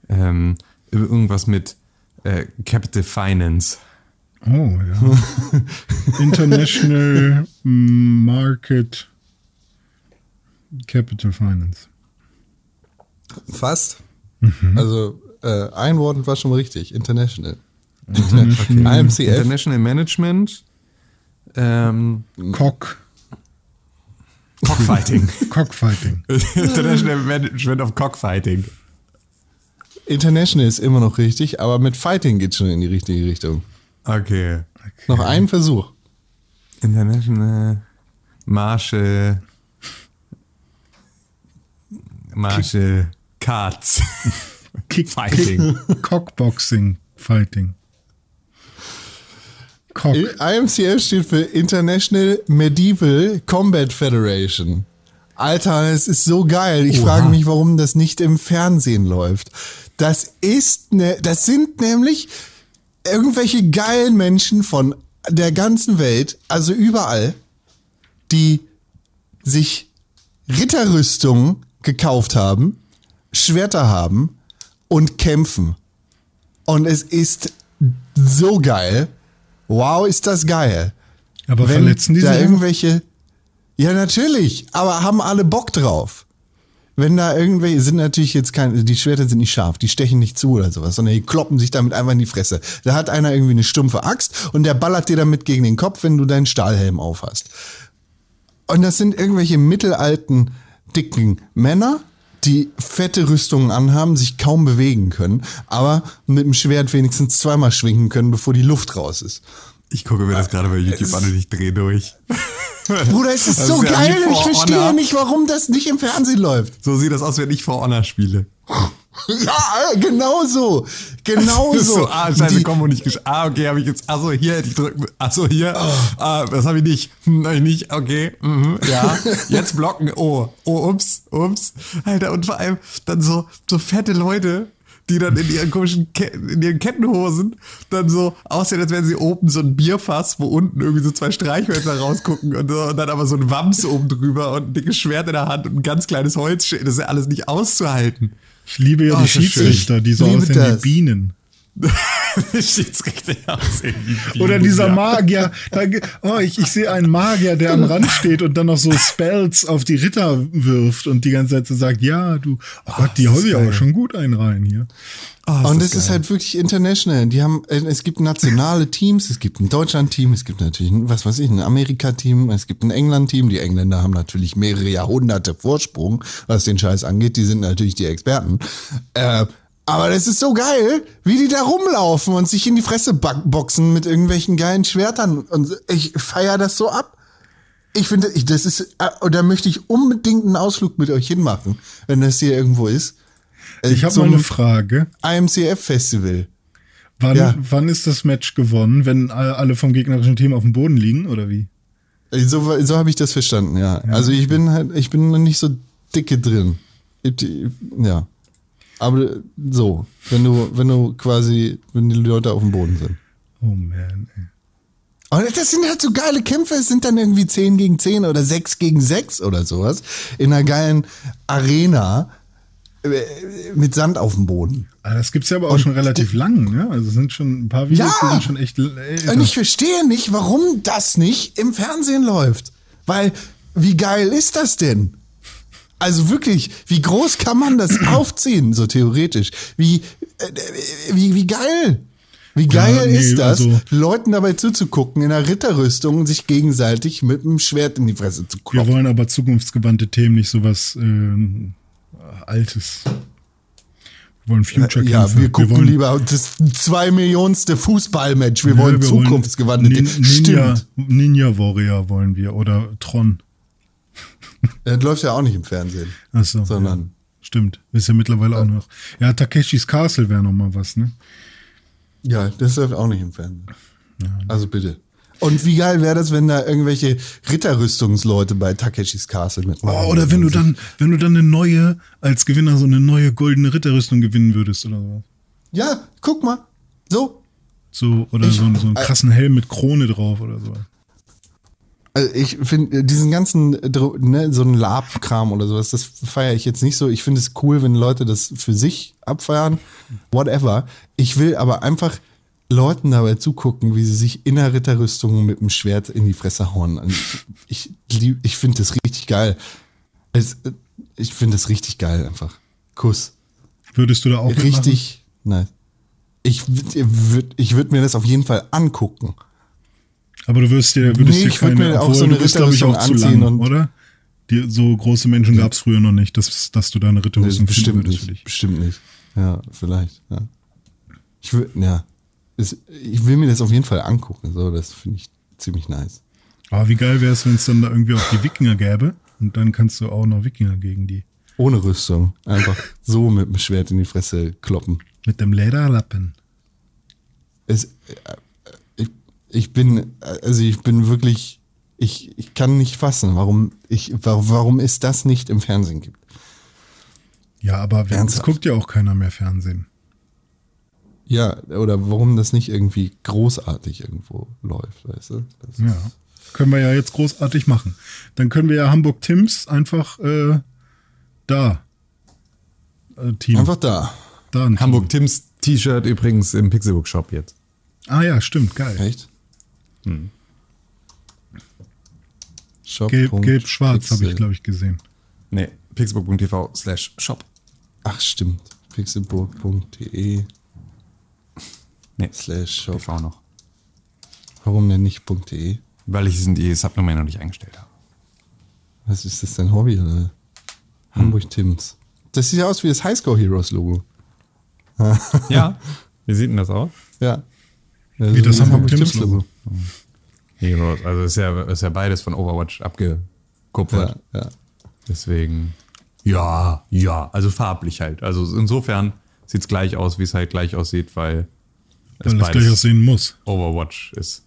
Ähm, irgendwas mit äh, Capital Finance. Oh, ja. *laughs* International Market Capital Finance. Fast. Mhm. Also äh, ein Wort war schon mal richtig. International. *laughs* International, IMCF. International Management. Ähm, Cock. Cockfighting. *laughs* Cockfighting. International Management of Cockfighting. International ist immer noch richtig, aber mit Fighting geht schon in die richtige Richtung. Okay. okay. Noch ein Versuch. International Marshall Marshall *laughs* Cards Kick Fighting. Cockboxing Fighting. Cock. IMCF steht für International Medieval Combat Federation. Alter, es ist so geil. Ich Oha. frage mich, warum das nicht im Fernsehen läuft. Das ist ne, das sind nämlich irgendwelche geilen Menschen von der ganzen Welt, also überall, die sich Ritterrüstungen gekauft haben, Schwerter haben und kämpfen. Und es ist so geil. Wow, ist das geil. Aber Wenn verletzen die da irgendwelche Ja, natürlich, aber haben alle Bock drauf wenn da irgendwelche sind natürlich jetzt keine, die Schwerter sind nicht scharf, die stechen nicht zu oder sowas, sondern die kloppen sich damit einfach in die Fresse. Da hat einer irgendwie eine stumpfe Axt und der ballert dir damit gegen den Kopf, wenn du deinen Stahlhelm aufhast. Und das sind irgendwelche mittelalten, dicken Männer, die fette Rüstungen anhaben, sich kaum bewegen können, aber mit dem Schwert wenigstens zweimal schwingen können, bevor die Luft raus ist. Ich gucke mir das gerade bei YouTube an und ich drehe durch. *laughs* Bruder, es ist Das so ist ja geil. wie Ich verstehe Honor. nicht, warum das nicht im Fernsehen läuft. So sieht das aus, wenn ich For Honor spiele. *laughs* Ja, genau so. Genau So, so. ah, scheiße, Die- Kombo nicht. Ah, okay, habe ich jetzt... Achso, hier hätte ich drücken... Achso, hier. Ah, das habe ich nicht. Hm, hab ich nicht. Okay, mhm, ja. *laughs* Jetzt blocken. Oh, oh, ups, ups. Alter, und vor allem dann so, so fette Leute, die dann in ihren komischen Ke in ihren Kettenhosen dann so aussehen, als wären sie oben so ein Bierfass, wo unten irgendwie so zwei Streichhölzer rausgucken und, so, und dann aber so ein Wams oben drüber und ein dickes Schwert in der Hand und ein ganz kleines Holzschild. Das ist ja alles nicht auszuhalten. Ich liebe ja Oh, die. Schiedsrichter, die so aussehen wie. Bienen. *laughs* Schiedsrichter aussehen Oder dieser. Magier. Da, oh, ich, ich sehe einen Magier, der am Rand steht und dann noch so Spells auf die Ritter wirft und die ganze Zeit so sagt, ja, du, oh Gott, die das hau ist ich aber schon gut ein rein hier. Oh, Und das es ist geil. halt wirklich international. Die haben, äh, es gibt nationale Teams, es gibt ein Deutschland-Team, es gibt natürlich, ein, was weiß ich, ein Amerika-Team, es gibt ein England-Team. Die Engländer haben natürlich mehrere Jahrhunderte Vorsprung, was den Scheiß angeht. Die sind natürlich die Experten. Äh, aber das ist so geil, wie die da rumlaufen und sich in die Fresse boxen mit irgendwelchen geilen Schwertern. Und ich feier das so ab. Ich finde, ich, das ist, äh, da möchte ich unbedingt einen Ausflug mit euch hinmachen, wenn das hier irgendwo ist. Ich habe mal eine Frage. IMCF-Festival. Wann, Ja. wann ist das Match gewonnen, wenn all- alle vom gegnerischen Team auf dem Boden liegen oder wie? So, so habe ich das verstanden, ja. Also ich bin halt, ich bin noch nicht so dicke drin. Ja. Aber so, wenn du, wenn du quasi, wenn die Leute auf dem Boden sind. Oh man, ey. Und das sind halt so geile Kämpfe, es sind dann irgendwie 10 gegen 10 oder 6 gegen 6 oder sowas. In einer geilen Arena äh, mit Sand auf dem boden. Ah, das gibt's ja aber auch schon relativ lang, ne? Also es sind schon ein paar Videos, Ja. die sind schon echt älter. Und ich verstehe nicht, warum das nicht im Fernsehen läuft. Weil, wie geil ist das denn? Also wirklich, wie groß kann man das *clears throat* aufziehen, so theoretisch? Wie, äh, wie, wie geil? Wie geil nee, ist das, also- Leuten dabei zuzugucken, in einer Ritterrüstung sich gegenseitig mit dem Schwert in die Fresse zu Wir kloppen? wollen aber zukunftsgewandte Themen, nicht sowas äh, Altes. Wir wollen Future-Kämpfe. Ja, wir gucken wollen, lieber das zwei Millionste Fußballmatch. Wir Ja, wollen wir zukunftsgewandte Nin- Dinge. Ninja, Stimmt. Ninja Warrior wollen wir oder Tron. Das läuft ja auch nicht im Fernsehen. Achso, Sondern- ja. Stimmt, ist ja mittlerweile auch noch. Ja, Takeshis Castle wäre noch mal was, ne? Ja, das läuft auch nicht im Fernsehen. Also bitte. Und wie geil wäre das, wenn da irgendwelche Ritterrüstungsleute bei Takeshis Castle mitmachen? Oh, oder wenn du dann, wenn du dann eine neue, als Gewinner so eine neue goldene Ritterrüstung gewinnen würdest oder so. Ja, guck mal. So. So, oder Ich- so, so einen krassen Helm mit Krone drauf oder so. Also ich finde diesen ganzen, ne, so ein Lab-Kram oder sowas, das feiere ich jetzt nicht so. Ich finde es cool, wenn Leute das für sich abfeiern. Whatever. Ich will aber einfach Leuten dabei zugucken, wie sie sich in der Ritterrüstung mit dem Schwert in die Fresse hauen. Ich lieb- ich finde das richtig geil. Es, ich finde das richtig geil einfach. Kuss. Würdest du da auch mitmachen? Richtig nice. Ich würde ich würd mir das auf jeden Fall angucken. Aber du wirst dir, würdest Nee, dir ich würd keine, mir auch obwohl so eine du bist, glaub ich, auch zu lang, oder? Die, so große Menschen gab es früher noch nicht, dass, dass du da eine Ritterrüstung finden bestimmt würdest nicht. für dich. Bestimmt nicht. Ja, vielleicht. Ja. Ich will, ja. Es, ich will mir das auf jeden Fall angucken. So, das finde ich ziemlich nice. Aber wie geil wäre es, wenn es dann da irgendwie auch die Wikinger gäbe und dann kannst du auch noch Wikinger gegen die. Ohne Rüstung. Einfach so mit dem Schwert in die Fresse kloppen. Mit dem Lederlappen. Es, ich, bin, also ich bin wirklich, ich, ich kann nicht fassen, warum ich, warum, es das nicht im Fernsehen gibt. Ja, aber wenn, es guckt ja auch keiner mehr Fernsehen. Ja, oder warum das nicht irgendwie großartig irgendwo läuft, weißt du? Das Ja. Können wir ja jetzt großartig machen. Dann können wir ja Hamburg Tims einfach äh, da. Äh, Team. Einfach da. da ein Hamburg Tims T-Shirt übrigens im Pixelbook Shop jetzt. Ah ja, stimmt, geil. Echt? Shop. Gelb, gelb, schwarz habe ich, glaube ich, gesehen. Nee, pixelbook.tv slash shop. Ach, stimmt. Pixelburg.de Nee, slash shop. TV noch. Warum denn nicht .de? Weil ich diesen die Subdomain noch nicht eingestellt habe. Was ist das dein Hobby, oder? Hamburg Tims. Das sieht ja aus wie das Highscore Heroes Logo. Ja. *laughs* Wie sieht denn das aus? Ja. Wie das Hamburg Tims Tims Logo. Heroes. Also ist ja, ist ja beides von Overwatch abgekupfert. Ja, ja. Deswegen. Ja, ja. Also farblich halt. Also insofern sieht es gleich aus, wie es halt gleich aussieht, weil es Weil gleich aussehen muss. Overwatch ist.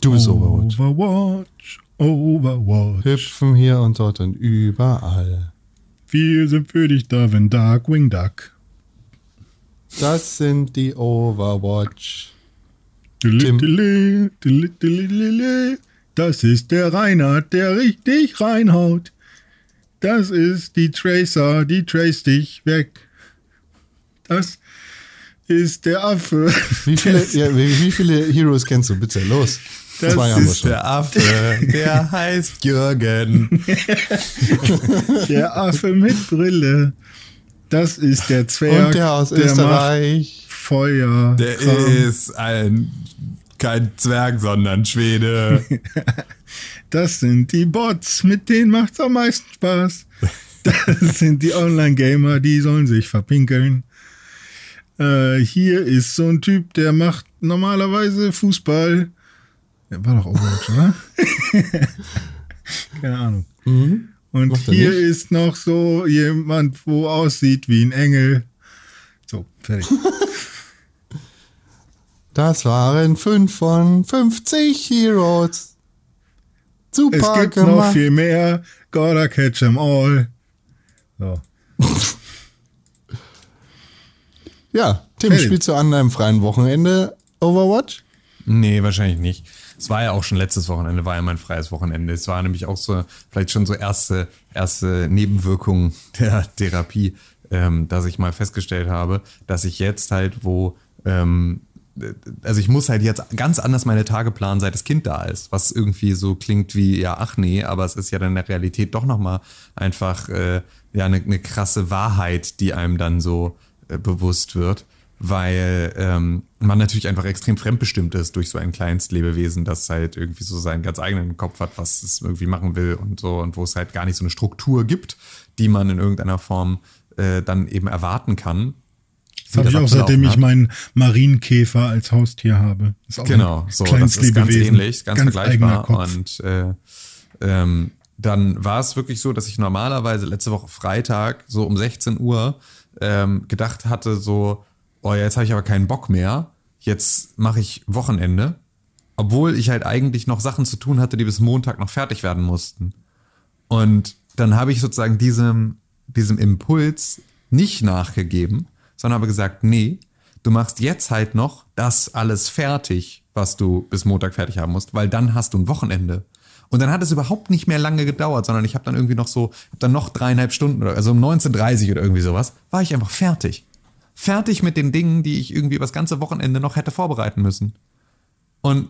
Du bist. Overwatch. Overwatch, Overwatch. Hüpfen hier und dort und überall. Wir sind für dich da, wenn Darkwing Duck. Das sind die Overwatch. Tim. Das ist der Reinhard, der richtig reinhaut. Das ist die Tracer, die trace dich weg. Das ist der Affe. Wie viele, *laughs* ja, wie, viele Heroes kennst du? Bitte, los. Das Zwei haben wir ist schon. der Affe, der *laughs* heißt Jürgen. *laughs* Der Affe mit Brille. Das ist der Zwerg. Und der aus macht Österreich. Feuer. Der ist ein kein Zwerg, sondern Schwede. *laughs* Das sind die Bots, mit denen macht's am meisten Spaß. Das *laughs* sind die Online-Gamer, die sollen sich verpinkeln. Äh, hier ist so ein Typ, der macht normalerweise Fußball. Der war doch Overwatch, oder? *laughs* Keine Ahnung. Und Mhm. Er hier nicht? ist noch so jemand, wo aussieht wie ein Engel. So, fertig. Das waren fünf von 50 Heroes. Super Es gibt noch gemacht. viel mehr. Gotta catch 'em all. So. *laughs* Ja, Tim, Fertig. spielst du an einem freien Wochenende Overwatch? Nee, wahrscheinlich nicht. Es war ja auch schon letztes Wochenende, war ja mein freies Wochenende. Es war nämlich auch so, vielleicht schon so erste, erste Nebenwirkungen *laughs* der Therapie, ähm, dass ich mal festgestellt habe, dass ich jetzt halt, wo, ähm, also ich muss halt jetzt ganz anders meine Tage planen, seit das Kind da ist, was irgendwie so klingt wie, ja, ach nee, aber es ist ja dann in der Realität doch nochmal einfach, äh, ja, eine ne krasse Wahrheit, die einem dann so äh, bewusst wird weil ähm, man natürlich einfach extrem fremdbestimmt ist durch so ein Kleinstlebewesen, das halt irgendwie so seinen ganz eigenen Kopf hat, was es irgendwie machen will und so und wo es halt gar nicht so eine Struktur gibt, die man in irgendeiner Form äh, dann eben erwarten kann. Das habe ich auch, seitdem ich meinen Marienkäfer als Haustier habe. Ist auch Genau, so, das ist ganz ähnlich, ganz, eigener vergleichbar. Und äh, ähm, dann war es wirklich so, dass ich normalerweise letzte Woche Freitag so um 16 Uhr ähm, gedacht hatte, so, oh, jetzt habe ich aber keinen Bock mehr. Jetzt mache ich Wochenende. Obwohl ich halt eigentlich noch Sachen zu tun hatte, die bis Montag noch fertig werden mussten. Und dann habe ich sozusagen diesem, diesem Impuls nicht nachgegeben, sondern habe gesagt, nee, du machst jetzt halt noch das alles fertig, was du bis Montag fertig haben musst, weil dann hast du ein Wochenende. Und dann hat es überhaupt nicht mehr lange gedauert, sondern ich habe dann irgendwie noch so, hab dann noch dreieinhalb Stunden oder also um 19.30 oder irgendwie sowas, war ich einfach fertig. Fertig mit den Dingen, die ich irgendwie das ganze Wochenende noch hätte vorbereiten müssen. Und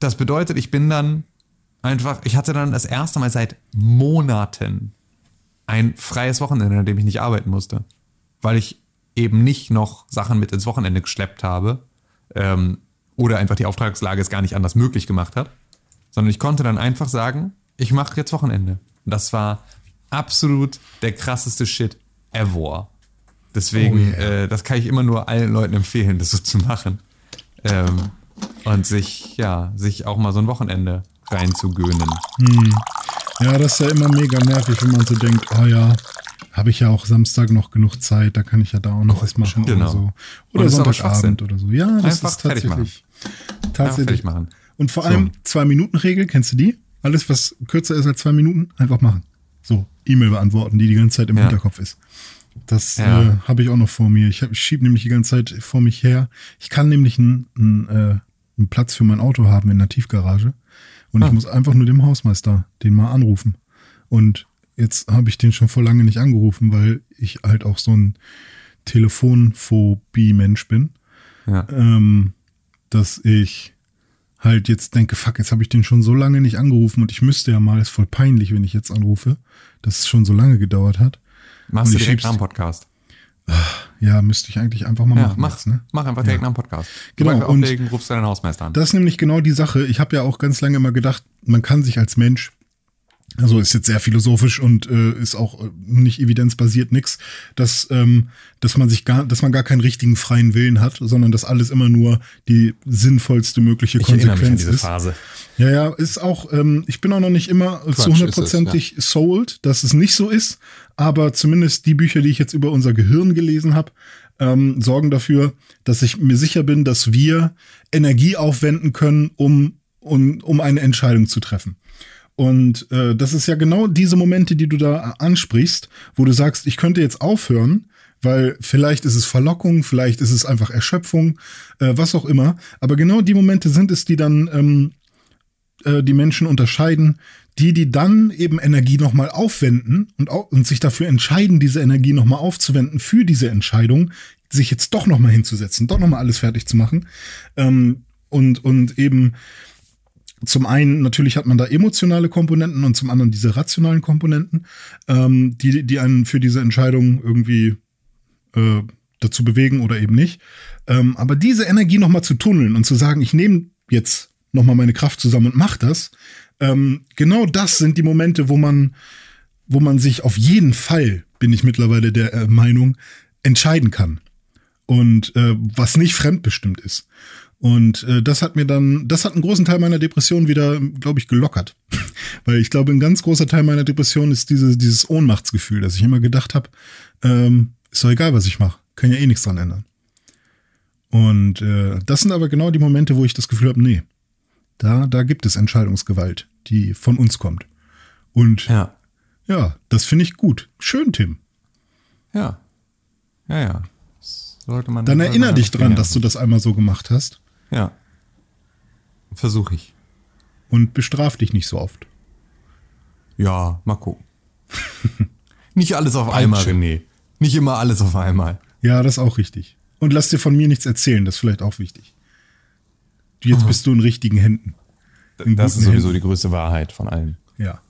das bedeutet, ich bin dann einfach, ich hatte dann das erste Mal seit Monaten ein freies Wochenende, an dem ich nicht arbeiten musste. Weil ich eben nicht noch Sachen mit ins Wochenende geschleppt habe ähm, oder einfach die Auftragslage es gar nicht anders möglich gemacht hat, sondern ich konnte dann einfach sagen, ich mache jetzt Wochenende. Und das war absolut der krasseste Shit ever. Deswegen, Oh yeah. äh, das kann ich immer nur allen Leuten empfehlen, das so zu machen. Ähm, und sich, ja, sich auch mal so ein Wochenende reinzugönen. Ja, das ist ja immer mega nervig, wenn man so denkt, oh ja, habe ich ja auch Samstag noch genug Zeit, da kann ich ja da auch noch was machen Genau. oder so. Oder Sonntagabend oder so. Ja, das Einfach ist tatsächlich. Tatsächlich. machen. Und vor So. allem Zwei-Minuten-Regel, kennst du die? Alles, was kürzer ist als zwei Minuten, einfach machen. So, E-Mail beantworten, die die ganze Zeit im Ja. Hinterkopf ist. Das Ja. äh, habe ich auch noch vor mir. Ich, hab- ich schiebe nämlich die ganze Zeit vor mich her. Ich kann nämlich einen, einen, äh, einen Platz für mein Auto haben in der Tiefgarage. Und Ah. ich muss einfach nur dem Hausmeister den mal anrufen. Und jetzt habe ich den schon vor lange nicht angerufen, weil ich halt auch so ein Telefonphobie-Mensch bin Ja. ähm, dass ich halt jetzt denke, fuck, jetzt habe ich den schon so lange nicht angerufen und ich müsste ja mal, ist voll peinlich, wenn ich jetzt anrufe, dass es schon so lange gedauert hat. Machst Und du direkt nach dem Podcast. Ja, müsste ich eigentlich einfach mal Ja, machen. mach, jetzt, ne? mach einfach direkt nach dem Podcast. Genau, wir und- auflegen, rufst du deinen Hausmeister an. Das ist nämlich genau die Sache. Ich habe ja auch ganz lange immer gedacht, man kann sich als Mensch also ist jetzt sehr philosophisch und äh, ist auch äh, nicht evidenzbasiert nix, dass ähm, dass man sich gar, dass man gar keinen richtigen freien Willen hat, sondern dass alles immer nur die sinnvollste mögliche Ich erinnere mich an Konsequenz diese ist. Phase. Ja, ja, ist auch, ähm, ich bin auch noch nicht immer zu ist hundertprozentig sold, dass es nicht so ist, aber zumindest die Bücher, die ich jetzt über unser Gehirn gelesen habe, ähm, sorgen dafür, dass ich mir sicher bin, dass wir Energie aufwenden können, um, um, um eine Entscheidung zu treffen. Und äh, das ist ja genau diese Momente, die du da ansprichst, wo du sagst, ich könnte jetzt aufhören, weil vielleicht ist es Verlockung, vielleicht ist es einfach Erschöpfung, äh, was auch immer. Aber genau die Momente sind es, die dann ähm, äh, die Menschen unterscheiden, die, die dann eben Energie nochmal aufwenden und, au und sich dafür entscheiden, diese Energie nochmal aufzuwenden für diese Entscheidung, sich jetzt doch nochmal hinzusetzen, doch nochmal alles fertig zu machen. Ähm, und, und eben zum einen natürlich hat man da emotionale Komponenten und zum anderen diese rationalen Komponenten, ähm, die, die einen für diese Entscheidung irgendwie äh, dazu bewegen oder eben nicht. Ähm, aber diese Energie nochmal zu tunneln und zu sagen, ich nehme jetzt nochmal meine Kraft zusammen und mach das, ähm, genau das sind die Momente, wo man, wo man sich auf jeden Fall, bin ich mittlerweile der äh, Meinung, entscheiden kann. Und äh, was nicht fremdbestimmt ist. Und äh, das hat mir dann, das hat einen großen Teil meiner Depression wieder, glaube ich, gelockert. *laughs* Weil ich glaube, ein ganz großer Teil meiner Depression ist diese, dieses Ohnmachtsgefühl, dass ich immer gedacht habe, ähm, ist doch egal, was ich mache. Kann ja eh nichts dran ändern. Und äh, das sind aber genau die Momente, wo ich das Gefühl habe, nee, da, da gibt es Entscheidungsgewalt, die von uns kommt. Und ja, Ja, das finde ich gut. Schön, Tim. ja. Ja, ja. Das Sollte man. Dann erinnere dich dran, dass du das einmal so gemacht hast Ja. Versuche ich. und bestraf dich nicht so oft. Ja, mal gucken. *laughs* Nicht alles auf einmal, René. Nicht immer alles auf einmal. Ja, das ist auch richtig. Und lass dir von mir nichts erzählen, das ist vielleicht auch wichtig. Jetzt bist du in richtigen Händen. In Das ist sowieso Händen. die größte Wahrheit von allen. Ja.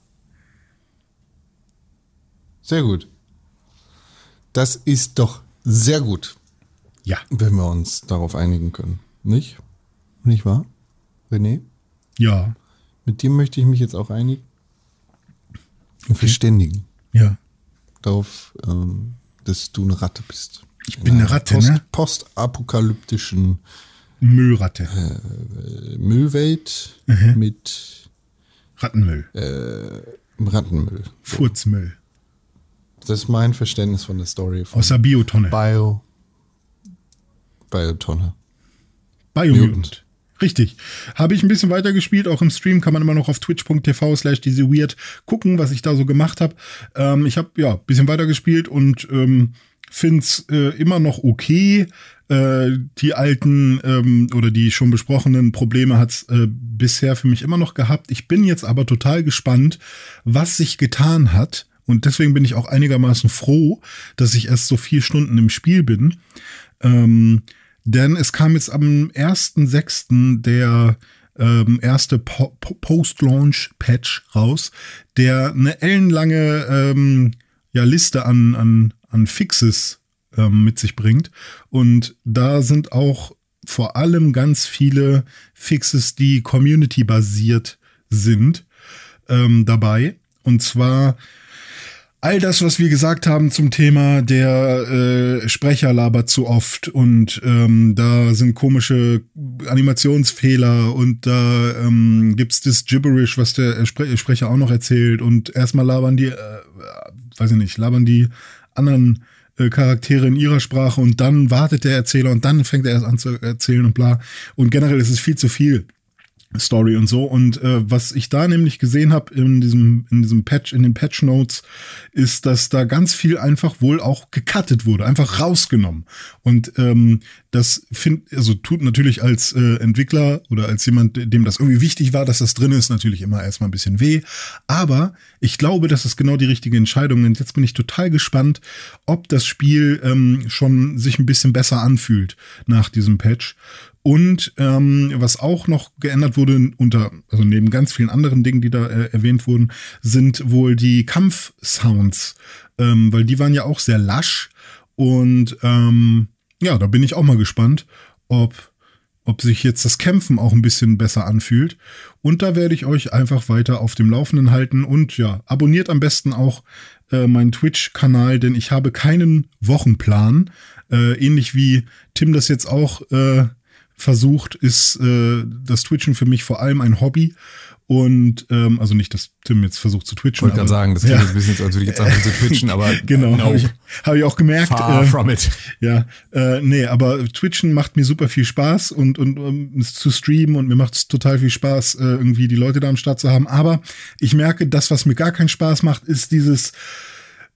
Sehr gut. Das ist doch sehr gut, Ja. wenn wir uns darauf einigen können. Nicht? Nicht wahr? René? Ja. Mit dir möchte ich mich jetzt auch einigen. Und verständigen. Ja. Darauf, ähm, dass du eine Ratte bist. Ich bin eine Ratte, Post, ne? Postapokalyptischen Müllratte. äh, Müllwelt Mhm. mit Rattenmüll. Rattenmüll. Furzmüll. Das ist mein Verständnis von der Story von Aus der Biotonne. Bio. Biotonne. Biomutant. Richtig. Habe ich ein bisschen weitergespielt. Auch im Stream kann man immer noch auf twitch.tv slash diese weird gucken, was ich da so gemacht habe. Ähm, ich habe ja ein bisschen weitergespielt und ähm, finde es äh, immer noch okay. Äh, die alten ähm, oder die schon besprochenen Probleme hat's äh, bisher für mich immer noch gehabt. Ich bin jetzt aber total gespannt, was sich getan hat. Und deswegen bin ich auch einigermaßen froh, dass ich erst so vier Stunden im Spiel bin. Ähm, denn es kam jetzt am 1.6. der ähm, erste po Po- Post-Launch-Patch raus, der eine ellenlange ähm, ja, Liste an, an, an Fixes ähm, mit sich bringt. Und da sind auch vor allem ganz viele Fixes, die community-basiert sind, ähm, dabei. Und zwar all das, was wir gesagt haben zum Thema, der äh, Sprecher labert zu oft und ähm, da sind komische Animationsfehler und da ähm, gibt's das Gibberish, was der äh, Spre Sprecher auch noch erzählt und erstmal labern die, äh, weiß ich nicht, labern die anderen äh, Charaktere in ihrer Sprache und dann wartet der Erzähler und dann fängt er erst an zu erzählen und bla. Und generell ist es viel zu viel. Story und so. Und äh, was ich da nämlich gesehen habe in diesem, in diesem Patch, in den Patch Notes, ist, dass da ganz viel einfach wohl auch gecuttet wurde, einfach rausgenommen. Und ähm, das find, also tut natürlich als äh, Entwickler oder als jemand, dem das irgendwie wichtig war, dass das drin ist, natürlich immer erstmal ein bisschen weh. Aber ich glaube, das ist genau die richtige Entscheidung. Und jetzt bin ich total gespannt, ob das Spiel ähm, schon sich ein bisschen besser anfühlt nach diesem Patch. Und ähm, was auch noch geändert wurde unter, also neben ganz vielen anderen Dingen, die da äh, erwähnt wurden, sind wohl die Kampfsounds, ähm, weil die waren ja auch sehr lasch. Und ähm, ja, da bin ich auch mal gespannt, ob ob sich jetzt das Kämpfen auch ein bisschen besser anfühlt. Und da werde ich euch einfach weiter auf dem Laufenden halten. Und ja, abonniert am besten auch äh, meinen Twitch-Kanal, denn ich habe keinen Wochenplan. Äh, ähnlich wie Tim das jetzt auch äh, versucht, ist äh, das Twitchen für mich vor allem ein Hobby. Und ähm, also nicht, dass Tim jetzt versucht zu twitchen. Ich wollte gerade sagen, das klingt jetzt ein bisschen, als würde ich jetzt anfangen zu twitchen, aber *laughs* genau, no. habe ich, hab ich auch gemerkt. Far äh, from it. Ja, äh, nee, aber Twitchen macht mir super viel Spaß und, und um, es zu streamen und mir macht es total viel Spaß, äh, irgendwie die Leute da am Start zu haben. Aber ich merke, das, was mir gar keinen Spaß macht, ist dieses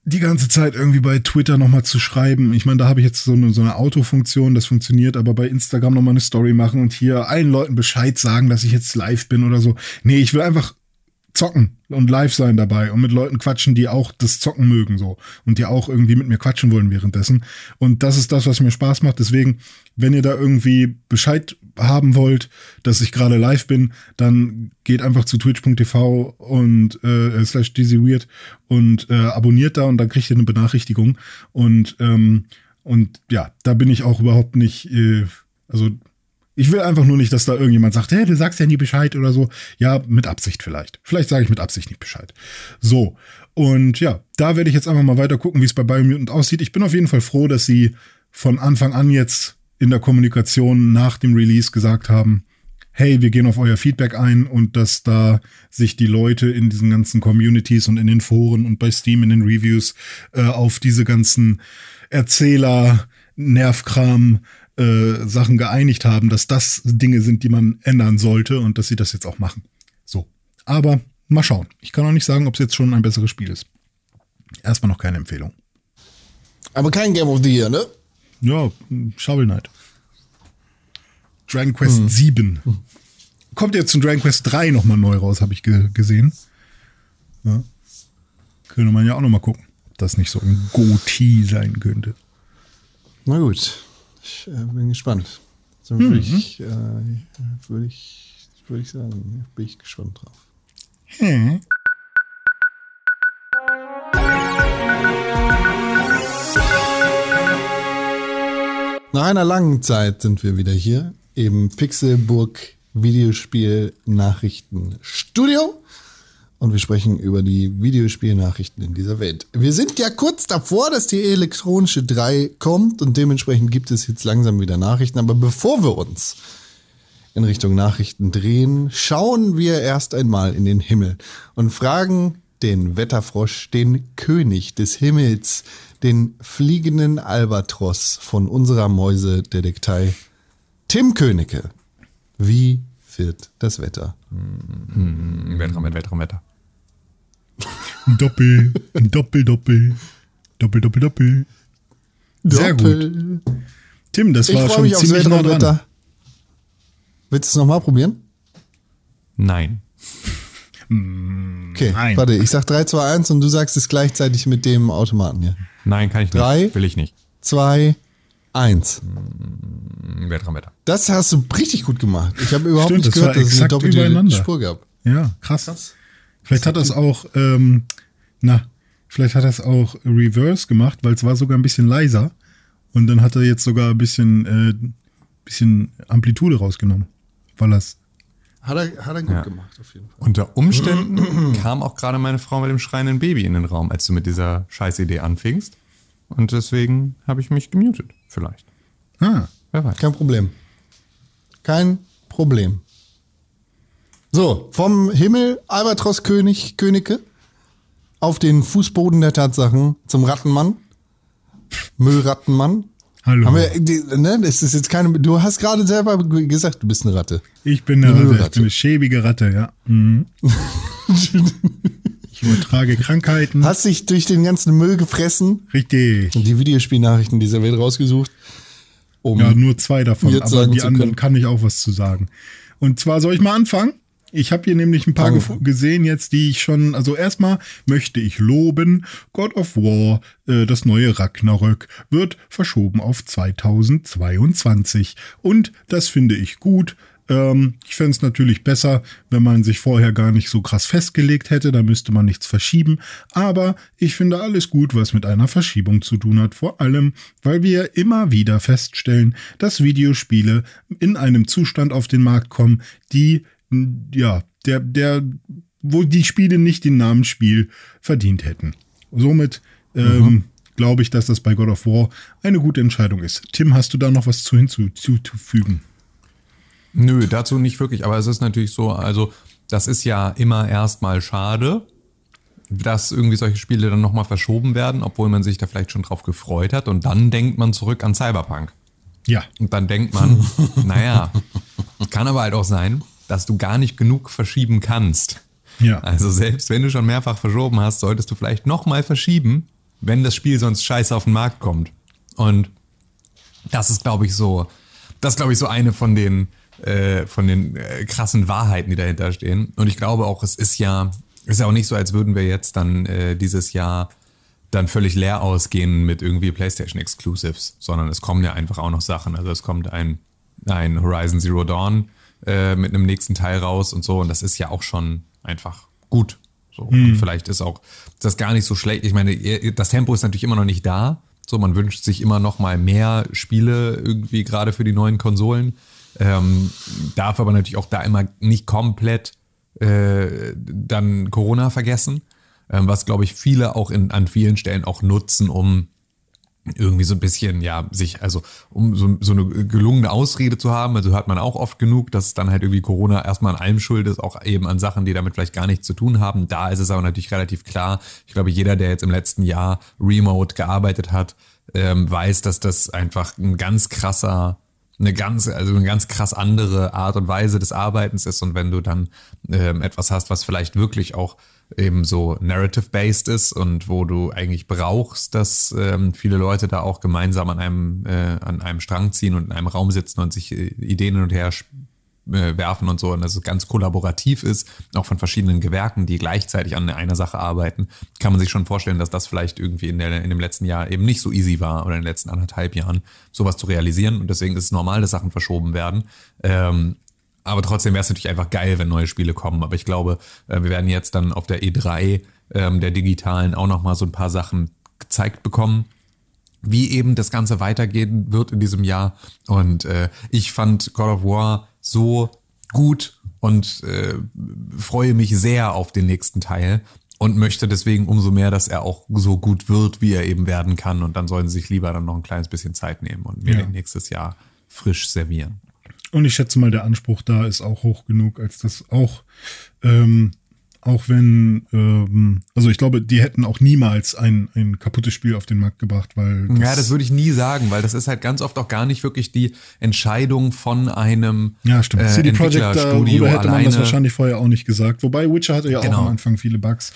die ganze Zeit irgendwie bei Twitter nochmal zu schreiben. Ich meine, da habe ich jetzt so eine, so eine Autofunktion, das funktioniert, aber bei Instagram nochmal eine Story machen und hier allen Leuten Bescheid sagen, dass ich jetzt live bin oder so. Nee, ich will einfach zocken und live sein dabei und mit Leuten quatschen, die auch das Zocken mögen so und die auch irgendwie mit mir quatschen wollen währenddessen. Und das ist das, was mir Spaß macht. Deswegen, wenn ihr da irgendwie Bescheid haben wollt, dass ich gerade live bin, dann geht einfach zu twitch.tv und äh, slash dizzyweird und äh, abonniert da und dann kriegt ihr eine Benachrichtigung. Und, ähm, und ja, da bin ich auch überhaupt nicht, äh, also ich will einfach nur nicht, dass da irgendjemand sagt, hey, du sagst ja nie Bescheid oder so. Ja, mit Absicht vielleicht. Vielleicht sage ich mit Absicht nicht Bescheid. So. Und ja, da werde ich jetzt einfach mal weiter gucken, wie es bei Biomutant aussieht. Ich bin auf jeden Fall froh, dass sie von Anfang an jetzt in der Kommunikation nach dem Release gesagt haben, hey, wir gehen auf euer Feedback ein und dass da sich die Leute in diesen ganzen Communities und in den Foren und bei Steam in den Reviews äh, auf diese ganzen Erzähler, Nervkram, äh, Sachen geeinigt haben, dass das Dinge sind, die man ändern sollte und dass sie das jetzt auch machen. So. Aber mal schauen. Ich kann auch nicht sagen, ob es jetzt schon ein besseres Spiel ist. Erstmal noch keine Empfehlung. Aber kein Game of the Year, ne? Ja, Shovel Knight. Dragon Quest hm. 7. Kommt jetzt zum Dragon Quest 3 nochmal neu raus, habe ich ge gesehen. Ja. Könnte man ja auch nochmal gucken, ob das nicht so ein Goatee sein könnte. Na gut. Ich äh, bin gespannt. So würde mhm. ich, äh, würd ich, würd ich sagen, bin ich gespannt drauf. Hm. Nach einer langen Zeit sind wir wieder hier im Pixelburg Videospiel Nachrichten Studio und wir sprechen über die Videospielnachrichten in dieser Welt. Wir sind ja kurz davor, dass die elektronische 3 kommt und dementsprechend gibt es jetzt langsam wieder Nachrichten. Aber bevor wir uns in Richtung Nachrichten drehen, schauen wir erst einmal in den Himmel und fragen den Wetterfrosch, den König des Himmels, den fliegenden Albatros von unserer Mäusedetektei, Tim Königke. Wie wird das Wetter? Hm, Wetter Wetter, Wetter. Ein Doppel, ein Doppel, Doppel. Doppel, Doppel, Doppel. Sehr Doppel. gut. Tim, das ich war schon mich ziemlich nah dran. Wetter. Willst du es nochmal probieren? Nein. Okay, Nein. warte, ich sag 3, 2, 1 und du sagst es gleichzeitig mit dem Automaten hier. Nein, kann ich nicht. 3, Will ich nicht. 2, 1. Wetter, Wetter. Das hast du richtig gut gemacht. Ich habe überhaupt Stimmt, nicht gehört, dass es eine doppelte Spur gab. Ja, krass. krass. Vielleicht hat das auch, ähm, na, vielleicht hat das auch Reverse gemacht, weil es war sogar ein bisschen leiser. Und dann hat er jetzt sogar ein bisschen, äh, bisschen Amplitude rausgenommen. Weil das. Hat er, hat er gut ja. gemacht, auf jeden Fall. Unter Umständen *clears throat* kam auch gerade meine Frau mit dem schreienden Baby in den Raum, als du mit dieser Scheißidee anfingst. Und deswegen habe ich mich gemutet, vielleicht. Ah. Wer weiß. Kein Problem. Kein Problem. So, vom Himmel Albatros König, Könige auf den Fußboden der Tatsachen zum Rattenmann. Müllrattenmann. Hallo. Haben wir, ne, das ist jetzt keine, du hast gerade selber gesagt, du bist eine Ratte. Ich bin eine, eine Ratte, ich bin eine schäbige Ratte, ja. Mhm. *laughs* ich übertrage Krankheiten. Hast dich durch den ganzen Müll gefressen. Richtig. Und die Videospielnachrichten dieser Welt rausgesucht. Um ja, nur zwei davon, aber die anderen kann ich auch was zu sagen. Und zwar soll ich mal anfangen? Ich habe hier nämlich ein paar oh. gesehen jetzt, die ich schon, also erstmal möchte ich loben, God of War, äh, das neue Ragnarök, wird verschoben auf 2022. Und das finde ich gut. Ähm, ich fände es natürlich besser, wenn man sich vorher gar nicht so krass festgelegt hätte, da müsste man nichts verschieben. Aber ich finde alles gut, was mit einer Verschiebung zu tun hat. Vor allem, weil wir immer wieder feststellen, dass Videospiele in einem Zustand auf den Markt kommen, die, ja, der, der, wo die Spiele nicht den Namen Spiel verdient hätten. Somit ähm, mhm. glaube ich, dass das bei God of War eine gute Entscheidung ist. Tim, hast du da noch was zu hinzuzufügen? Nö, dazu nicht wirklich, aber es ist natürlich so, also das ist ja immer erstmal schade, dass irgendwie solche Spiele dann nochmal verschoben werden, obwohl man sich da vielleicht schon drauf gefreut hat und dann denkt man zurück an Cyberpunk. Ja. Und dann denkt man, *laughs* naja, kann aber halt auch sein, dass du gar nicht genug verschieben kannst. Ja. Also selbst wenn du schon mehrfach verschoben hast, solltest du vielleicht nochmal verschieben, wenn das Spiel sonst scheiße auf den Markt kommt. Und das ist, glaube ich, so, das ist, glaube ich, so eine von den, äh, von den äh, krassen Wahrheiten, die dahinter stehen. Und ich glaube auch, es ist ja, ist ja auch nicht so, als würden wir jetzt dann äh, dieses Jahr dann völlig leer ausgehen mit irgendwie PlayStation Exclusives, sondern es kommen ja einfach auch noch Sachen. Also es kommt ein, ein Horizon Zero Dawn äh, mit einem nächsten Teil raus und so. Und das ist ja auch schon einfach gut. So. Mhm. Und vielleicht ist auch das gar nicht so schlecht. Ich meine, das Tempo ist natürlich immer noch nicht da. So, man wünscht sich immer noch mal mehr Spiele irgendwie gerade für die neuen Konsolen. Ähm, darf aber natürlich auch da immer nicht komplett äh, dann Corona vergessen, ähm, was glaube ich viele auch in, an vielen Stellen auch nutzen, um irgendwie so ein bisschen, ja, sich, also um so, so eine gelungene Ausrede zu haben, also hört man auch oft genug, dass dann halt irgendwie Corona erstmal an allem schuld ist, auch eben an Sachen, die damit vielleicht gar nichts zu tun haben. Da ist es aber natürlich relativ klar. Ich glaube, jeder, der jetzt im letzten Jahr remote gearbeitet hat, ähm, weiß, dass das einfach ein ganz krasser eine ganz, also eine ganz krass andere Art und Weise des Arbeitens ist. Und wenn du dann ähm, etwas hast, was vielleicht wirklich auch eben so narrative-based ist und wo du eigentlich brauchst, dass ähm, viele Leute da auch gemeinsam an einem, äh, an einem Strang ziehen und in einem Raum sitzen und sich äh, Ideen hin und her äh, werfen und so und dass es ganz kollaborativ ist, auch von verschiedenen Gewerken, die gleichzeitig an einer Sache arbeiten, kann man sich schon vorstellen, dass das vielleicht irgendwie in, der, in dem letzten Jahr eben nicht so easy war oder in den letzten anderthalb Jahren, sowas zu realisieren und deswegen ist es normal, dass Sachen verschoben werden. Ähm, aber trotzdem wäre es natürlich einfach geil, wenn neue Spiele kommen. Aber ich glaube, äh, wir werden jetzt dann auf der E3 ähm, der digitalen auch noch mal so ein paar Sachen gezeigt bekommen, wie eben das Ganze weitergehen wird in diesem Jahr. Und äh, ich fand God of War so gut und äh, freue mich sehr auf den nächsten Teil und möchte deswegen umso mehr, dass er auch so gut wird, wie er eben werden kann. Und dann sollen sie sich lieber dann noch ein kleines bisschen Zeit nehmen und mir ja. den nächstes Jahr frisch servieren. Und ich schätze mal, der Anspruch da ist auch hoch genug, als das auch, ähm, auch wenn, ähm, also ich glaube, die hätten auch niemals ein, ein kaputtes Spiel auf den Markt gebracht, weil. Das ja, das würde ich nie sagen, weil das ist halt ganz oft auch gar nicht wirklich die Entscheidung von einem. Ja, stimmt. Äh, CD Projekt darüber hätte man das wahrscheinlich vorher auch nicht gesagt. Wobei Witcher hatte ja genau. auch am Anfang viele Bugs.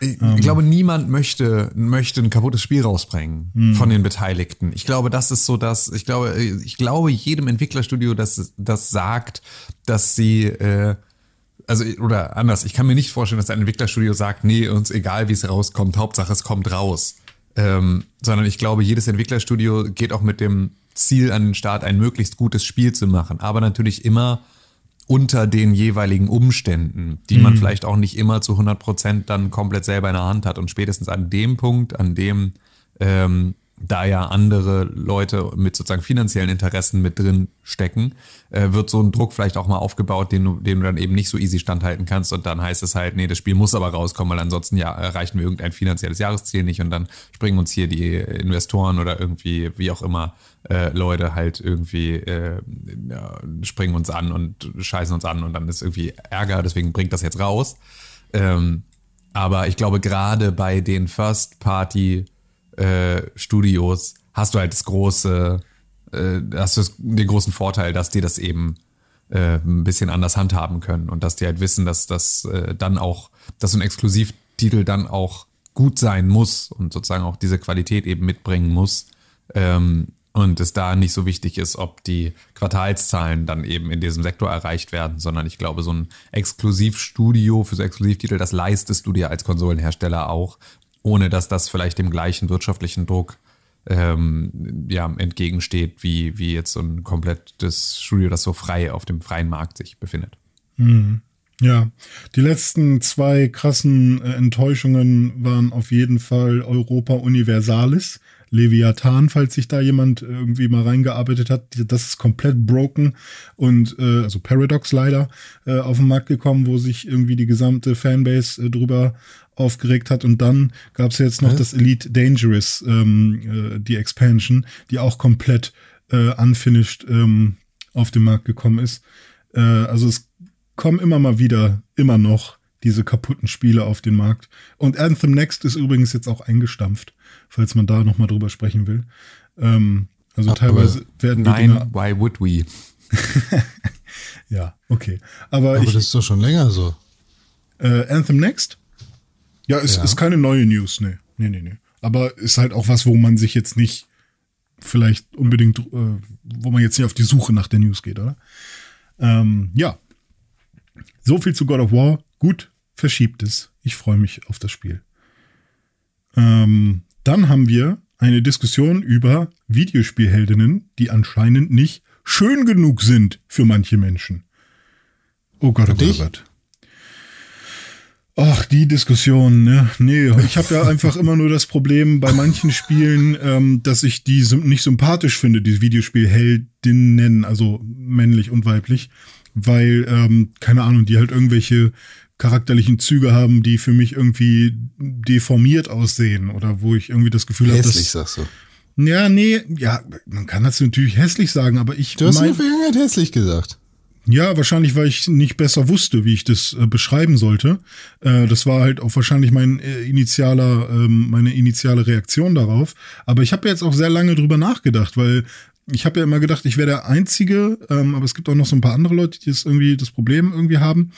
Ich, ähm. glaube, niemand möchte, möchte ein kaputtes Spiel rausbringen mhm. von den Beteiligten. Ich glaube, das ist so, dass, ich glaube, ich glaube, jedem Entwicklerstudio, das, das sagt, dass sie, äh, also, oder anders, ich kann mir nicht vorstellen, dass ein Entwicklerstudio sagt, nee, uns egal, wie es rauskommt, Hauptsache es kommt raus. Ähm, sondern ich glaube, jedes Entwicklerstudio geht auch mit dem Ziel an den Start, ein möglichst gutes Spiel zu machen. Aber natürlich immer unter den jeweiligen Umständen, die mhm. man vielleicht auch nicht immer zu 100 Prozent dann komplett selber in der Hand hat. Und spätestens an dem Punkt, an dem ähm, da ja andere Leute mit sozusagen finanziellen Interessen mit drin stecken, äh, wird so ein Druck vielleicht auch mal aufgebaut, den du, den du dann eben nicht so easy standhalten kannst und dann heißt es halt, nee, das Spiel muss aber rauskommen, weil ansonsten ja erreichen wir irgendein finanzielles Jahresziel nicht und dann springen uns hier die Investoren oder irgendwie, wie auch immer, äh, Leute halt irgendwie äh, springen uns an und scheißen uns an und dann ist irgendwie Ärger, deswegen bringt das jetzt raus. Ähm, aber ich glaube, gerade bei den First-Party- äh, Studios hast du halt das große, äh, hast du den großen Vorteil, dass die das eben äh, ein bisschen anders handhaben können und dass die halt wissen, dass das äh, dann auch, dass so ein Exklusivtitel dann auch gut sein muss und sozusagen auch diese Qualität eben mitbringen muss. Ähm, und es da nicht so wichtig ist, ob die Quartalszahlen dann eben in diesem Sektor erreicht werden, sondern ich glaube, so ein Exklusivstudio für so Exklusivtitel, das leistest du dir als Konsolenhersteller auch ohne dass das vielleicht dem gleichen wirtschaftlichen Druck ähm, ja, entgegensteht, wie, wie jetzt so ein komplettes Studio, das so frei auf dem freien Markt sich befindet. Ja, die letzten zwei krassen äh, Enttäuschungen waren auf jeden Fall Europa Universalis, Leviathan, falls sich da jemand irgendwie mal reingearbeitet hat. Das ist komplett broken und äh, also Paradox leider äh, auf den Markt gekommen, wo sich irgendwie die gesamte Fanbase äh, drüber aufgeregt hat. Und dann gab es jetzt noch Hä? das Elite Dangerous, ähm, äh, die Expansion, die auch komplett äh, unfinished ähm, auf den Markt gekommen ist. Äh, also es kommen immer mal wieder, immer noch diese kaputten Spiele auf den Markt. Und Anthem Next ist übrigens jetzt auch eingestampft, falls man da nochmal drüber sprechen will. Ähm, also Aber teilweise werden die Nein, Dinger, why would we? *laughs* ja, okay. Aber, Aber ich, das ist doch schon länger so. äh, Anthem Next? Ja, ist, Ja. ist keine neue News, nee. Nee, nee, nee. Aber ist halt auch was, wo man sich jetzt nicht vielleicht unbedingt, äh, wo man jetzt nicht auf die Suche nach der News geht, oder? Ähm, ja. So viel zu God of War. Gut, verschiebt es. Ich freue mich auf das Spiel. Ähm, dann haben wir eine Diskussion über Videospielheldinnen, die anscheinend nicht schön genug sind für manche Menschen. Oh Gott, oh Gott, oh? Gott. Ach, die Diskussion, ne? Nee, ich habe ja *laughs* einfach immer nur das Problem bei manchen Spielen, ähm, dass ich die nicht sympathisch finde, die Videospielheldinnen, also männlich und weiblich, weil, ähm, keine Ahnung, die halt irgendwelche charakterlichen Züge haben, die für mich irgendwie deformiert aussehen oder wo ich irgendwie das Gefühl habe, Hässlich, dass sagst du. ja, nee, ja, man kann das natürlich hässlich sagen, aber ich Du hast in mein- der Vergangenheit hässlich gesagt. ja, wahrscheinlich, weil ich nicht besser wusste, wie ich das äh, beschreiben sollte. Äh, das war halt auch wahrscheinlich mein äh, initialer, ähm, meine initiale Reaktion darauf. Aber ich habe jetzt auch sehr lange drüber nachgedacht, weil ich habe ja immer gedacht, ich wäre der Einzige, ähm, aber es gibt auch noch so ein paar andere Leute, die das irgendwie das Problem irgendwie haben.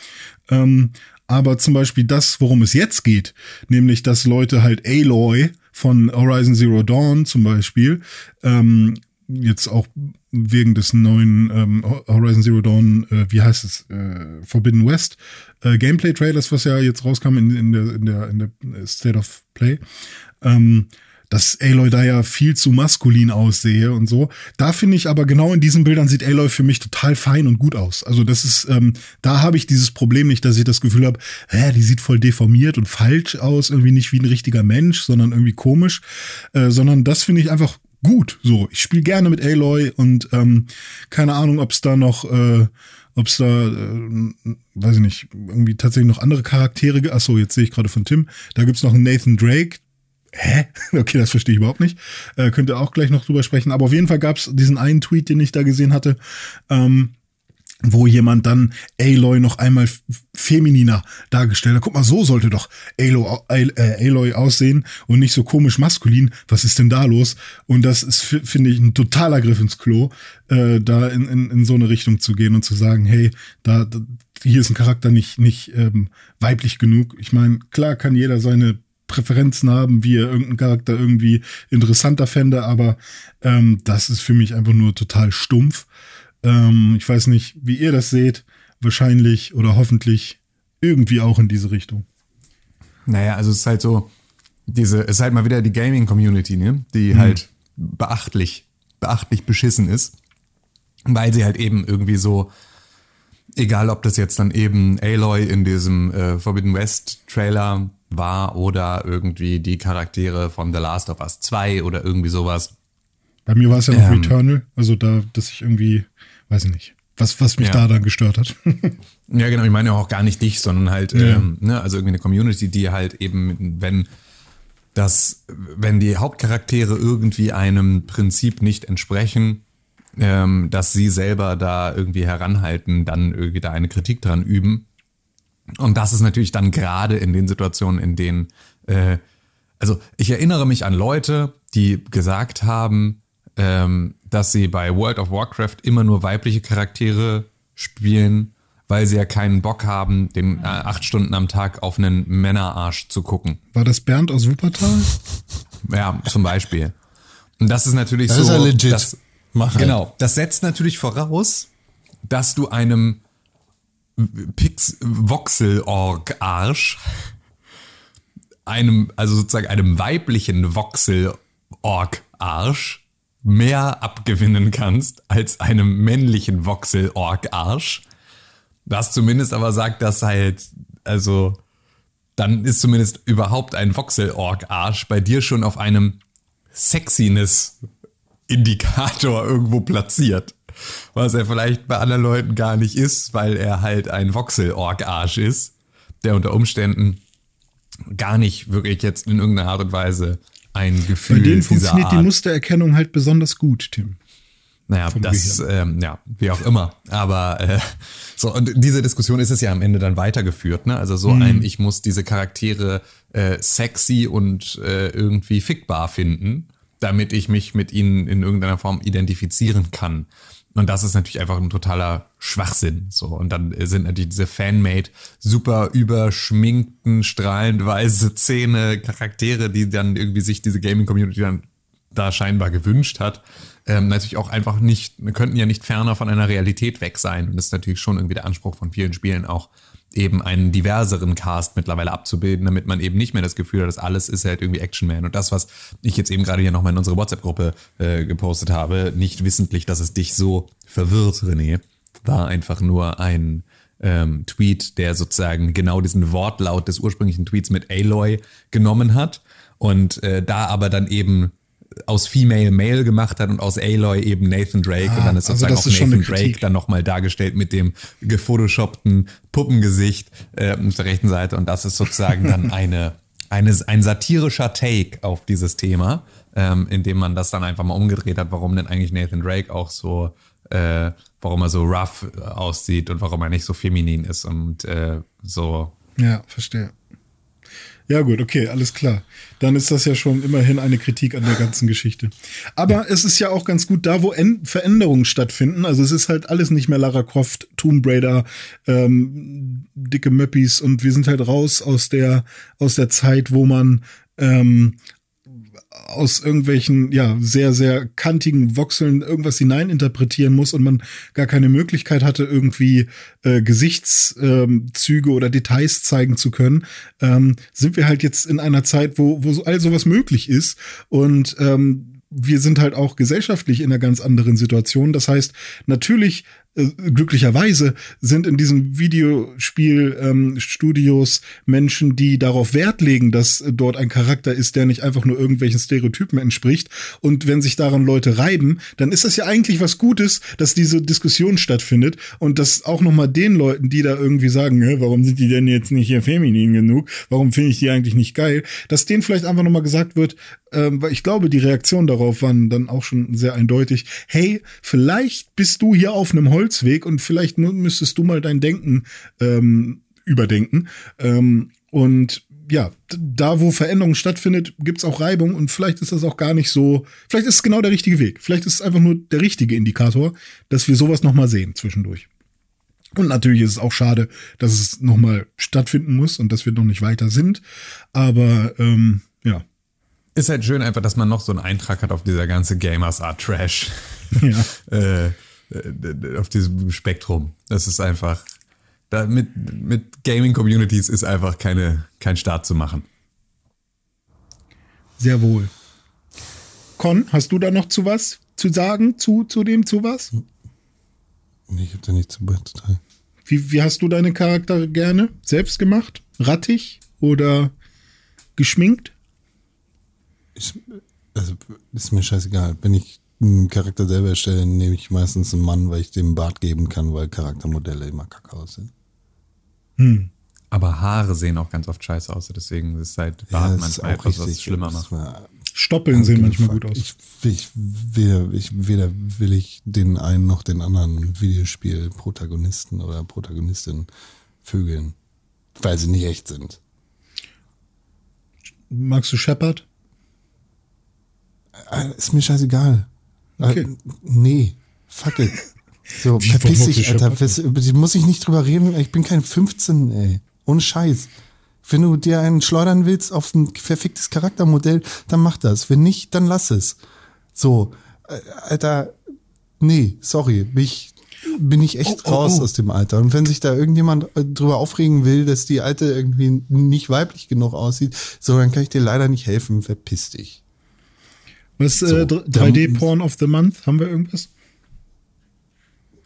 Ähm, aber zum Beispiel das, worum es jetzt geht, nämlich dass Leute halt Aloy von Horizon Zero Dawn zum Beispiel ähm, jetzt auch wegen des neuen ähm, Horizon Zero Dawn, äh, wie heißt es, äh, Forbidden West äh, Gameplay-Trailers, was ja jetzt rauskam in, in, der, in, der, in der State of Play, ähm, dass Aloy da ja viel zu maskulin aussehe und so. Da finde ich aber genau in diesen Bildern sieht Aloy für mich total fein und gut aus. Also das ist, ähm, da habe ich dieses Problem nicht, dass ich das Gefühl habe, hä, die sieht voll deformiert und falsch aus, irgendwie nicht wie ein richtiger Mensch, sondern irgendwie komisch, äh, sondern das finde ich einfach gut. So, ich spiele gerne mit Aloy und ähm, keine Ahnung, ob es da noch, äh, ob es da, äh, weiß ich nicht, irgendwie tatsächlich noch andere Charaktere gibt. Achso, jetzt sehe ich gerade von Tim. Da gibt's noch einen Nathan Drake. Hä? *laughs* Okay, das verstehe ich überhaupt nicht. Äh, könnt ihr auch gleich noch drüber sprechen. Aber auf jeden Fall gab's diesen einen Tweet, den ich da gesehen hatte. Ähm, wo jemand dann Aloy noch einmal femininer dargestellt hat. Guck mal, so sollte doch Aloy, äh, Aloy aussehen und nicht so komisch maskulin. Was ist denn da los? Und das ist, fi- finde ich, ein totaler Griff ins Klo, äh, da in, in, in so eine Richtung zu gehen und zu sagen, hey, da, da hier ist ein Charakter nicht, nicht ähm, weiblich genug. Ich meine, klar kann jeder seine Präferenzen haben, wie er irgendeinen Charakter irgendwie interessanter fände, aber ähm, das ist für mich einfach nur total stumpf. Ähm, ich weiß nicht, wie ihr das seht. Wahrscheinlich oder hoffentlich irgendwie auch in diese Richtung. Naja, also es ist halt so, diese, es ist halt mal wieder die Gaming-Community, ne? Die halt beachtlich, beachtlich beschissen ist. Weil sie halt eben irgendwie so, egal ob das jetzt dann eben Aloy in diesem äh, Forbidden West Trailer war oder irgendwie die Charaktere von The Last of Us 2 oder irgendwie sowas. Bei mir war es ja noch Ähm. Returnal, also da, dass ich irgendwie, weiß ich nicht, was, was mich Ja. da dann gestört hat. *laughs* Ja, genau, ich meine auch gar nicht dich, sondern halt, Ja. ähm, ne, also irgendwie eine Community, die halt eben, wenn das, wenn die Hauptcharaktere irgendwie einem Prinzip nicht entsprechen, ähm, dass sie selber da irgendwie heranhalten, dann irgendwie da eine Kritik dran üben. Und das ist natürlich dann gerade in den Situationen, in denen, äh, also ich erinnere mich an Leute, die gesagt haben, ähm, dass sie bei World of Warcraft immer nur weibliche Charaktere spielen, weil sie ja keinen Bock haben, den äh, acht Stunden am Tag auf einen Männerarsch zu gucken. War das Bernd aus Wuppertal? Ja, zum Beispiel. Und das ist natürlich Das so. ist ja legit. Das, Mach halt. Genau. Das setzt natürlich voraus, dass du einem Pix Voxel-Org-Arsch, einem, also sozusagen einem weiblichen Voxel-Org Voxel-Org-Arsch mehr abgewinnen kannst als einem männlichen Voxel-Org-Arsch. Was zumindest aber sagt, dass halt, also, dann ist zumindest überhaupt ein Voxel-Org-Arsch bei dir schon auf einem Sexiness-Indikator irgendwo platziert. Was er vielleicht bei anderen Leuten gar nicht ist, weil er halt ein Voxel-Org-Arsch ist, der unter Umständen gar nicht wirklich jetzt in irgendeiner Art und Weise ein Gefühl Bei denen funktioniert Art, die Mustererkennung halt besonders gut, Tim. Naja, das, ähm, ja, wie auch immer. Aber äh, so, und diese Diskussion ist es ja am Ende dann weitergeführt, ne? Also so mhm. ein, ich muss diese Charaktere äh, sexy und äh, irgendwie fickbar finden, damit ich mich mit ihnen in irgendeiner Form identifizieren kann. Und das ist natürlich einfach ein totaler Schwachsinn. So. Und dann sind natürlich diese Fanmade, super überschminkten, strahlend weiße Zähne, Charaktere, die dann irgendwie sich diese Gaming-Community dann da scheinbar gewünscht hat, ähm, natürlich auch einfach nicht, könnten ja nicht ferner von einer Realität weg sein. Und das ist natürlich schon irgendwie der Anspruch von vielen Spielen auch, eben einen diverseren Cast mittlerweile abzubilden, damit man eben nicht mehr das Gefühl hat, dass alles ist halt irgendwie Action Man. Und das, was ich jetzt eben gerade hier nochmal in unsere WhatsApp-Gruppe äh, gepostet habe, nicht wissentlich, dass es dich so verwirrt, René, war einfach nur ein ähm, Tweet, der sozusagen genau diesen Wortlaut des ursprünglichen Tweets mit Aloy genommen hat und äh, da aber dann eben aus Female Male gemacht hat und aus Aloy eben Nathan Drake ah, und dann ist also sozusagen also auch Nathan Drake dann nochmal dargestellt mit dem gefotoshoppten Puppengesicht äh, auf der rechten Seite und das ist sozusagen dann *laughs* eine, eine ein satirischer Take auf dieses Thema, ähm, indem man das dann einfach mal umgedreht hat, warum denn eigentlich Nathan Drake auch so äh, warum er so rough aussieht und warum er nicht so feminin ist und äh, so. Ja, verstehe. Ja, gut, okay, alles klar. Dann ist das ja schon immerhin eine Kritik an der ganzen Geschichte. Aber es ist ja auch ganz gut da, wo End Veränderungen stattfinden. Also es ist halt alles nicht mehr Lara Croft, Tomb Raider, ähm, dicke Möppis und wir sind halt raus aus der, aus der Zeit, wo man ähm, aus irgendwelchen, ja, sehr, sehr kantigen Voxeln irgendwas hineininterpretieren muss und man gar keine Möglichkeit hatte, irgendwie äh, Gesichtszüge ähm, oder Details zeigen zu können, ähm, sind wir halt jetzt in einer Zeit, wo, wo all sowas möglich ist und ähm, wir sind halt auch gesellschaftlich in einer ganz anderen Situation. Das heißt, natürlich glücklicherweise sind in diesen Videospielstudios ähm, Menschen, die darauf Wert legen, dass äh, dort ein Charakter ist, der nicht einfach nur irgendwelchen Stereotypen entspricht. Und wenn sich daran Leute reiben, dann ist das ja eigentlich was Gutes, dass diese Diskussion stattfindet und dass auch noch mal den Leuten, die da irgendwie sagen, warum sind die denn jetzt nicht hier feminin genug? Warum finde ich die eigentlich nicht geil? Dass denen vielleicht einfach noch mal gesagt wird, ähm, weil ich glaube, die Reaktionen darauf waren dann auch schon sehr eindeutig. Hey, vielleicht bist du hier auf einem Holz Holzweg und vielleicht müsstest du mal dein Denken ähm, überdenken. Ähm, und ja, da wo Veränderung stattfindet, gibt's auch Reibung und vielleicht ist das auch gar nicht so, vielleicht ist es genau der richtige Weg. Vielleicht ist es einfach nur der richtige Indikator, dass wir sowas nochmal sehen zwischendurch. Und natürlich ist es auch schade, dass es nochmal stattfinden muss und dass wir noch nicht weiter sind. Aber ähm, ja. Ist halt schön einfach, dass man noch so einen Eintrag hat auf dieser ganze Gamers Art Trash. Ja. *laughs* äh, auf diesem Spektrum. Das ist einfach, da mit, mit Gaming-Communities ist einfach keine, kein Start zu machen. Sehr wohl. Con, hast du da noch zu was zu sagen, zu, zu dem, zu was? Nee, ich habe da nichts zu beizutragen. Wie, wie hast du deine Charaktere gerne? Selbst gemacht? Rattig oder geschminkt? Ich, also, ist mir scheißegal. Bin ich einen Charakter selber erstelle, nehme ich meistens einen Mann, weil ich dem Bart geben kann, weil Charaktermodelle immer kacke aussehen. Hm. Aber Haare sehen auch ganz oft scheiße aus, deswegen ist halt Bart ja, manchmal etwas, was es schlimmer macht. Stoppeln sehen manchmal gut aus. Ich, ich, weder, ich, weder will ich den einen noch den anderen Videospiel-Protagonisten oder Protagonistin vögeln, weil sie nicht echt sind. Magst du Shepard? Äh, ist mir scheißegal. Okay. Äh, nee, fuck it. So, *laughs* verpiss dich, Alter. Das, muss ich nicht drüber reden. Ich bin kein 15, ey. Ohne Scheiß. Wenn du dir einen schleudern willst auf ein verficktes Charaktermodell, dann mach das. Wenn nicht, dann lass es. So, äh, Alter, nee, sorry, bin ich, bin ich echt oh, oh, raus oh. aus dem Alter. Und wenn sich da irgendjemand äh, drüber aufregen will, dass die Alte irgendwie nicht weiblich genug aussieht, so, dann kann ich dir leider nicht helfen. Verpiss dich. Was So, äh, dann- 3D-Porn of the Month? Haben wir irgendwas?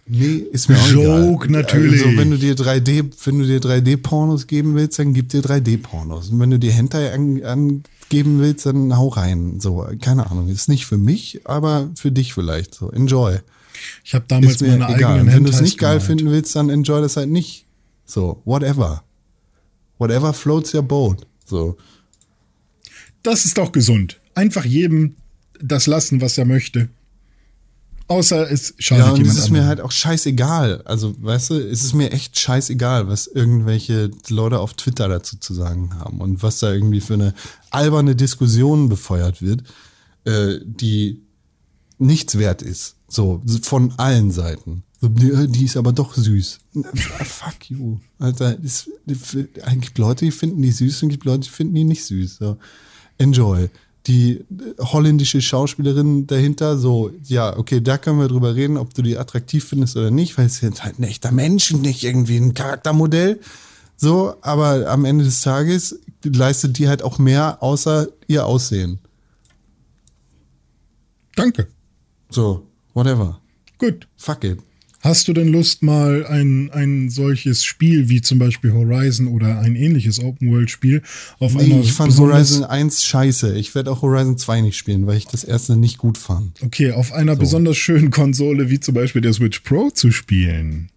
Nee, ist mir auch Joke, egal. natürlich. Also, wenn du dir 3D, wenn du dir 3D-Pornos geben willst, dann gib dir 3D-Pornos. Und wenn du dir Hentai an, angeben willst, dann hau rein. So, keine Ahnung. Ist nicht für mich, aber für dich vielleicht. So, enjoy. Ich habe damals Ist mir meine egal. eigenen wenn du es nicht geil gemalt. finden willst, dann enjoy das halt nicht. So, whatever. Whatever floats your boat. So. Das ist doch gesund. Einfach jedem das lassen, was er möchte. Außer es schadet Ja, und es jemand ist mir anderem. halt auch scheißegal. Also, weißt du, es ist mir echt scheißegal, was irgendwelche Leute auf Twitter dazu zu sagen haben und was da irgendwie für eine alberne Diskussion befeuert wird, äh, die nichts wert ist. So, von allen Seiten. So, die, die ist aber doch süß. Fuck you. Alter, es es gibt Leute, die finden die süß und gibt Leute, die finden die nicht süß. So. Enjoy. Die holländische Schauspielerin dahinter, so, ja, okay, da können wir drüber reden, ob du die attraktiv findest oder nicht, weil es ist halt ein echter Mensch und nicht irgendwie ein Charaktermodell. So, aber am Ende des Tages leistet die halt auch mehr außer ihr Aussehen. Danke. So, whatever. Gut. Fuck it. Hast du denn Lust, mal ein, ein solches Spiel wie zum Beispiel Horizon oder ein ähnliches Open-World-Spiel auf Nee, einer ich fand Horizon 1 scheiße. Ich werde auch Horizon 2 nicht spielen, weil ich das erste nicht gut fand. Okay, auf einer besonders schönen Konsole wie zum Beispiel der Switch Pro zu spielen.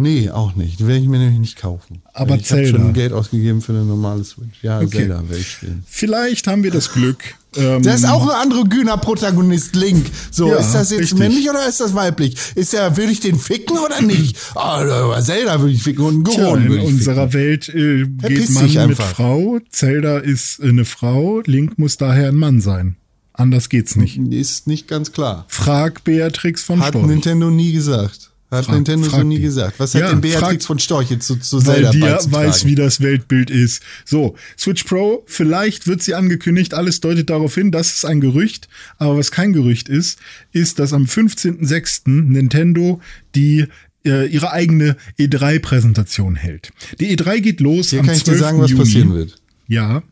Nee, auch nicht. Die werde ich mir nämlich nicht kaufen. Aber ich habe Zelda. schon Geld ausgegeben für eine normale Switch. Ja, Okay. Zelda werde ich spielen. Vielleicht haben wir das Glück. Ähm, Da ist auch ein androgyner Protagonist, Link. So, Ja, ist das jetzt richtig. männlich oder ist das weiblich? Ist der, würde ich den ficken oder nicht? Aber Zelda würde ich ficken und einen Tja, Goron in würde ich unserer ficken. Welt äh, geht Mann dich mit einfach. Frau. Zelda ist äh, eine Frau. Link muss daher ein Mann sein. Anders geht's nicht. Ist nicht ganz klar. Frag Beatrix von Hat Storch. Nintendo nie gesagt. Hat Frag- Nintendo frag so nie die. gesagt. Was hat Ja, denn Beatrix frag- von Storch jetzt zu, zu weil Zelda die ja beizutragen? weiß, wie das Weltbild ist. So, Switch Pro, vielleicht wird sie angekündigt, alles deutet darauf hin, das ist ein Gerücht, aber was kein Gerücht ist, ist, dass am 15.06. Nintendo die äh, ihre eigene E3-Präsentation hält. Die E3 geht los Hier am kann ich 12. dir sagen, was Juni. passieren wird. Ja,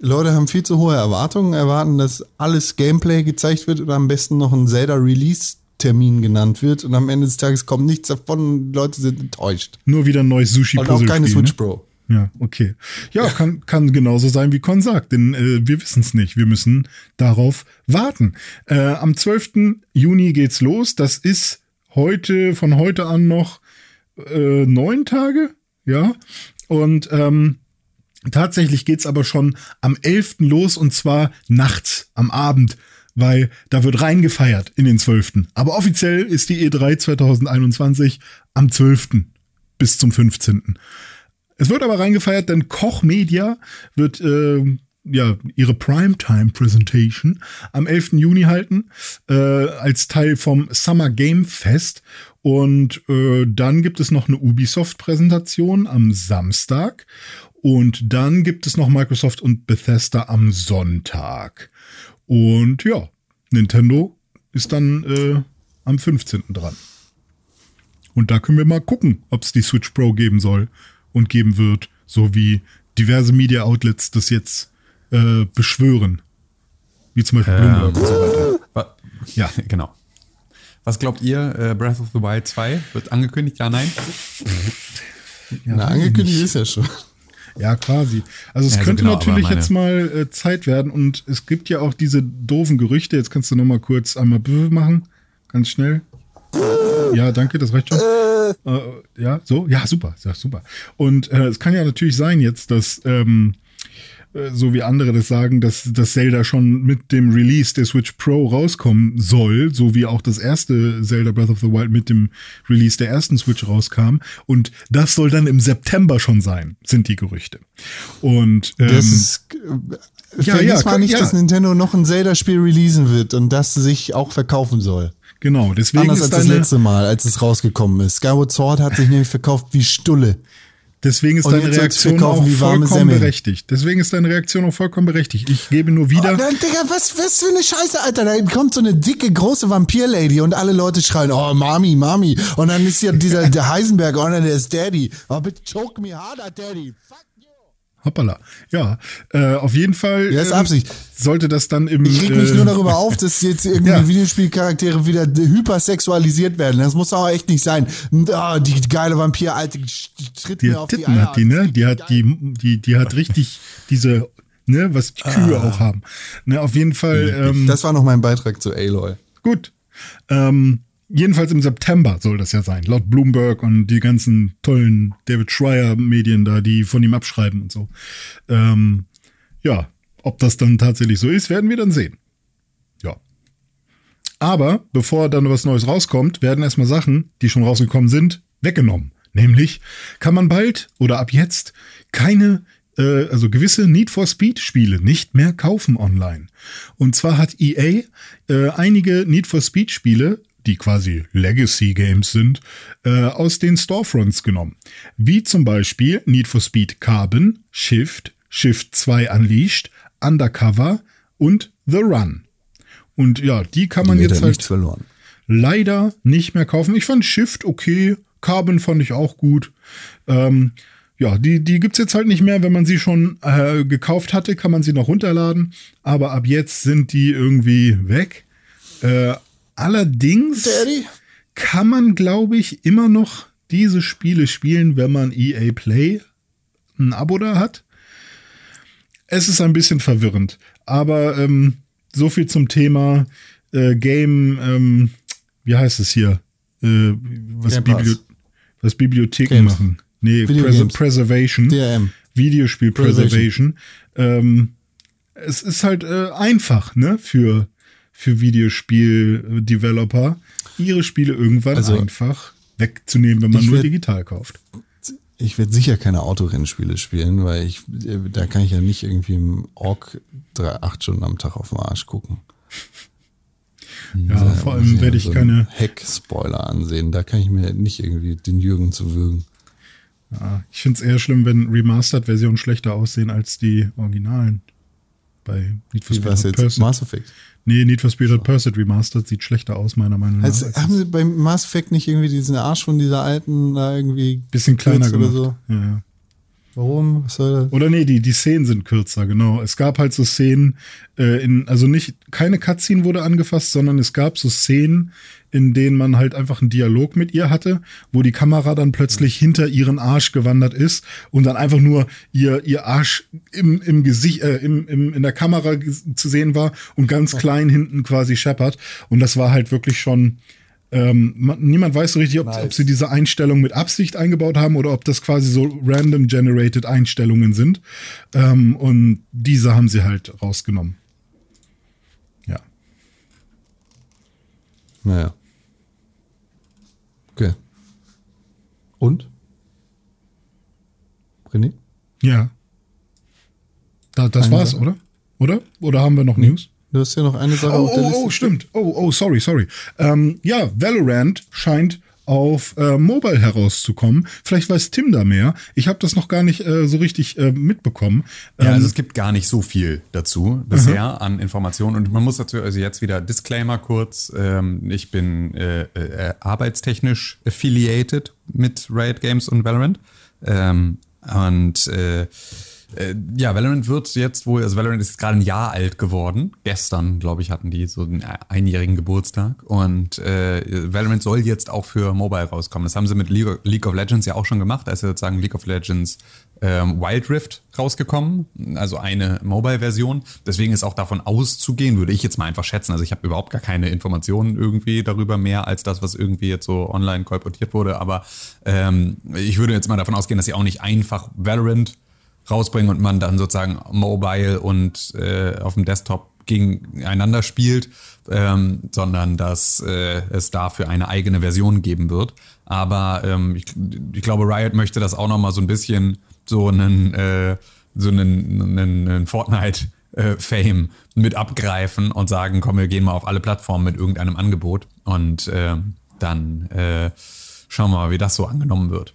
Leute haben viel zu hohe Erwartungen, erwarten, dass alles Gameplay gezeigt wird und am besten noch ein Zelda-Release-Termin genannt wird und am Ende des Tages kommt nichts davon und Leute sind enttäuscht. nur wieder ein neues sushi Und auch keine ne? Switch Pro. Ja, okay. Ja, kann, kann genauso sein, wie Con sagt, denn äh, wir wissen es nicht. Wir müssen darauf warten. Äh, am 12. Juni geht's los. Das ist heute, von heute an noch äh, neun Tage, ja. Und ähm, tatsächlich geht's aber schon am 11. los und zwar nachts, am Abend, weil da wird reingefeiert in den 12. Aber offiziell ist die E3 2021 am 12. bis zum 15. Es wird aber reingefeiert, denn Koch Media wird ähm, ja ihre Primetime Presentation am 11. Juni halten äh, als Teil vom Summer Game Fest und äh, dann gibt es noch eine Ubisoft Präsentation am Samstag und dann gibt es noch Microsoft und Bethesda am Sonntag. Und ja, Nintendo ist dann äh, am 15. dran. Und da können wir mal gucken, ob es die Switch Pro geben soll und geben wird, so wie diverse Media Outlets das jetzt äh, beschwören. Wie zum Beispiel Bloomberg und so weiter. Wa- Ja. *laughs* genau. Was glaubt ihr, äh, Breath of the Wild 2 wird angekündigt? Ja, nein? Na, angekündigt ist ja schon. Ja, quasi. Also es Ja, also könnte genau, natürlich jetzt mal äh, Zeit werden und es gibt ja auch diese doofen Gerüchte. Jetzt kannst du noch mal kurz einmal machen, ganz schnell. Ja, danke, das reicht schon. Äh, ja, so, ja, super, ja, super. Und äh, es kann ja natürlich sein jetzt, dass ähm, äh, so wie andere das sagen, dass das Zelda schon mit dem Release der Switch Pro rauskommen soll, so wie auch das erste Zelda Breath of the Wild mit dem Release der ersten Switch rauskam. Und das soll dann im September schon sein, sind die Gerüchte. Und ähm, Das ist. Äh, ja, ja, mal nicht, ja. dass Nintendo noch ein Zelda-Spiel releasen wird und das sich auch verkaufen soll. genau, deswegen Anders als ist das deine, letzte Mal, als es rausgekommen ist. Skyward Sword hat sich nämlich verkauft wie Stulle. Deswegen ist Und deine Reaktion auch vollkommen Semmeln. berechtigt. Deswegen ist deine Reaktion auch vollkommen berechtigt. Ich gebe nur wieder. Oh, dann, Digga, was, was für eine Scheiße, Alter. Da kommt so eine dicke, große Vampir-Lady und alle Leute schreien, oh, Mami, Mami. Und dann ist ja dieser der Heisenberg, oh, der ist Daddy. Oh, bitte choke me harder, Daddy. Fuck. Hoppala. Ja, äh, auf jeden Fall. Ja, ist ähm, Absicht. Sollte das dann im. Ich reg mich äh, nur darüber auf, dass jetzt irgendwie Ja. Videospielcharaktere wieder hypersexualisiert werden. Das muss aber echt nicht sein. Ah, die geile Vampir-Alte tritt Die mir auf die Titten Eier. hat die, ne? Die hat die, die, die hat richtig diese, ne, was die Kühe auch haben. Ne, auf jeden Fall. Ähm, Das war noch mein Beitrag zu Aloy. Gut. Ähm, jedenfalls im September soll das ja sein, laut Bloomberg und die ganzen tollen David Schreier-Medien da, die von ihm abschreiben und so. Ähm, ja, ob das dann tatsächlich so ist, werden wir dann sehen. Ja. Aber bevor dann was Neues rauskommt, werden erstmal Sachen, die schon rausgekommen sind, weggenommen. Nämlich kann man bald oder ab jetzt keine, äh, also gewisse Need for Speed Spiele nicht mehr kaufen online. Und zwar hat EA äh, einige Need for Speed Spiele, die quasi Legacy Games sind, äh, aus den Storefronts genommen. Wie zum Beispiel Need for Speed Carbon, Shift, Shift 2 Unleashed, Undercover und The Run. Und ja, die kann man hat jetzt halt leider nicht mehr kaufen. Ich fand Shift okay, Carbon fand ich auch gut. Ähm, ja, die, die gibt's jetzt halt nicht mehr. Wenn man sie schon äh, gekauft hatte, kann man sie noch runterladen. Aber ab jetzt sind die irgendwie weg. Äh, allerdings Daddy? kann man, glaube ich, immer noch diese Spiele spielen, wenn man EA Play ein Abo da hat. Es ist ein bisschen verwirrend, aber ähm, so viel zum Thema äh, Game, ähm, wie heißt es hier? Äh, was. Biblio was Bibliotheken Games. machen. Nee, Video Pres Games. Preservation. DRM. Videospiel Preservation. Preservation. Ähm, es ist halt äh, einfach, ne, für, für Videospiel-Developer, ihre Spiele irgendwann Also, einfach wegzunehmen, wenn man nur würd- digital kauft. Ich werde sicher keine Autorennspiele spielen, weil ich, äh, da kann ich ja nicht irgendwie im Org drei, acht Stunden am Tag auf den Arsch gucken. Ja, Da vor allem werde ich so keine, Heck-Spoiler ansehen. Da kann ich mir nicht irgendwie den Jürgen zu würgen. ja, ich finde es eher schlimm, wenn Remastered-Versionen schlechter aussehen als die Originalen. Bei Need for Speed. Mass Effect. Nee, Need for Speed Hot Pursuit Remastered sieht schlechter aus, meiner Meinung nach. Also, als haben sie beim Mass Effect nicht irgendwie diesen Arsch von dieser alten da irgendwie bisschen kleiner gemacht. oder so? Ja, ja. Warum? Oder nee, die, die Szenen sind kürzer, genau. Es gab halt so Szenen, äh, in, also nicht, keine Cutscene wurde angefasst, sondern es gab so Szenen, in denen man halt einfach einen Dialog mit ihr hatte, wo die Kamera dann plötzlich hinter ihren Arsch gewandert ist und dann einfach nur ihr, ihr Arsch im, im Gesicht, äh, im, im, in der Kamera zu sehen war und ganz klein hinten quasi scheppert. Und das war halt wirklich schon, ähm, man, niemand weiß so richtig, ob, Nice. ob sie diese Einstellung mit Absicht eingebaut haben oder ob das quasi so random generated Einstellungen sind. Ähm, und diese haben sie halt rausgenommen. Ja. Naja. Okay. Und? René? Ja. Da, das Eine war's, Sache? oder? Oder? Oder haben wir noch News? Du hast ja noch eine Sache Oh, auf der oh, Liste. oh, stimmt. Oh, oh, sorry, sorry. Ähm, ja, Valorant scheint auf äh, Mobile herauszukommen. Vielleicht weiß Tim da mehr. Ich habe das noch gar nicht äh, so richtig äh, mitbekommen. Ja, Ähm, also es gibt gar nicht so viel dazu bisher an Informationen. Und man muss dazu also jetzt wieder Disclaimer kurz. Ähm, ich bin äh, äh, arbeitstechnisch affiliated mit Riot Games und Valorant. Ähm, und äh, ja, Valorant wird jetzt wohl, also Valorant ist gerade ein Jahr alt geworden. Gestern, glaube ich, hatten die so einen einjährigen Geburtstag. Und äh, Valorant soll jetzt auch für Mobile rauskommen. Das haben sie mit League League of Legends ja auch schon gemacht. Da ist ja sozusagen League of Legends ähm, Wild Rift rausgekommen, also eine Mobile-Version. Deswegen ist auch davon auszugehen, würde ich jetzt mal einfach schätzen. Also ich habe überhaupt gar keine Informationen irgendwie darüber mehr als das, was irgendwie jetzt so online kolportiert wurde. Aber ähm, ich würde jetzt mal davon ausgehen, dass sie auch nicht einfach Valorant rausbringen und man dann sozusagen mobile und äh, auf dem Desktop gegeneinander spielt, ähm, sondern dass äh, es dafür eine eigene Version geben wird. Aber ähm, ich, ich glaube, Riot möchte das auch noch mal so ein bisschen so einen, äh, so einen, einen, einen Fortnite äh, Fame mit abgreifen und sagen, komm, wir gehen mal auf alle Plattformen mit irgendeinem Angebot und äh, dann äh, schauen wir mal, wie das so angenommen wird.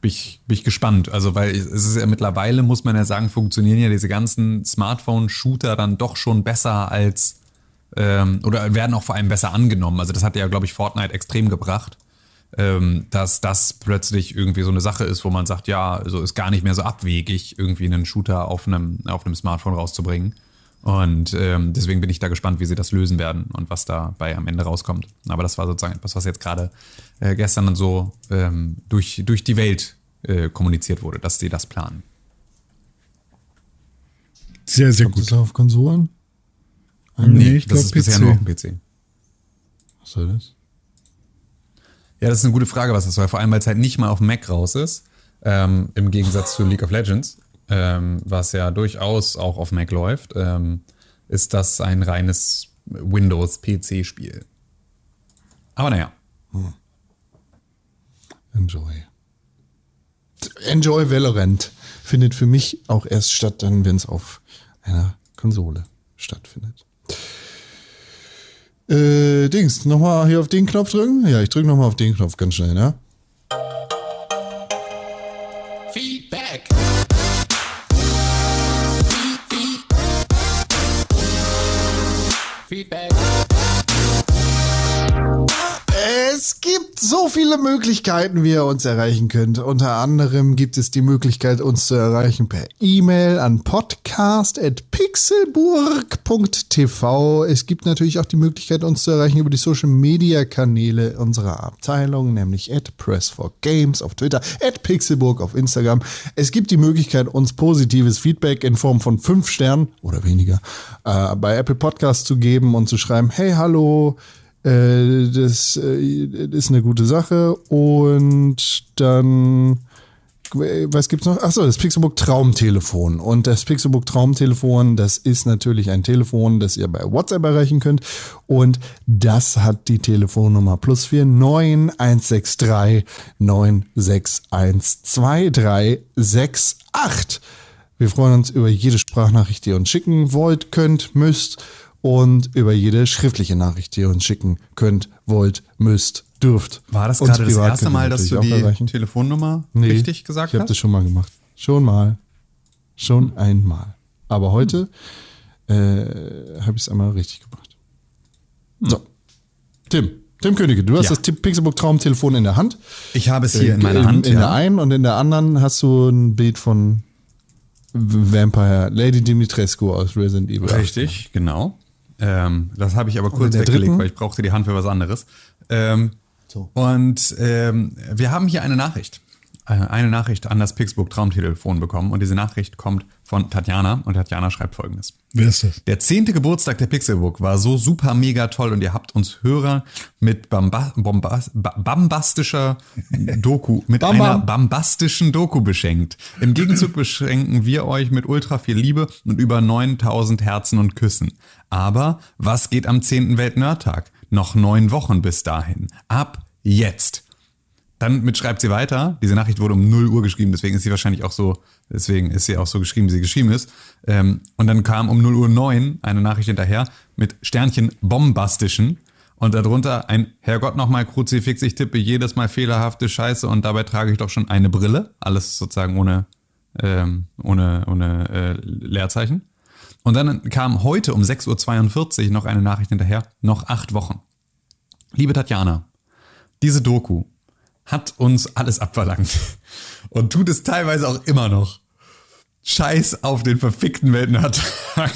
Bin, ich, bin ich gespannt. Also, weil es ist ja mittlerweile, muss man ja sagen, funktionieren ja diese ganzen Smartphone-Shooter dann doch schon besser als ähm, oder werden auch vor allem besser angenommen. Also, das hat ja, glaube ich, Fortnite extrem gebracht. ähm, dass das plötzlich irgendwie so eine Sache ist, wo man sagt, ja, also ist gar nicht mehr so abwegig, irgendwie einen Shooter auf einem, auf einem Smartphone rauszubringen. Und ähm, deswegen bin ich da gespannt, wie sie das lösen werden und was dabei am Ende rauskommt. Aber das war sozusagen etwas, was jetzt gerade äh, gestern dann so ähm, durch, durch die Welt äh, kommuniziert wurde, dass sie das planen. Sehr, sehr Kommt gut. das auf Konsolen? Nee, ich das glaube ist bisher nur auf PC. dem PC. Was soll das? Ja, das ist eine gute Frage, was das soll. Vor allem, weil es halt nicht mal auf dem Mac raus ist. Ähm, Im Gegensatz zu League of Legends, ähm, was ja durchaus auch auf Mac läuft, ähm, ist das ein reines Windows-PC-Spiel. Aber naja. Enjoy. Enjoy Valorant findet für mich auch erst statt, dann, wenn es auf einer Konsole stattfindet. Äh, Dings, nochmal hier auf den Knopf drücken? Ja, ich drücke nochmal auf den Knopf ganz schnell, ne? Feedback. Feedback. Es gibt so viele Möglichkeiten, wie ihr uns erreichen könnt. Unter anderem gibt es die Möglichkeit, uns zu erreichen per E-Mail an podcast.pixelburg.tv. Es gibt natürlich auch die Möglichkeit, uns zu erreichen über die Social Media Kanäle unserer Abteilung, nämlich at Press4Games auf Twitter, at Pixelburg auf Instagram. Es gibt die Möglichkeit, uns positives Feedback in Form von fünf Sternen oder weniger äh, bei Apple Podcasts zu geben und zu schreiben, hey, hallo, äh, das äh, ist eine gute Sache. Und dann, was gibt's noch? Achso, das Pixelbook Traumtelefon. Und das Pixelbook Traumtelefon, das ist natürlich ein Telefon, das ihr bei WhatsApp erreichen könnt. Und das hat die Telefonnummer plus 49 163 961 2368. Wir freuen uns über jede Sprachnachricht, die ihr uns schicken wollt, könnt, müsst und über jede schriftliche Nachricht, die ihr uns schicken könnt, wollt, müsst, dürft. War das Uns gerade das erste Mal, dass du die erreichen. Telefonnummer Nee, richtig gesagt Ich habe hast? das schon mal gemacht. Schon mal. Schon einmal. Aber heute äh, habe ich es einmal richtig gemacht. So. Tim. Tim Königke, du hast Ja. das Pixelbook Traumtelefon in der Hand. Ich habe es hier in Äh, meiner Hand. In der ja. einen und in der anderen hast du ein Bild von Vampire, Lady Dimitrescu aus Resident Evil. 8. Richtig, genau. Ähm, das habe ich aber kurz weggelegt, dritten? weil ich brauchte die Hand für was anderes. Ähm, So. Und ähm, wir haben hier eine Nachricht. Äh, Eine Nachricht an das Pixburg Traumtelefon bekommen. Und diese Nachricht kommt von Tatjana. Und Tatjana schreibt folgendes. Wer ist das? Der zehnte Geburtstag der Pixelbook war so super mega toll und ihr habt uns Hörer mit Bamba, Bombas, ba- bombastischer Doku, *laughs* mit Bam, einer bombastischen Doku beschenkt. Im Gegenzug beschenken wir euch mit ultra viel Liebe und über 9000 Herzen und Küssen. Aber was geht am 10. Weltnerdtag? Noch neun Wochen bis dahin. Ab jetzt. Dann mit schreibt sie weiter. Diese Nachricht wurde um 0 Uhr geschrieben, deswegen ist sie wahrscheinlich auch so, deswegen ist sie auch so geschrieben, wie sie geschrieben ist. Ähm, und dann kam um 0 Uhr 9 eine Nachricht hinterher mit Sternchen bombastischen und darunter ein Herrgott nochmal Kruzifix, ich tippe jedes Mal fehlerhafte Scheiße und dabei trage ich doch schon eine Brille. Alles sozusagen ohne, ähm, ohne, ohne äh, Leerzeichen. Und dann kam heute um 6.42 Uhr noch eine Nachricht hinterher, noch acht Wochen. Liebe Tatjana, diese Doku hat uns alles abverlangt und tut es teilweise auch immer noch. Scheiß auf den verfickten Weltnerdtag.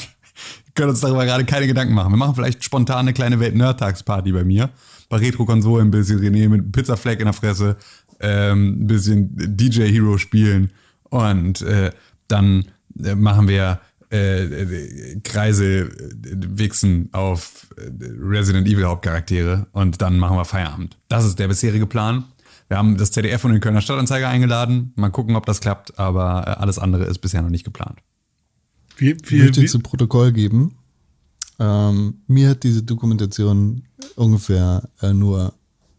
Wir können uns darüber gerade keine Gedanken machen. Wir machen vielleicht spontan eine kleine Weltnerdtagsparty bei mir. Bei Retro-Konsolen ein bisschen René mit Pizzafleck in der Fresse, ähm, ein bisschen DJ Hero spielen und äh, dann äh, machen wir äh, Kreise äh, wichsen auf äh, Resident Evil Hauptcharaktere und dann machen wir Feierabend. Das ist der bisherige Plan. Wir haben das ZDF und den Kölner Stadtanzeiger eingeladen. Mal gucken, ob das klappt, aber äh, alles andere ist bisher noch nicht geplant. Wir, Ich wir, möchte wir, zu Protokoll geben. Ähm, mir hat diese Dokumentation ungefähr äh, nur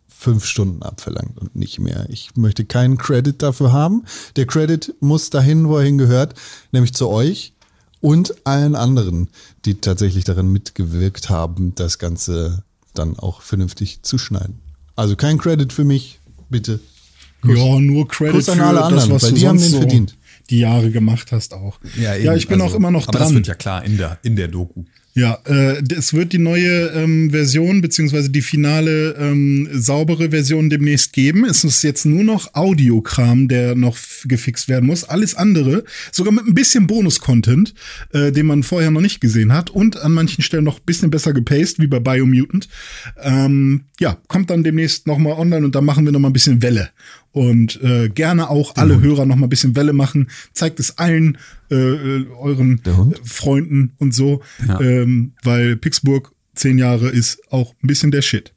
fünf Stunden abverlangt und nicht mehr. Ich möchte keinen Credit dafür haben. Der Credit muss dahin, wo er hingehört, nämlich zu euch und allen anderen, die tatsächlich daran mitgewirkt haben, das Ganze dann auch vernünftig zu schneiden. Also kein Credit für mich, bitte. ja, nur Credit Kuss an für alle das, anderen, was weil du die haben den so verdient. die Jahre gemacht hast auch. Ja, ich bin Also, auch immer noch aber Das dran. wird ja klar in der, in der Doku. Ja, äh, es wird die neue ähm, Version beziehungsweise die finale ähm, saubere Version demnächst geben. Es ist jetzt nur noch Audiokram, der noch gefixt werden muss. Alles andere, sogar mit ein bisschen Bonus-Content, äh, den man vorher noch nicht gesehen hat und an manchen Stellen noch ein bisschen besser gepaced, wie bei Biomutant. Ähm, ja, kommt dann demnächst noch mal online und dann machen wir noch mal ein bisschen Welle. Und äh, gerne auch alle Hörer noch mal ein bisschen Welle machen. Zeigt es allen äh, äh, euren? Freunden und so, Ja. ähm, weil Pittsburgh zehn Jahre ist auch ein bisschen der Shit.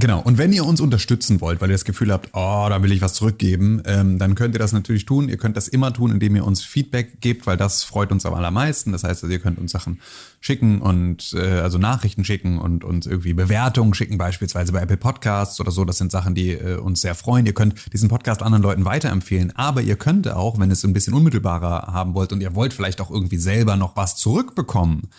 Genau. Und wenn ihr uns unterstützen wollt, weil ihr das Gefühl habt, oh, da will ich was zurückgeben, ähm, dann könnt ihr das natürlich tun. Ihr könnt das immer tun, indem ihr uns Feedback gebt, weil das freut uns am allermeisten. Das heißt, also ihr könnt uns Sachen schicken und äh, also Nachrichten schicken und uns irgendwie Bewertungen schicken, beispielsweise bei Apple Podcasts oder so. Das sind Sachen, die äh, uns sehr freuen. Ihr könnt diesen Podcast anderen Leuten weiterempfehlen, aber ihr könnt auch, wenn ihr es ein bisschen unmittelbarer haben wollt und ihr wollt vielleicht auch irgendwie selber noch was zurückbekommen,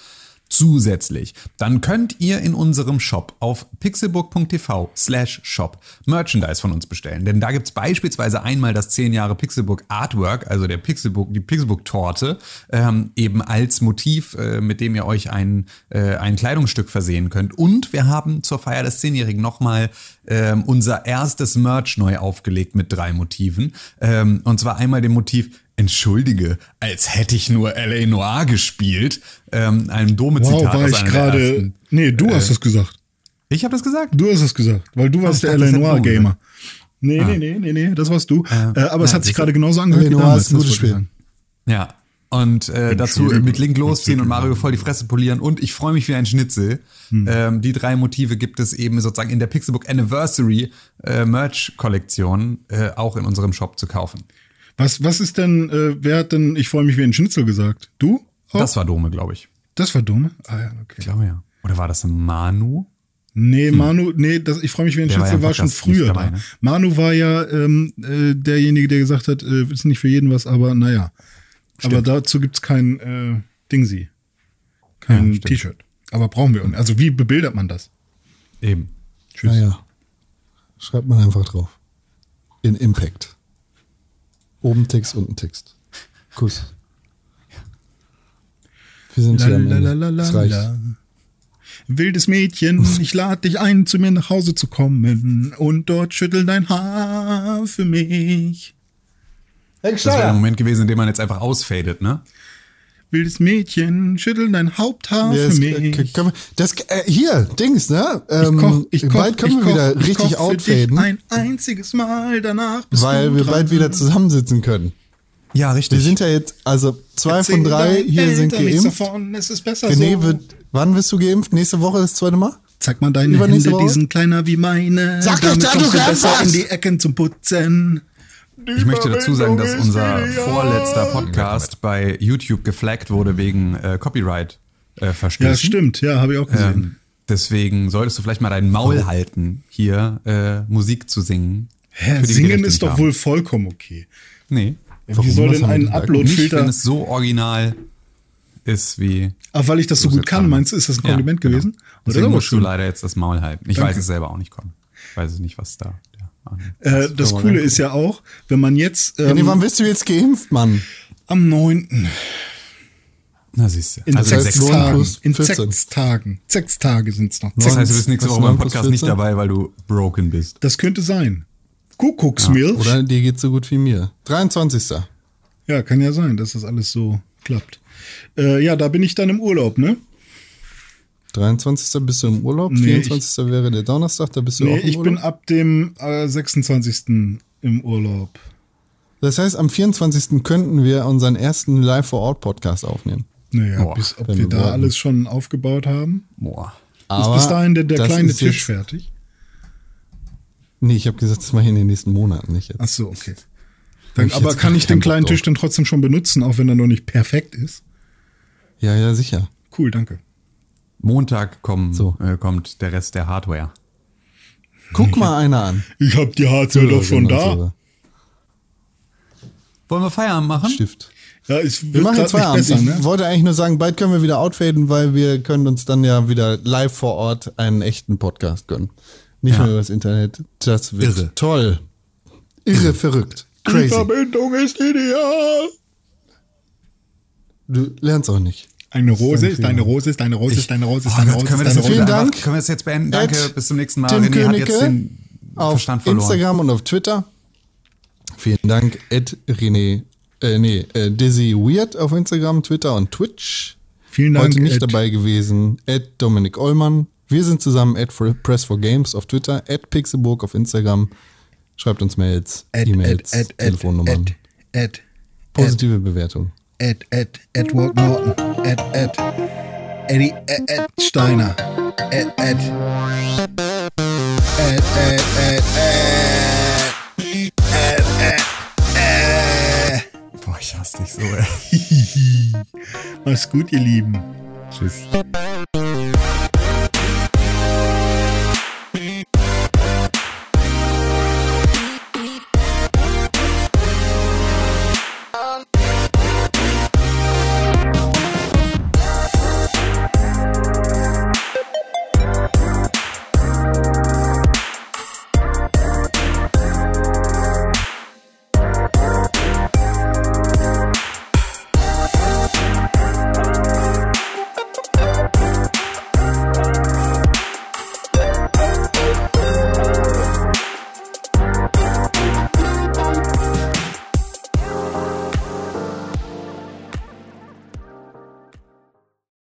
zusätzlich, dann könnt ihr in unserem Shop auf pixelbook.tv slash shop Merchandise von uns bestellen. Denn da gibt's beispielsweise einmal das 10 Jahre Pixelbook Artwork, also der Pixelbook, die Pixelbook-Torte, ähm, eben als Motiv, äh, mit dem ihr euch ein, äh, ein Kleidungsstück versehen könnt. Und wir haben zur Feier des Zehnjährigen nochmal ähm, unser erstes Merch neu aufgelegt mit drei Motiven. Ähm, und zwar einmal dem Motiv Entschuldige, als hätte ich nur L.A. Noir gespielt. Ähm, ein Dome-Zitat Wow, war ich gerade. Nee, du hast es gesagt. Ich habe das gesagt? Du hast es gesagt, weil du warst der dachte, das Eleanor hätte du Gamer. Nee, nee, nee, nee, nee, das warst du. äh, aber es ja, hat sich gerade genauso angehört wie Eleanor damals. ist ein das gutes Spiel. Ja. Und äh, dazu mit Link losziehen und Mario voll die Fresse polieren. Und ich freue mich wie ein Schnitzel. Hm. Ähm, die drei Motive gibt es eben sozusagen in der Pixelbook Anniversary äh, Merch-Kollektion äh, auch in unserem Shop zu kaufen. Was, was ist denn, äh, wer hat denn, ich freue mich wie ein Schnitzel gesagt? Du? Auch? Das war Dome, glaube ich. das war dumm. Ah ja, okay. Ich glaube ja. Oder war das Manu? Nee, Manu, nee, das, ich freue mich wie ein Der war Schnitzel ja war schon früher dabei, da. ne? Manu war ja ähm, äh, derjenige, der gesagt hat, äh, ist nicht für jeden was, aber naja. Aber dazu gibt's kein äh, Dingsi. Kein Ja, stimmt. T-Shirt. Aber brauchen wir. Also wie bebildert man das? Eben. Tschüss. Naja. Schreibt man einfach drauf. In Impact. Oben Text, unten Text. Kuss. Wir sind hier am Ende. Das reicht. Wildes Mädchen, ich lade dich ein, zu mir nach Hause zu kommen und dort schüttel dein Haar für mich. Das wäre der Moment gewesen, in dem man jetzt einfach ausfadet, ne? Wildes Mädchen, schüttel dein Haupthaar Ja, für das, mich. wir, das, äh, hier, Dings, ne? Ähm, ich koch, ich koch, bald können ich wir koch, wieder ich richtig outfaden, ein einziges Mal, danach bist weil du wir dran. bald wieder zusammensitzen können. Ja, richtig. Wir sind ja jetzt, also zwei Erzähl von drei hier sind Eltern nichts geimpft. Davon, es ist besser René so. wird, wann wirst du geimpft? Nächste Woche das zweite Mal? Zeig mal deine Hände, Woche? die sind kleiner wie meine. Sag doch da, kommst du du besser in die Ecken zum Putzen. Ich möchte dazu sagen, dass unser vorletzter Podcast bei YouTube geflaggt wurde wegen äh, Copyright äh, Verstößen. Ja, stimmt, ja, habe ich auch gesehen. Ähm, deswegen solltest du vielleicht mal dein Maul halten, hier äh, Musik zu singen. Hä, singen ist doch haben. wohl vollkommen okay. Nee. Warum? Wie soll denn ein Upload-Filter? wenn es so original ist wie. Aber weil ich das so gut kann, meinst du, ist das ein Ja, Kompliment genau. gewesen? Oder Deswegen aber musst du leider jetzt das Maul halten. Ich Danke. weiß es selber auch nicht, Con. Ich weiß es nicht, was da. Ja, Äh, das Coole ist ja auch, wenn man jetzt ähm, René, wann bist du jetzt geimpft, Mann? am 9. na siehst du. in Also sechs neun Tagen. plus In 14. sechs Tagen. Sechs Tage sind's noch. Das heißt, du bist nächste Woche beim Podcast nicht 14? dabei, weil du broken bist. Das könnte sein. Kuckucksmilch. Ja, Oder dir geht's so gut wie mir. 23. kann ja sein, dass das alles so klappt. Äh, ja, da bin ich dann im Urlaub, ne? 23. bist du im Urlaub, Nee, 24. wäre der Donnerstag, da bist du Nee, auch im ich Urlaub. bin ab dem äh, 26. im Urlaub. das heißt, am 24. könnten wir unseren ersten Live-vor-Ort-Podcast aufnehmen. Naja, Boah, bis ob wir wir da wollten. alles schon aufgebaut haben. Boah. Ist bis dahin der, der kleine Tisch jetzt- fertig? Nee, ich habe gesagt, das mache ich in den nächsten Monaten nicht jetzt. Ach so, okay. Dann, ich aber kann ich den kleinen Tisch dann trotzdem schon benutzen, auch wenn er noch nicht perfekt ist? Ja, ja, sicher. Cool, danke. Montag kommen, So. äh, kommt der Rest der Hardware. Guck mal einer an. Ich hab die Hardware doch schon da. Genau, Wollen wir Feierabend machen? Stift. Ja, es Wir machen Feierabend. nicht besser, ich ne? wollte eigentlich nur sagen, bald können wir wieder outfaden, weil wir können uns dann ja wieder live vor Ort einen echten Podcast gönnen. Nicht Ja. mehr übers Internet. Das wird Irre. toll. Irre, verrückt. Die Crazy. Verbindung ist ideal. Du lernst auch nicht. Eine Rose ist Fehler. eine Rose, ist eine Rose, ist eine Rose, ist Oh eine Gott, Rose, können wir ist das Vielen Dank. können wir das jetzt beenden? Danke, bis zum nächsten Mal. Tim René hat jetzt den auf Verstand verloren. Instagram und auf Twitter. Vielen Dank, Ed René, äh, nee, äh, Dizzy Weird auf Instagram, Twitter und Twitch. Vielen Dank, Heute nicht Ed. dabei gewesen, Ed Dominik Ollmann. Wir sind zusammen at Press for Games auf Twitter, at Pixelburg auf Instagram. Schreibt uns Mails, E-Mails, Telefonnummern, Ed, Ed, positive Bewertung. Ed, Ed, Edward Norton, Ed, Ed, Eddie, Ed, Ed Steiner, Ed, Ed, Ed, Ed, Ed, Ed, Ed, Ed, Ed. Boah, ich hasse dich so, ey. *laughs* Mach's gut, ihr Lieben. Tschüss.